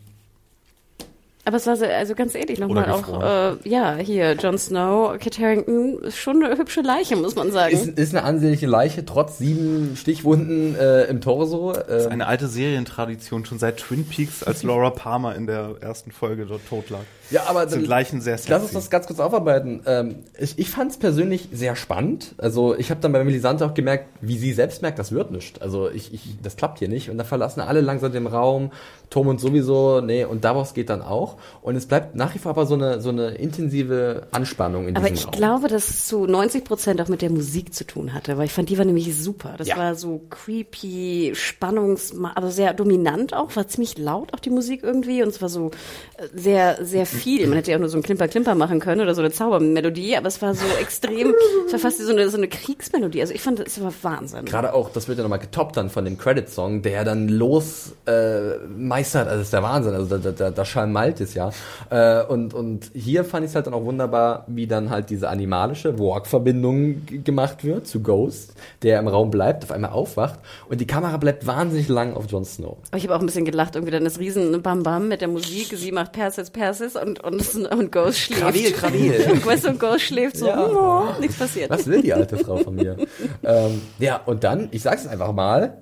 D: Aber es war so, also ganz ehrlich nochmal auch, äh, ja, hier, Jon Snow, Kit Harington, ist schon eine hübsche Leiche, muss man sagen.
A: ist, ist eine ansehnliche Leiche, trotz sieben Stichwunden äh, im Torso.
C: Das ist
A: Äh,
C: eine alte Serientradition, schon seit Twin Peaks, als Laura Palmer in der ersten Folge dort tot lag.
A: ja, aber
C: Sind
A: dann-
C: Leichen sehr
A: Lass uns
C: sexy.
A: das ganz kurz aufarbeiten. Ähm, ich ich fand es persönlich sehr spannend. Also ich habe dann bei Melisande auch gemerkt, wie sie selbst merkt, das wird nicht. Also ich, ich, das klappt hier nicht. Und da verlassen alle langsam den Raum. Tormund sowieso, nee, und Davos geht dann auch. Und es bleibt nach wie vor aber so eine, so eine intensive Anspannung in
D: Aber
A: diesem
D: ich
A: Raum.
D: glaube, dass es zu 90 Prozent auch mit der Musik zu tun hatte, weil ich fand, die war nämlich super. Das
A: Ja.
D: war so creepy, spannungs, aber sehr dominant auch, war ziemlich laut auch die Musik irgendwie und es war so äh, sehr, sehr viel. Man hätte ja auch nur so ein Klimper-Klimper machen können oder so eine Zaubermelodie, aber es war so extrem, es war fast so eine, so eine Kriegsmelodie. Also ich fand, es war Wahnsinn.
A: Gerade auch, das wird ja nochmal getoppt dann von dem Credit-Song, der dann los äh, meistert, also das ist der Wahnsinn, also da, da, da schalmalt es ja. Äh, und, und hier fand ich es halt dann auch wunderbar, wie dann halt diese animalische Walk-Verbindung gemacht wird zu Ghost, der im Raum bleibt, auf einmal aufwacht und die Kamera bleibt wahnsinnig lang auf Jon Snow.
D: Aber ich habe auch ein bisschen gelacht, irgendwie dann das riesen Bam Bam mit der Musik, sie macht Persis, Persis und, und, und Ghost schläft.
A: Krawil, Krawil.
D: Und weißt du, und Ghost schläft so,
A: Ja.
D: oh, nichts passiert.
A: Was will die alte Frau von mir? ähm, ja, und dann, ich sag's einfach mal,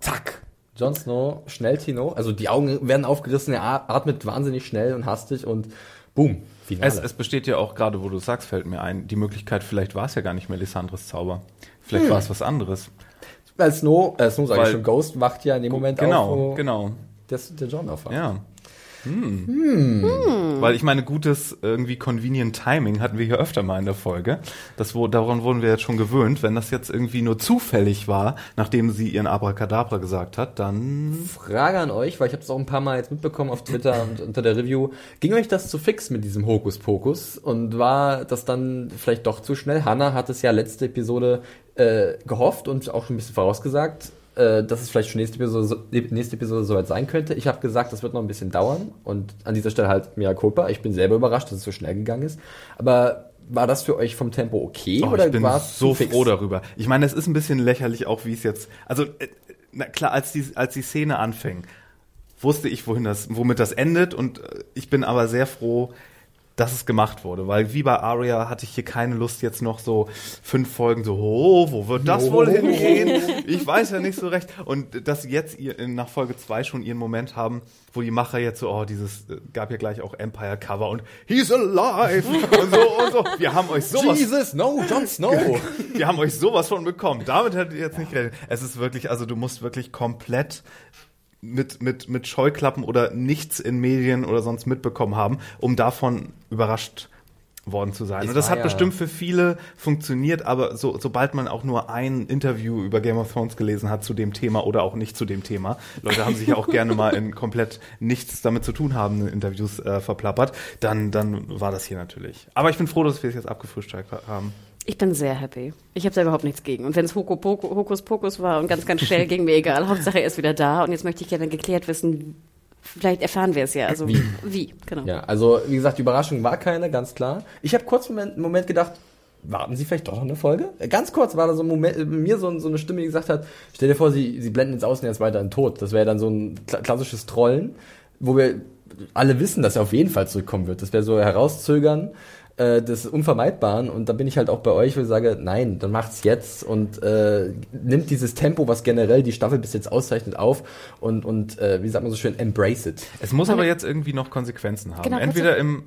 A: zack. Jon Snow, schnell Tino, also die Augen werden aufgerissen, er atmet wahnsinnig schnell und hastig und boom, Finale.
C: Es, es besteht ja auch gerade, wo du sagst, fällt mir ein, die Möglichkeit, vielleicht war es ja gar nicht Melisandres Zauber. Vielleicht war es was anderes.
A: Weil Snow, äh, Snow sag ich schon, Ghost wacht ja in dem Moment
C: Genau,
A: auf, wo
C: genau.
A: Der, der John aufwacht.
C: Ja. Hm. Weil ich meine, gutes irgendwie convenient Timing hatten wir hier öfter mal in der Folge. Das, wo, daran wurden wir jetzt schon gewöhnt. Wenn das jetzt irgendwie nur zufällig war, nachdem sie ihren Abracadabra gesagt hat, dann
A: Frage an euch, weil ich habe es auch ein paar Mal jetzt mitbekommen auf Twitter und unter der Review. Ging euch das zu fix mit diesem Hokuspokus? Und war das dann vielleicht doch zu schnell? Hannah hat es ja letzte Episode äh, gehofft und auch schon ein bisschen vorausgesagt, äh, dass es vielleicht schon nächste Episode, so- nächste Episode soweit sein könnte. Ich habe gesagt, das wird noch ein bisschen dauern und an dieser Stelle halt mea culpa. Ich bin selber überrascht, dass es so schnell gegangen ist. Aber war das für euch vom Tempo okay
C: Oh,
A: oder
C: ich bin so froh darüber. Ich meine, es ist ein bisschen lächerlich auch, wie es jetzt. Also äh, na klar, als die als die Szene anfing, wusste ich, wohin das, womit das endet, und äh, ich bin aber sehr froh, dass es gemacht wurde, weil wie bei Aria hatte ich hier keine Lust jetzt noch so fünf Folgen so, oh, wo wird das wohl hingehen? Ich weiß ja nicht so recht. Und dass sie jetzt ihr, nach Folge zwei schon ihren Moment haben, wo die Macher jetzt so, oh, dieses äh, gab ja gleich auch Empire Cover und he's alive und so und so. Wir haben euch sowas
A: Jesus, no, Jon Snow.
C: wir haben euch sowas von bekommen. Damit hättet ihr jetzt nicht gerechnet. Es ist wirklich, also du musst wirklich komplett mit, mit, mit Scheuklappen oder nichts in Medien oder sonst mitbekommen haben, um davon überrascht worden zu sein.
A: Es
C: Und das hat
A: ja-
C: bestimmt für viele funktioniert, aber so, sobald man auch nur ein Interview über Game of Thrones gelesen hat zu dem Thema oder auch nicht zu dem Thema, Leute haben sich ja auch gerne mal in komplett nichts damit zu tun haben Interviews äh, verplappert, dann, dann war das hier natürlich. Aber ich bin froh, dass wir es jetzt abgefrühstückt haben.
D: Ich bin sehr happy. Ich habe da überhaupt nichts gegen. Und wenn es Hokus Pokus war und ganz, ganz schnell, ging mir egal. Hauptsache er ist wieder da. Und jetzt möchte ich gerne geklärt wissen, vielleicht erfahren wir es ja. Also wie? Wie, genau.
A: Ja, also wie gesagt, die Überraschung war keine, ganz klar. Ich habe kurz einen Moment, einen Moment gedacht, warten Sie vielleicht doch noch eine Folge? Ganz kurz war da so ein Moment, äh, mir so, so eine Stimme, die gesagt hat, stell dir vor, Sie, Sie blenden ins Außen jetzt weiter in Tod. Das wäre dann so ein kla klassisches Trollen, wo wir alle wissen, dass er auf jeden Fall zurückkommen wird. Das wäre so herauszögern äh, des Unvermeidbaren und da bin ich halt auch bei euch, wo ich sage, nein, dann macht's jetzt und äh, nimmt dieses Tempo, was generell die Staffel bis jetzt auszeichnet, auf und, und äh, wie sagt man so schön, embrace it.
C: Es muss aber jetzt irgendwie noch Konsequenzen haben.
D: Genau,
C: Entweder im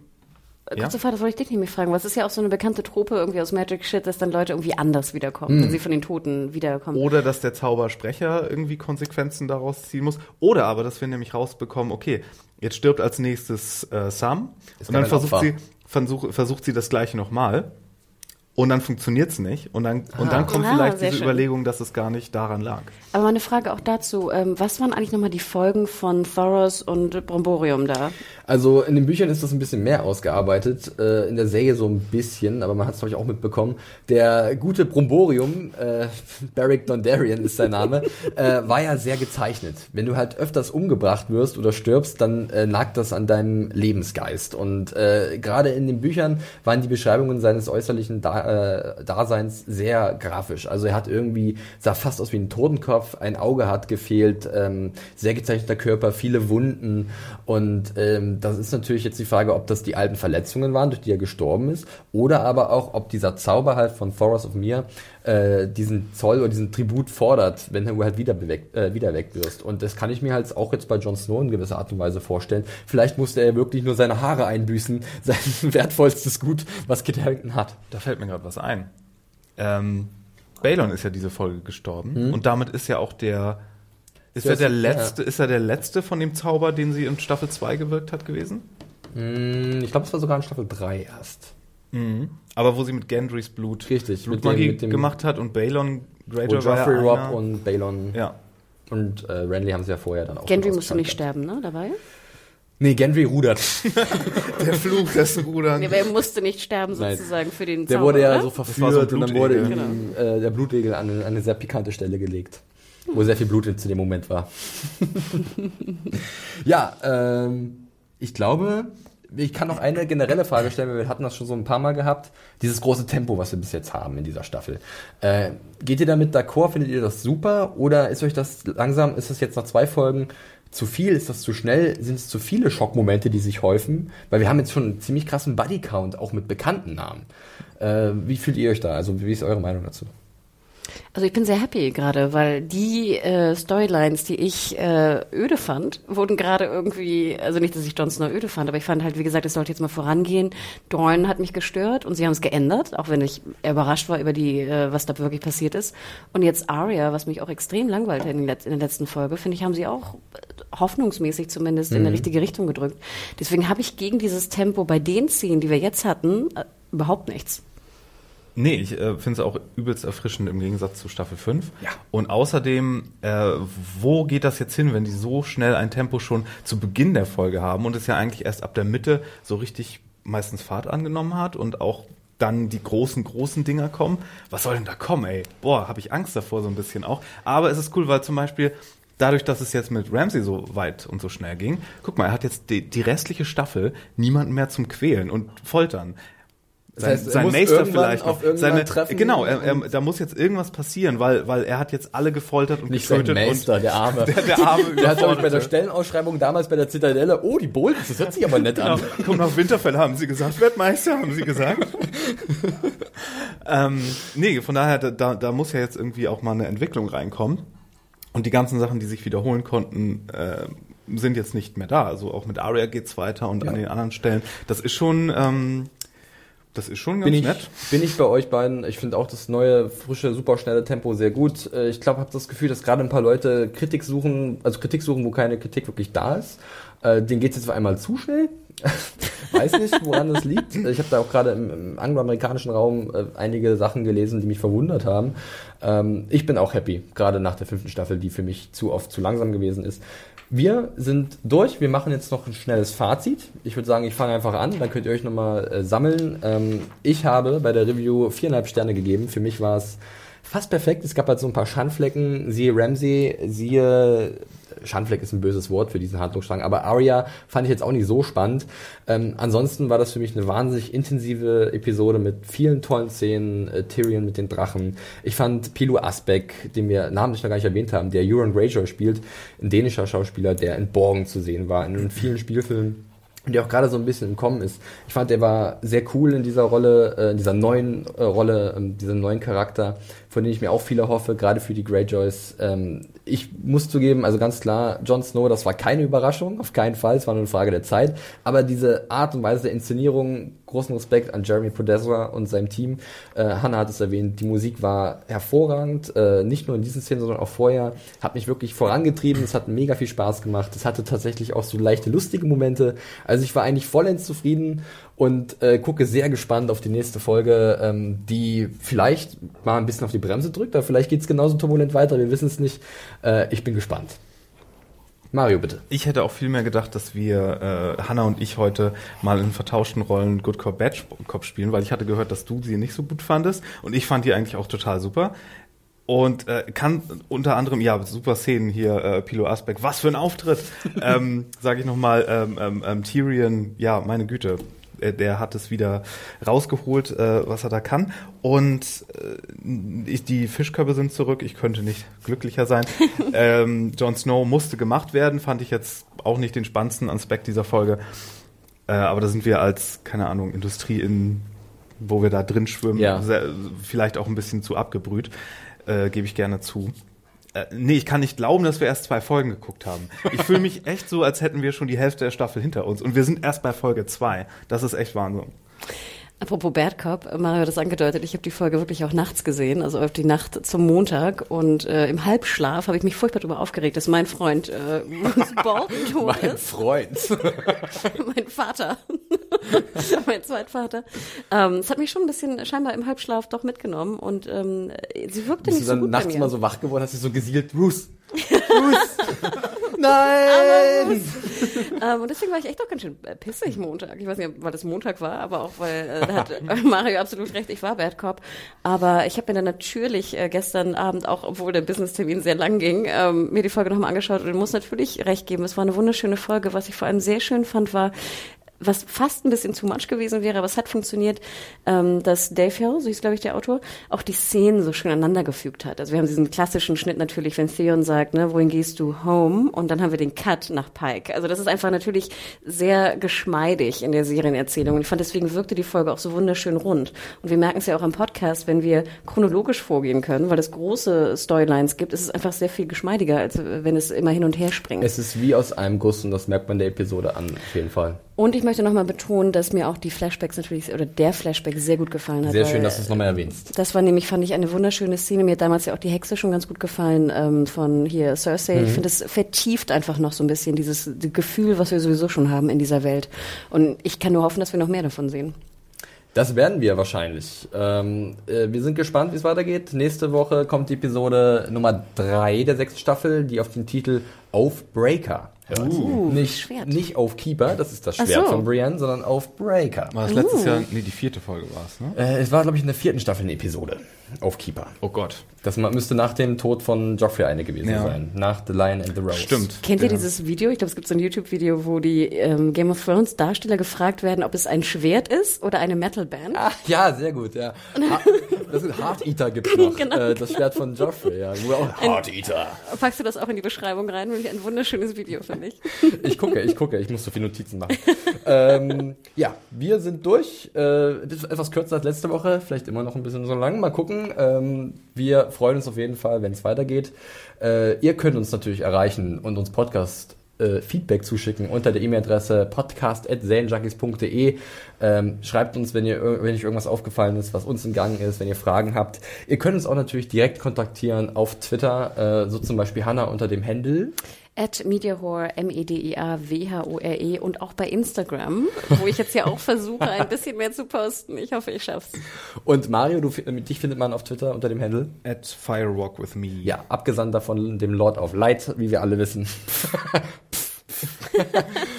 D: Äh,
C: Ja?
D: Kurze Frage, das wollte ich dich nämlich fragen. Was ist ja auch so eine bekannte Trope irgendwie aus Magic Shit, dass dann Leute irgendwie anders wiederkommen, wenn sie von den Toten wiederkommen.
C: Oder dass der Zaubersprecher irgendwie Konsequenzen daraus ziehen muss. Oder aber, dass wir nämlich rausbekommen, okay, jetzt stirbt als nächstes äh, Sam
A: Ist
C: und dann versucht
A: Opfer.
C: sie, versuch, versucht sie das gleiche nochmal. Und dann funktioniert's nicht. Und dann, und dann kommt
D: Ah,
C: vielleicht diese
D: schön.
C: Überlegung, dass es gar nicht daran lag.
D: Aber mal eine Frage auch dazu. Ähm, was waren eigentlich nochmal die Folgen von Thoros und Bromborium da?
A: Also in den Büchern ist das ein bisschen mehr ausgearbeitet, äh, in der Serie so ein bisschen, aber man hat es glaube ich auch mitbekommen. Der gute Bromborium, äh, Beric Dondarrion ist sein Name, äh, war ja sehr gezeichnet. Wenn du halt öfters umgebracht wirst oder stirbst, dann äh, lag das an deinem Lebensgeist. Und äh, gerade in den Büchern waren die Beschreibungen seines äußerlichen da äh, Daseins sehr grafisch. Also er hat irgendwie, sah fast aus wie ein Totenkopf, ein Auge hat gefehlt, ähm, sehr gezeichneter Körper, viele Wunden und ähm, das ist natürlich jetzt die Frage, ob das die alten Verletzungen waren, durch die er gestorben ist, oder aber auch, ob dieser Zauber halt von Thoros of Mir äh, diesen Zoll oder diesen Tribut fordert, wenn du halt wieder, beweckt, äh, wieder weg wirst. Und das kann ich mir halt auch jetzt bei Jon Snow in gewisser Art und Weise vorstellen. Vielleicht musste er wirklich nur seine Haare einbüßen, sein wertvollstes Gut, was Kit Harington hat.
C: Da fällt mir gerade was ein. Ähm, Balon ist ja diese Folge gestorben. Und damit ist ja auch der. Ist
A: Ja,
C: er der letzte, ist er der letzte von dem Zauber, den sie in Staffel 2 gewirkt hat gewesen?
A: Hm, Ich glaube, es war sogar in Staffel 3 erst.
C: Aber wo sie mit Gendrys Blut
A: Richtig, mit
C: Blutmagie
A: dem- mit dem-
C: gemacht hat und Balon
A: Wo
C: Greyjoy war
A: Joffrey,
C: ja
A: Rob
C: einer-
A: und Balon
C: ja.
A: und äh, Renly haben sie ja vorher dann auch
D: Gendry musste nicht sterben, ne? Dabei?
A: Nee, Gendry rudert.
C: Der Fluch des Rudern.
D: Nee, aber er musste nicht sterben
A: Nein.
D: sozusagen für den
A: Der
D: Zauber,
A: wurde ja
D: oder?
A: so
C: so
A: verführt
C: ein
A: und dann wurde ihm
C: Blutegel.
A: äh, der Blutegel an an eine sehr pikante Stelle gelegt. Wo sehr viel Blut zu dem Moment war. ja, ähm, ich glaube, ich kann noch eine generelle Frage stellen, weil wir hatten das schon so ein paar Mal gehabt. Dieses große Tempo, was wir bis jetzt haben in dieser Staffel. Äh, geht ihr damit d'accord? Findet ihr das super? Oder ist euch das langsam, ist das jetzt nach zwei Folgen zu viel? Ist das zu schnell? Sind es zu viele Schockmomente, die sich häufen? Weil wir haben jetzt schon einen ziemlich krassen Bodycount, auch mit bekannten Namen. Äh, wie fühlt ihr euch da? Also wie ist eure Meinung dazu?
D: Also ich bin sehr happy gerade, weil die äh, Storylines, die ich äh, öde fand, wurden gerade irgendwie, also nicht, dass ich Jon Snow öde fand, aber ich fand halt, wie gesagt, es sollte jetzt mal vorangehen. Dorn hat mich gestört und sie haben es geändert, auch wenn ich überrascht war über die, äh, was da wirklich passiert ist. Und jetzt Arya, was mich auch extrem langweilte in, in der letzten Folge, finde ich, haben sie auch äh, hoffnungsmäßig zumindest in die richtige Richtung gedrückt. Deswegen habe ich gegen dieses Tempo bei den Szenen, die wir jetzt hatten, äh, überhaupt nichts.
C: Nee, ich äh, finde es auch übelst erfrischend im Gegensatz zu Staffel 5.
A: Ja.
C: Und außerdem, äh, wo geht das jetzt hin, wenn die so schnell ein Tempo schon zu Beginn der Folge haben und es ja eigentlich erst ab der Mitte so richtig meistens Fahrt angenommen hat und auch dann die großen, großen Dinger kommen. Was soll denn da kommen, ey? Boah, habe ich Angst davor so ein bisschen auch. Aber es ist cool, weil zum Beispiel dadurch, dass es jetzt mit Ramsey so weit und so schnell ging, guck mal, er hat jetzt die, die restliche Staffel niemanden mehr zum Quälen und Foltern
A: Das heißt,
C: sein
A: irgendwann
C: vielleicht noch. Seine,
A: treffen
C: genau, er, er, da muss jetzt irgendwas passieren, weil, weil er hat jetzt alle gefoltert und
A: Nicht sein
C: getötet
A: Meister,
C: und
A: der Arme.
C: der, der arme
A: Der hat, bei der. Stellenausschreibung damals bei der Zitadelle, oh, die Boltons, das hört sich aber nett
C: Genau.
A: an.
C: Kommt auf Winterfell, haben sie gesagt. Wertmeister, haben sie gesagt. ähm, nee, von daher, da- da, muss ja jetzt irgendwie auch mal eine Entwicklung reinkommen. Und die ganzen Sachen, die sich wiederholen konnten, äh, sind jetzt nicht mehr da. Also auch mit Arya geht's weiter und an den anderen Stellen. Das ist schon, ähm, das ist schon ganz
A: Bin ich,
C: nett.
A: bin ich bei euch beiden. Ich finde auch das neue, frische, superschnelle Tempo sehr gut. Äh, Ich glaube, habe das Gefühl, dass gerade ein paar Leute Kritik suchen, also Kritik suchen, wo keine Kritik wirklich da ist. Äh, Denen geht es jetzt auf einmal zu schnell. Weiß nicht, woran das liegt. Ich habe da auch gerade im, im angloamerikanischen Raum äh, einige Sachen gelesen, die mich verwundert haben. Ähm, ich bin auch happy, gerade nach der fünften Staffel, die für mich zu oft zu langsam gewesen ist. Wir sind durch. Wir machen jetzt noch ein schnelles Fazit. Ich würde sagen, ich fange einfach an, dann könnt ihr euch nochmal äh, sammeln. Ähm, ich habe bei der Review viereinhalb Sterne gegeben. Für mich war es fast perfekt. Es gab halt so ein paar Schandflecken. Siehe Ramsey, siehe Schandfleck ist ein böses Wort für diesen Handlungsstrang, aber Arya fand ich jetzt auch nicht so spannend. Ähm, ansonsten war das für mich eine wahnsinnig intensive Episode mit vielen tollen Szenen, äh, Tyrion mit den Drachen. Ich fand Pilu Asbeck, den wir namentlich noch gar nicht erwähnt haben, der Euron Greyjoy spielt, ein dänischer Schauspieler, der in Borgen zu sehen war, in vielen Spielfilmen der auch gerade so ein bisschen im Kommen ist. Ich fand, der war sehr cool in dieser Rolle, äh, in dieser neuen äh, Rolle, ähm, diesem neuen Charakter, von dem ich mir auch viel erhoffe, gerade für die Greyjoys. Ähm, ich muss zugeben, also ganz klar, Jon Snow, das war keine Überraschung, auf keinen Fall, es war nur eine Frage der Zeit. Aber diese Art und Weise der Inszenierung, großen Respekt an Jeremy Podesra und seinem Team. Äh, Hannah hat es erwähnt, die Musik war hervorragend, äh, nicht nur in diesen Szenen, sondern auch vorher. Hat mich wirklich vorangetrieben, es hat mega viel Spaß gemacht. Es hatte tatsächlich auch so leichte lustige Momente. Also ich war eigentlich vollends zufrieden und äh, gucke sehr gespannt auf die nächste Folge, ähm, die vielleicht mal ein bisschen auf die Bremse drückt, aber vielleicht geht es genauso turbulent weiter, wir wissen es nicht. Äh, ich bin gespannt. Mario, bitte.
C: Ich hätte auch viel mehr gedacht, dass wir, äh, Hanna und ich heute mal in vertauschten Rollen Good Cop, Bad Cop spielen, weil ich hatte gehört, dass du sie nicht so gut fandest und ich fand die eigentlich auch total super. Und äh, kann unter anderem, ja, super Szenen hier, äh, Pilo Asbeck, was für ein Auftritt! ähm, Sage ich nochmal, ähm, ähm, ähm, Tyrion, ja, meine Güte, äh, der hat es wieder rausgeholt, äh, was er da kann. Und äh, ich, die Fischkörbe sind zurück, ich könnte nicht glücklicher sein. ähm, Jon Snow musste gemacht werden, fand ich jetzt auch nicht den spannendsten Aspekt dieser Folge. Äh, aber da sind wir als, keine Ahnung, Industrie in, wo wir da drin schwimmen,
A: Ja.
C: sehr, vielleicht auch ein bisschen zu abgebrüht, äh, gebe ich gerne zu. Äh, nee, ich kann nicht glauben, dass wir erst zwei Folgen geguckt haben. Ich fühle mich echt so, als hätten wir schon die Hälfte der Staffel hinter uns. Und wir sind erst bei Folge zwei. Das ist echt Wahnsinn.
D: Apropos Cop, Mario hat das angedeutet, ich habe die Folge wirklich auch nachts gesehen, also auf die Nacht zum Montag und äh, im Halbschlaf habe ich mich furchtbar darüber aufgeregt, dass mein Freund äh, Bruce Bolton tot
A: Mein
D: ist.
A: Freund.
D: mein Vater, mein Zweitvater. Ähm, Es hat mich schon ein bisschen scheinbar im Halbschlaf doch mitgenommen und ähm, sie wirkte
A: Bist
D: nicht
A: du
D: so
A: dann
D: gut bei
A: nachts
D: mir.
A: immer so wach geworden, hast du so gesielt, Bruce. Bruce. Nein!
D: Ähm, und deswegen war ich echt auch ganz schön äh, pissig Montag. Ich weiß nicht, weil das Montag war, aber auch weil äh, da hat äh, Mario absolut recht, ich war Bad Cop. Aber ich habe mir dann natürlich äh, gestern Abend, auch obwohl der Business-Termin sehr lang ging, ähm, mir die Folge nochmal angeschaut und muss natürlich recht geben. Es war eine wunderschöne Folge. Was ich vor allem sehr schön fand, war, was fast ein bisschen too much gewesen wäre, aber es hat funktioniert, ähm, dass Dave Hill, so hieß glaube ich der Autor, auch die Szenen so schön aneinander gefügt hat. Also wir haben diesen klassischen Schnitt natürlich, wenn Theon sagt, ne, wohin gehst du? Home. Und dann haben wir den Cut nach Pike. Also das ist einfach natürlich sehr geschmeidig in der Serienerzählung. Und ich fand deswegen wirkte die Folge auch so wunderschön rund. Und wir merken es ja auch am Podcast, wenn wir chronologisch vorgehen können, weil es große Storylines gibt, ist es einfach sehr viel geschmeidiger, als wenn es immer hin und her springt.
A: Es ist wie aus einem Guss und das merkt man der Episode an, auf jeden Fall.
D: Und ich möchte nochmal betonen, dass mir auch die Flashbacks natürlich, oder der Flashback sehr gut gefallen hat.
A: Sehr schön, dass du es nochmal erwähnst.
D: Das war nämlich, fand ich, eine wunderschöne Szene. Mir hat damals ja auch die Hexe schon ganz gut gefallen ähm, von hier Cersei.
A: Mhm.
D: Ich finde, es vertieft einfach noch so ein bisschen dieses die Gefühl, was wir sowieso schon haben in dieser Welt. Und ich kann nur hoffen, dass wir noch mehr davon sehen.
A: Das werden wir wahrscheinlich. Ähm, äh, wir sind gespannt, wie es weitergeht. Nächste Woche kommt die Episode Nummer drei der sechsten Staffel, die auf den Titel Aufbreaker hört. nicht,
D: Schwert.
A: nicht auf Keeper, das ist das Schwert
D: so.
A: von Brienne, sondern auf Breaker.
C: War das letztes Jahr, nee, die vierte Folge war es, ne?
A: Äh, es war, glaube ich, in der vierten Staffel eine Episode. Auf Keeper.
C: Oh Gott.
A: Das müsste nach dem Tod von Joffrey eine gewesen
C: Ja.
A: sein. Nach The Lion and the Rose.
C: Stimmt.
D: Kennt ihr
C: Ja.
D: dieses Video? Ich glaube, es gibt so ein YouTube-Video, wo die ähm, Game of Thrones Darsteller gefragt werden, ob es ein Schwert ist oder eine Metal-Band.
A: Ah, ja, sehr gut, ja. Ha das ist Heart Eater gibt's noch.
D: Genau.
A: äh, das Schwert von Joffrey, ja. Heart Eater.
D: Packst du das auch in die Beschreibung rein? Wirklich ein wunderschönes Video, finde ich.
A: Ich gucke, ich gucke, ich muss so viele Notizen machen. ähm, ja, wir sind durch. Äh, das ist etwas kürzer als letzte Woche, vielleicht immer noch ein bisschen so lang. Mal gucken. Ähm, wir freuen uns auf jeden Fall, wenn es weitergeht. Äh, ihr könnt uns natürlich erreichen und uns Podcast äh, Feedback zuschicken unter der E-Mail-Adresse podcast.zanejunkies.de. Ähm, schreibt uns, wenn, ihr, wenn euch irgendwas aufgefallen ist, was uns entgangen ist, wenn ihr Fragen habt. Ihr könnt uns auch natürlich direkt kontaktieren auf Twitter, äh, so zum Beispiel Hanna unter dem Handle.
D: At Mediahore, M-E-D-I-A-W-H-O-R-E und auch bei Instagram, wo ich jetzt ja auch versuche, ein bisschen mehr zu posten. Ich hoffe, ich schaff's.
A: Und Mario, du, fi- dich findet man auf Twitter unter dem Handle.
C: At Firewalk with me.
A: Ja, Abgesandter von dem Lord of Light, wie wir alle wissen.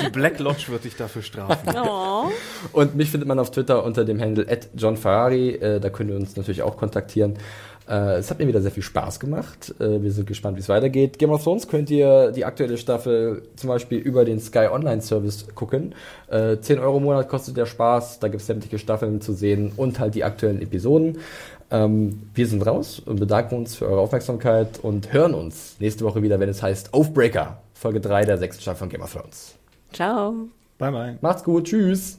C: Die Black Lodge wird dich dafür strafen.
D: Oh.
A: Und mich findet man auf Twitter unter dem Handle at John Ferrari. Äh, da könnt ihr uns natürlich auch kontaktieren. Äh, es hat mir wieder sehr viel Spaß gemacht. Äh, wir sind gespannt, wie es weitergeht. Game of Thrones könnt ihr die aktuelle Staffel zum Beispiel über den Sky Online Service gucken. Äh, 10 Euro im Monat kostet der Spaß. Da gibt es sämtliche Staffeln zu sehen und halt die aktuellen Episoden. Ähm, wir sind raus und bedanken uns für eure Aufmerksamkeit und hören uns nächste Woche wieder, wenn es heißt Aufbreaker, Folge 3 der sechsten Staffel von Game of Thrones.
D: Ciao.
C: Bye bye.
A: Macht's gut, tschüss.